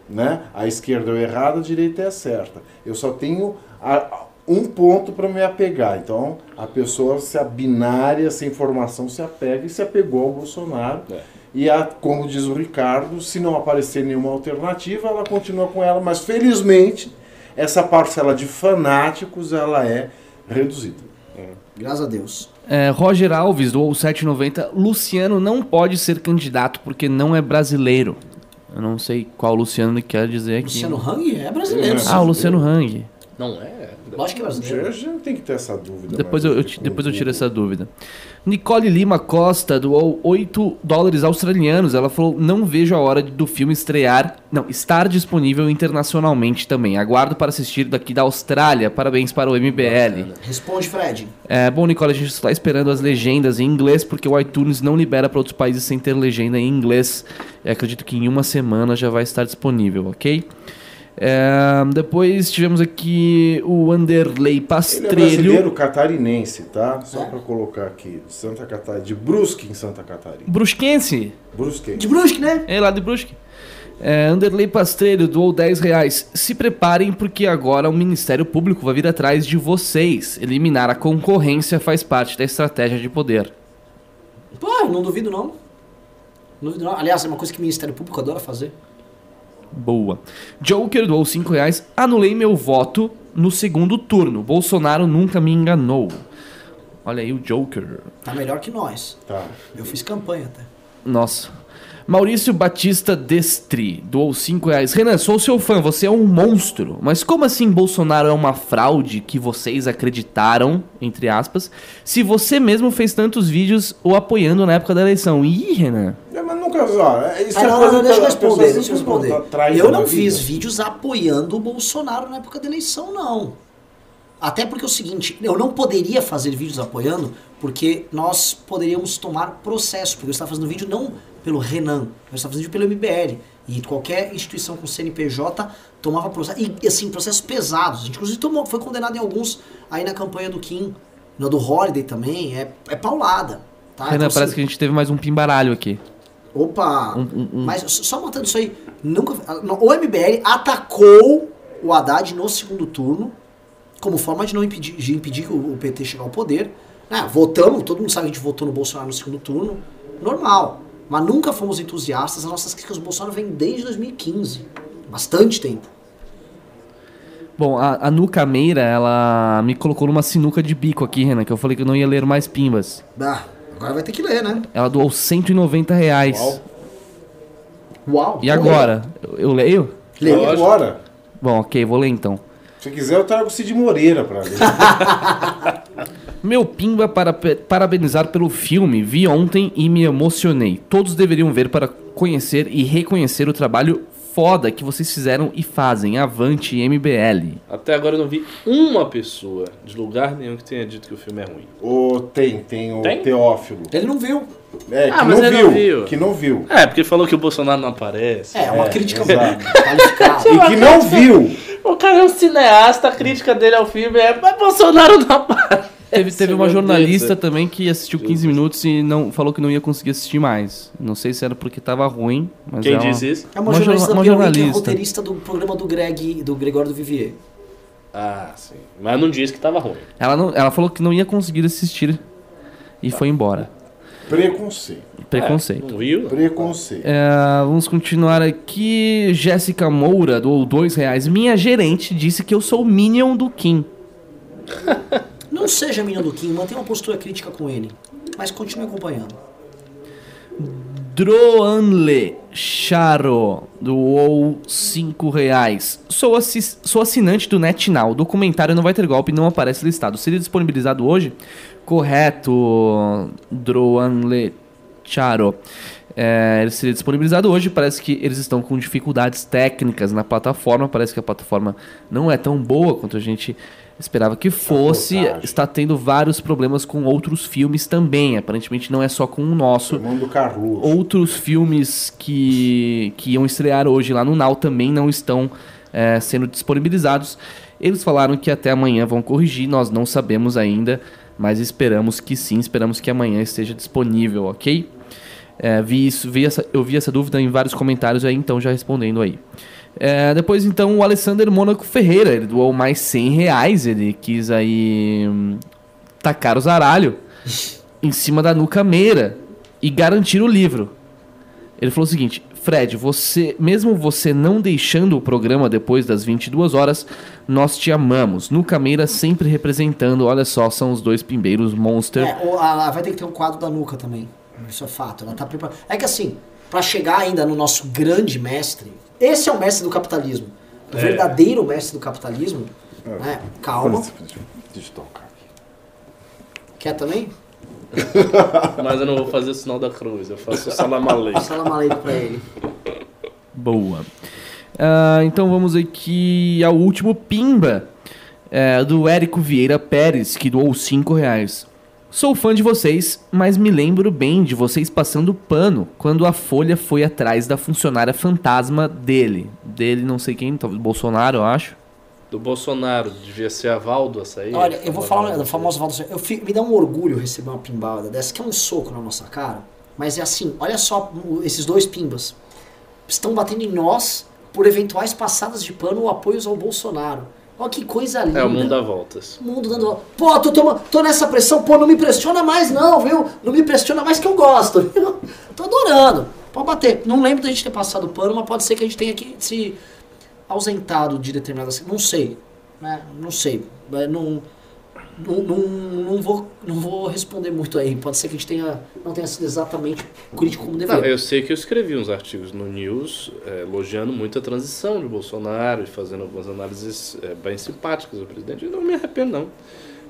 Né? A esquerda é o errado, a direita é a certa. Eu só tenho a- um ponto para me apegar. Então, a pessoa se a binária, sem informação, se apega e se apegou ao Bolsonaro.
É.
E, a, como diz o Ricardo, se não aparecer nenhuma alternativa, ela continua com ela. Mas, felizmente, essa parcela de fanáticos ela é reduzida.
Graças a Deus.
É, Roger Alves doou 7,90. Luciano não pode ser candidato porque não é brasileiro. Eu não sei qual Luciano ele quer dizer aqui.
Luciano Hang é brasileiro. Sim.
Ah, o Luciano Hang.
Não é?
Lógico que é
A
brasileiro.
gente tem que ter essa dúvida.
Depois eu, eu ti- depois eu tiro essa dúvida. Nicole Lima Costa doou 8 dólares australianos. Ela falou: Não vejo a hora do filme estrear. Não, estar disponível internacionalmente também. Aguardo para assistir daqui da Austrália. Parabéns para o MBL.
Responde, Fred.
É, bom, Nicole, a gente está esperando as legendas em inglês, porque o iTunes não libera para outros países sem ter legenda em inglês. Eu acredito que em uma semana já vai estar disponível, ok? É, depois tivemos aqui o Wanderley
Ele é
Pastrelho.
brasileiro catarinense, tá? Só
É.
pra colocar aqui. De Santa Catarina. De Brusque, em Santa Catarina.
Brusquense.
Brusque.
De Brusque, né?
É lá de Brusque. É, Anderley Pastrelho doou 10 reais. Se preparem porque agora o Ministério Público vai vir atrás de vocês. Eliminar a concorrência faz parte da estratégia de poder.
Pô, não duvido não. Não duvido não. Aliás, é uma coisa que o Ministério Público adora fazer.
Boa. Joker doou 5 reais. Anulei meu voto no segundo turno. Bolsonaro nunca me enganou. Olha aí o Joker.
Tá melhor que nós.
Tá.
Eu fiz campanha até.
Nossa. Maurício Batista Destri doou 5 reais. Renan, sou seu fã, você é um monstro. Mas como assim Bolsonaro é uma fraude que vocês acreditaram, entre aspas, se você mesmo fez tantos vídeos o apoiando na época da eleição? Ih, Renan.
É, mas nunca. Ó, isso
Ah,
é
não,
coisa
não, deixa eu responder, deixa eu
que
responder. Eu não fiz vídeos apoiando o Bolsonaro na época da eleição, não. Até porque é o seguinte, eu não poderia fazer vídeos apoiando, porque nós poderíamos tomar processo, porque eu estava fazendo vídeo não pelo Renan, eu estava fazendo pelo MBL. E qualquer instituição com CNPJ tomava processo. E assim, processos pesados. A gente inclusive tomou, foi condenado em alguns aí na campanha do Kim, no do Holiday também, é, é paulada. Tá?
Renan,
Então,
parece
assim,
que a gente teve mais um pimbaralho aqui.
Opa!
Um- um- um-
Mas só matando isso aí, nunca, o MBL atacou o Haddad no segundo turno como forma de não impedir, de impedir que o, o PT chegar ao poder. Ah, votamos, todo mundo sabe que a gente votou no Bolsonaro no segundo turno, normal. Mas nunca fomos entusiastas, as nossas críticas ao Bolsonaro vêm desde 2015. Bastante tempo.
Bom, a, a Nuca Meira, ela me colocou numa sinuca de bico aqui, Renan, que eu falei que eu não ia ler mais pimbas.
Ah, agora vai ter que ler, né?
Ela doou 190 reais.
Uau.
Uau!
E agora? Eu, eu leio?
Leia
agora.
Bom, ok, vou ler então.
Se quiser, eu trago o Cid Moreira pra ler.
Meu pimba para parabenizar pelo filme. Vi ontem e me emocionei. Todos deveriam ver para conhecer e reconhecer o trabalho foda que vocês fizeram e fazem. Avante MBL.
Até agora eu não vi uma pessoa de lugar nenhum que tenha dito que o filme é ruim.
tem, tem o
Tem?
Teófilo.
Ele não viu.
É,
Ah,
que
mas
não
ele
viu,
não viu.
Que não viu.
É, porque falou que o Bolsonaro não aparece.
É, uma
É,
crítica
exato.
qualificada.
E que não viu.
O cara é um cineasta, a crítica dele ao filme é mas Bolsonaro não aparece.
Teve, teve uma
Meu
jornalista
Deus.
também que assistiu 15 minutos e não falou que não ia conseguir assistir mais. Não sei se era porque tava ruim, mas
Quem
ela-
disse isso?
É uma,
Uma
jornalista
uma
Piauí, que é
jornalista.
roteirista do programa do Greg, do Gregório do Vivier.
Ah, sim. Mas não disse que tava ruim.
Ela, não, ela falou que não ia conseguir assistir e foi embora.
Preconceito.
Preconceito.
É, viu?
Preconceito.
É, vamos continuar aqui. Jéssica Moura doou dois reais. Minha gerente disse que eu sou Minion do Kim.
Não seja menino do Kim, mantenha uma postura crítica com ele. Mas continue acompanhando.
Droanle Charo doou 5 reais. Sou, assis- sou assinante do NetNow. O documentário Não Vai Ter Golpe não aparece listado. Seria disponibilizado hoje? Correto, Droanle Charo. É, ele seria disponibilizado hoje. Parece que eles estão com dificuldades técnicas na plataforma. Parece que a plataforma não é tão boa quanto a gente esperava que fosse. Está tendo vários problemas com outros filmes também. Aparentemente não é só com o nosso
Irmão do Carlos.
outros filmes que, que iam estrear hoje lá no Now também não estão é, sendo disponibilizados. Eles falaram que até amanhã vão corrigir, nós não sabemos ainda, mas esperamos que sim, esperamos que amanhã esteja disponível, ok? É, vi isso, vi essa, eu vi essa dúvida em vários comentários aí, então já respondendo aí. É, depois então o Alessander Mônaco Ferreira, ele doou mais 100 reais, ele quis aí hum, tacar o zaralho em cima da nuca meira e garantir o livro. Ele falou o seguinte: Fred, você, mesmo você não deixando o programa depois das 22 horas, nós te amamos. Nuca Meira sempre representando. Olha só, são os dois pimbeiros monster.
É, o- a- vai ter que ter um quadro da nuca também. Isso é fato. Ela tá preparada. É que assim, pra chegar ainda no nosso grande mestre, esse é o mestre do capitalismo. O
É.
verdadeiro mestre do capitalismo. Né? Calma.
Deixa eu tocar aqui.
Quer também?
Mas eu não vou fazer o sinal da cruz, eu faço o salamalei.
Passa lá maleico pra ele.
Boa. Ah, então vamos aqui ao último Pimba, é, do Érico Vieira Pérez, que doou 5 reais. Sou fã de vocês, mas me lembro bem de vocês passando pano quando a Folha foi atrás da funcionária fantasma dele. Dele, não sei quem, talvez Bolsonaro, eu acho.
Do Bolsonaro, devia ser a Valdo açaí.
Olha, eu vou falar da famosa Valdo Eu fi- me dá um orgulho receber uma pimbada dessa, que é um soco na nossa cara. Mas é assim, olha só esses dois pimbas. estão batendo em nós por eventuais passadas de pano ou apoios ao Bolsonaro. Olha que coisa linda.
É o mundo dá voltas.
O mundo dando volta. Pô, tô, tô, tô nessa pressão, pô, não me pressiona mais não, viu? Não me pressiona mais que eu gosto, viu? Tô adorando. Pode bater. Não lembro da gente ter passado pano, mas pode ser que a gente tenha que se ausentado de determinadas... Não sei. Né? Não sei. Não, não, não, não, vou, não vou responder muito aí. Pode ser que a gente tenha, não tenha sido exatamente crítico como
Não,
deveria.
eu sei que eu escrevi uns artigos no News é, elogiando muito a transição de Bolsonaro e fazendo algumas análises é, bem simpáticas do presidente. Eu não me arrependo, não.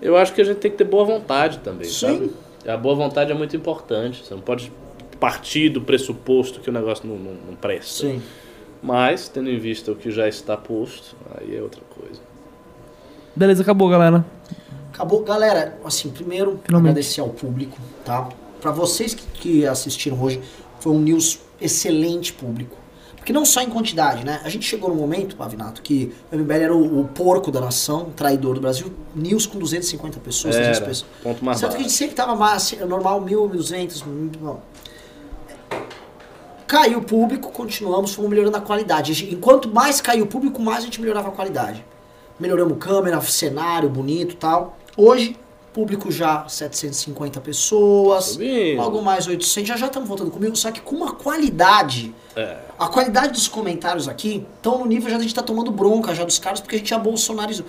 Eu acho que a gente tem que ter boa vontade também,
Sim.
sabe? A boa vontade é muito importante. Você não pode partir do pressuposto que o negócio não, não, não presta.
Sim.
Mas, tendo em vista o que já está posto, aí é outra coisa.
Beleza, acabou, galera.
Acabou. Galera, assim, primeiro,
Finalmente.
agradecer ao público, tá? Pra vocês que, que assistiram hoje, foi um news excelente público. Porque não só em quantidade, né? A gente chegou no momento, Pavinato, que o MBL era o, o porco da nação, o traidor do Brasil. News com 250 pessoas, 300
Era,
pessoas.
ponto mais
Certo que a gente sempre tava mais, normal, 1.000, 1.200, muito bom. Caiu o público, continuamos, fomos melhorando a qualidade. Enquanto mais caiu o público, mais a gente melhorava a qualidade. Melhoramos câmera, cenário bonito e tal. Hoje, público já 750 pessoas,
Subindo.
logo mais 800, já já estamos voltando comigo, só que com uma qualidade.
É.
A qualidade dos comentários aqui estão no nível já a gente tá tomando bronca já dos caras, porque a gente já bolsonarizou.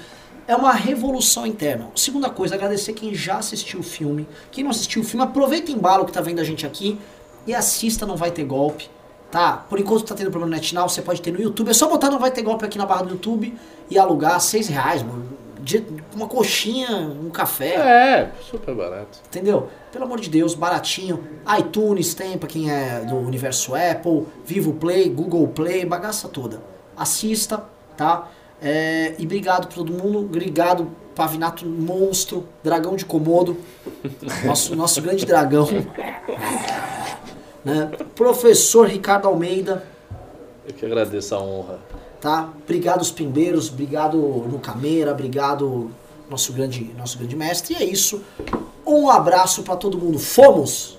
É uma revolução interna. Segunda coisa, agradecer quem já assistiu o filme. Quem não assistiu o filme, aproveita o embalo que tá vendo a gente aqui e assista Não Vai Ter Golpe. Tá? Por enquanto tá tendo problema no NetNow, você pode ter no YouTube. É só botar Não Vai Ter Golpe aqui na barra do YouTube e alugar seis reais, mano. De- Uma coxinha, um café.
É, super barato.
Entendeu? Pelo amor de Deus, baratinho. iTunes tem pra quem é do universo Apple, Vivo Play, Google Play, bagaça toda. Assista, tá? É, e obrigado pra todo mundo. Obrigado, Pavinato Monstro, Dragão de Komodo. Nosso, nosso grande dragão. Né? Professor Ricardo Almeida.
Eu que agradeço a honra.
Tá? Obrigado os pimbeiros, obrigado Luca Meira, obrigado nosso grande, nosso grande mestre. E é isso. Um abraço pra todo mundo. Fomos!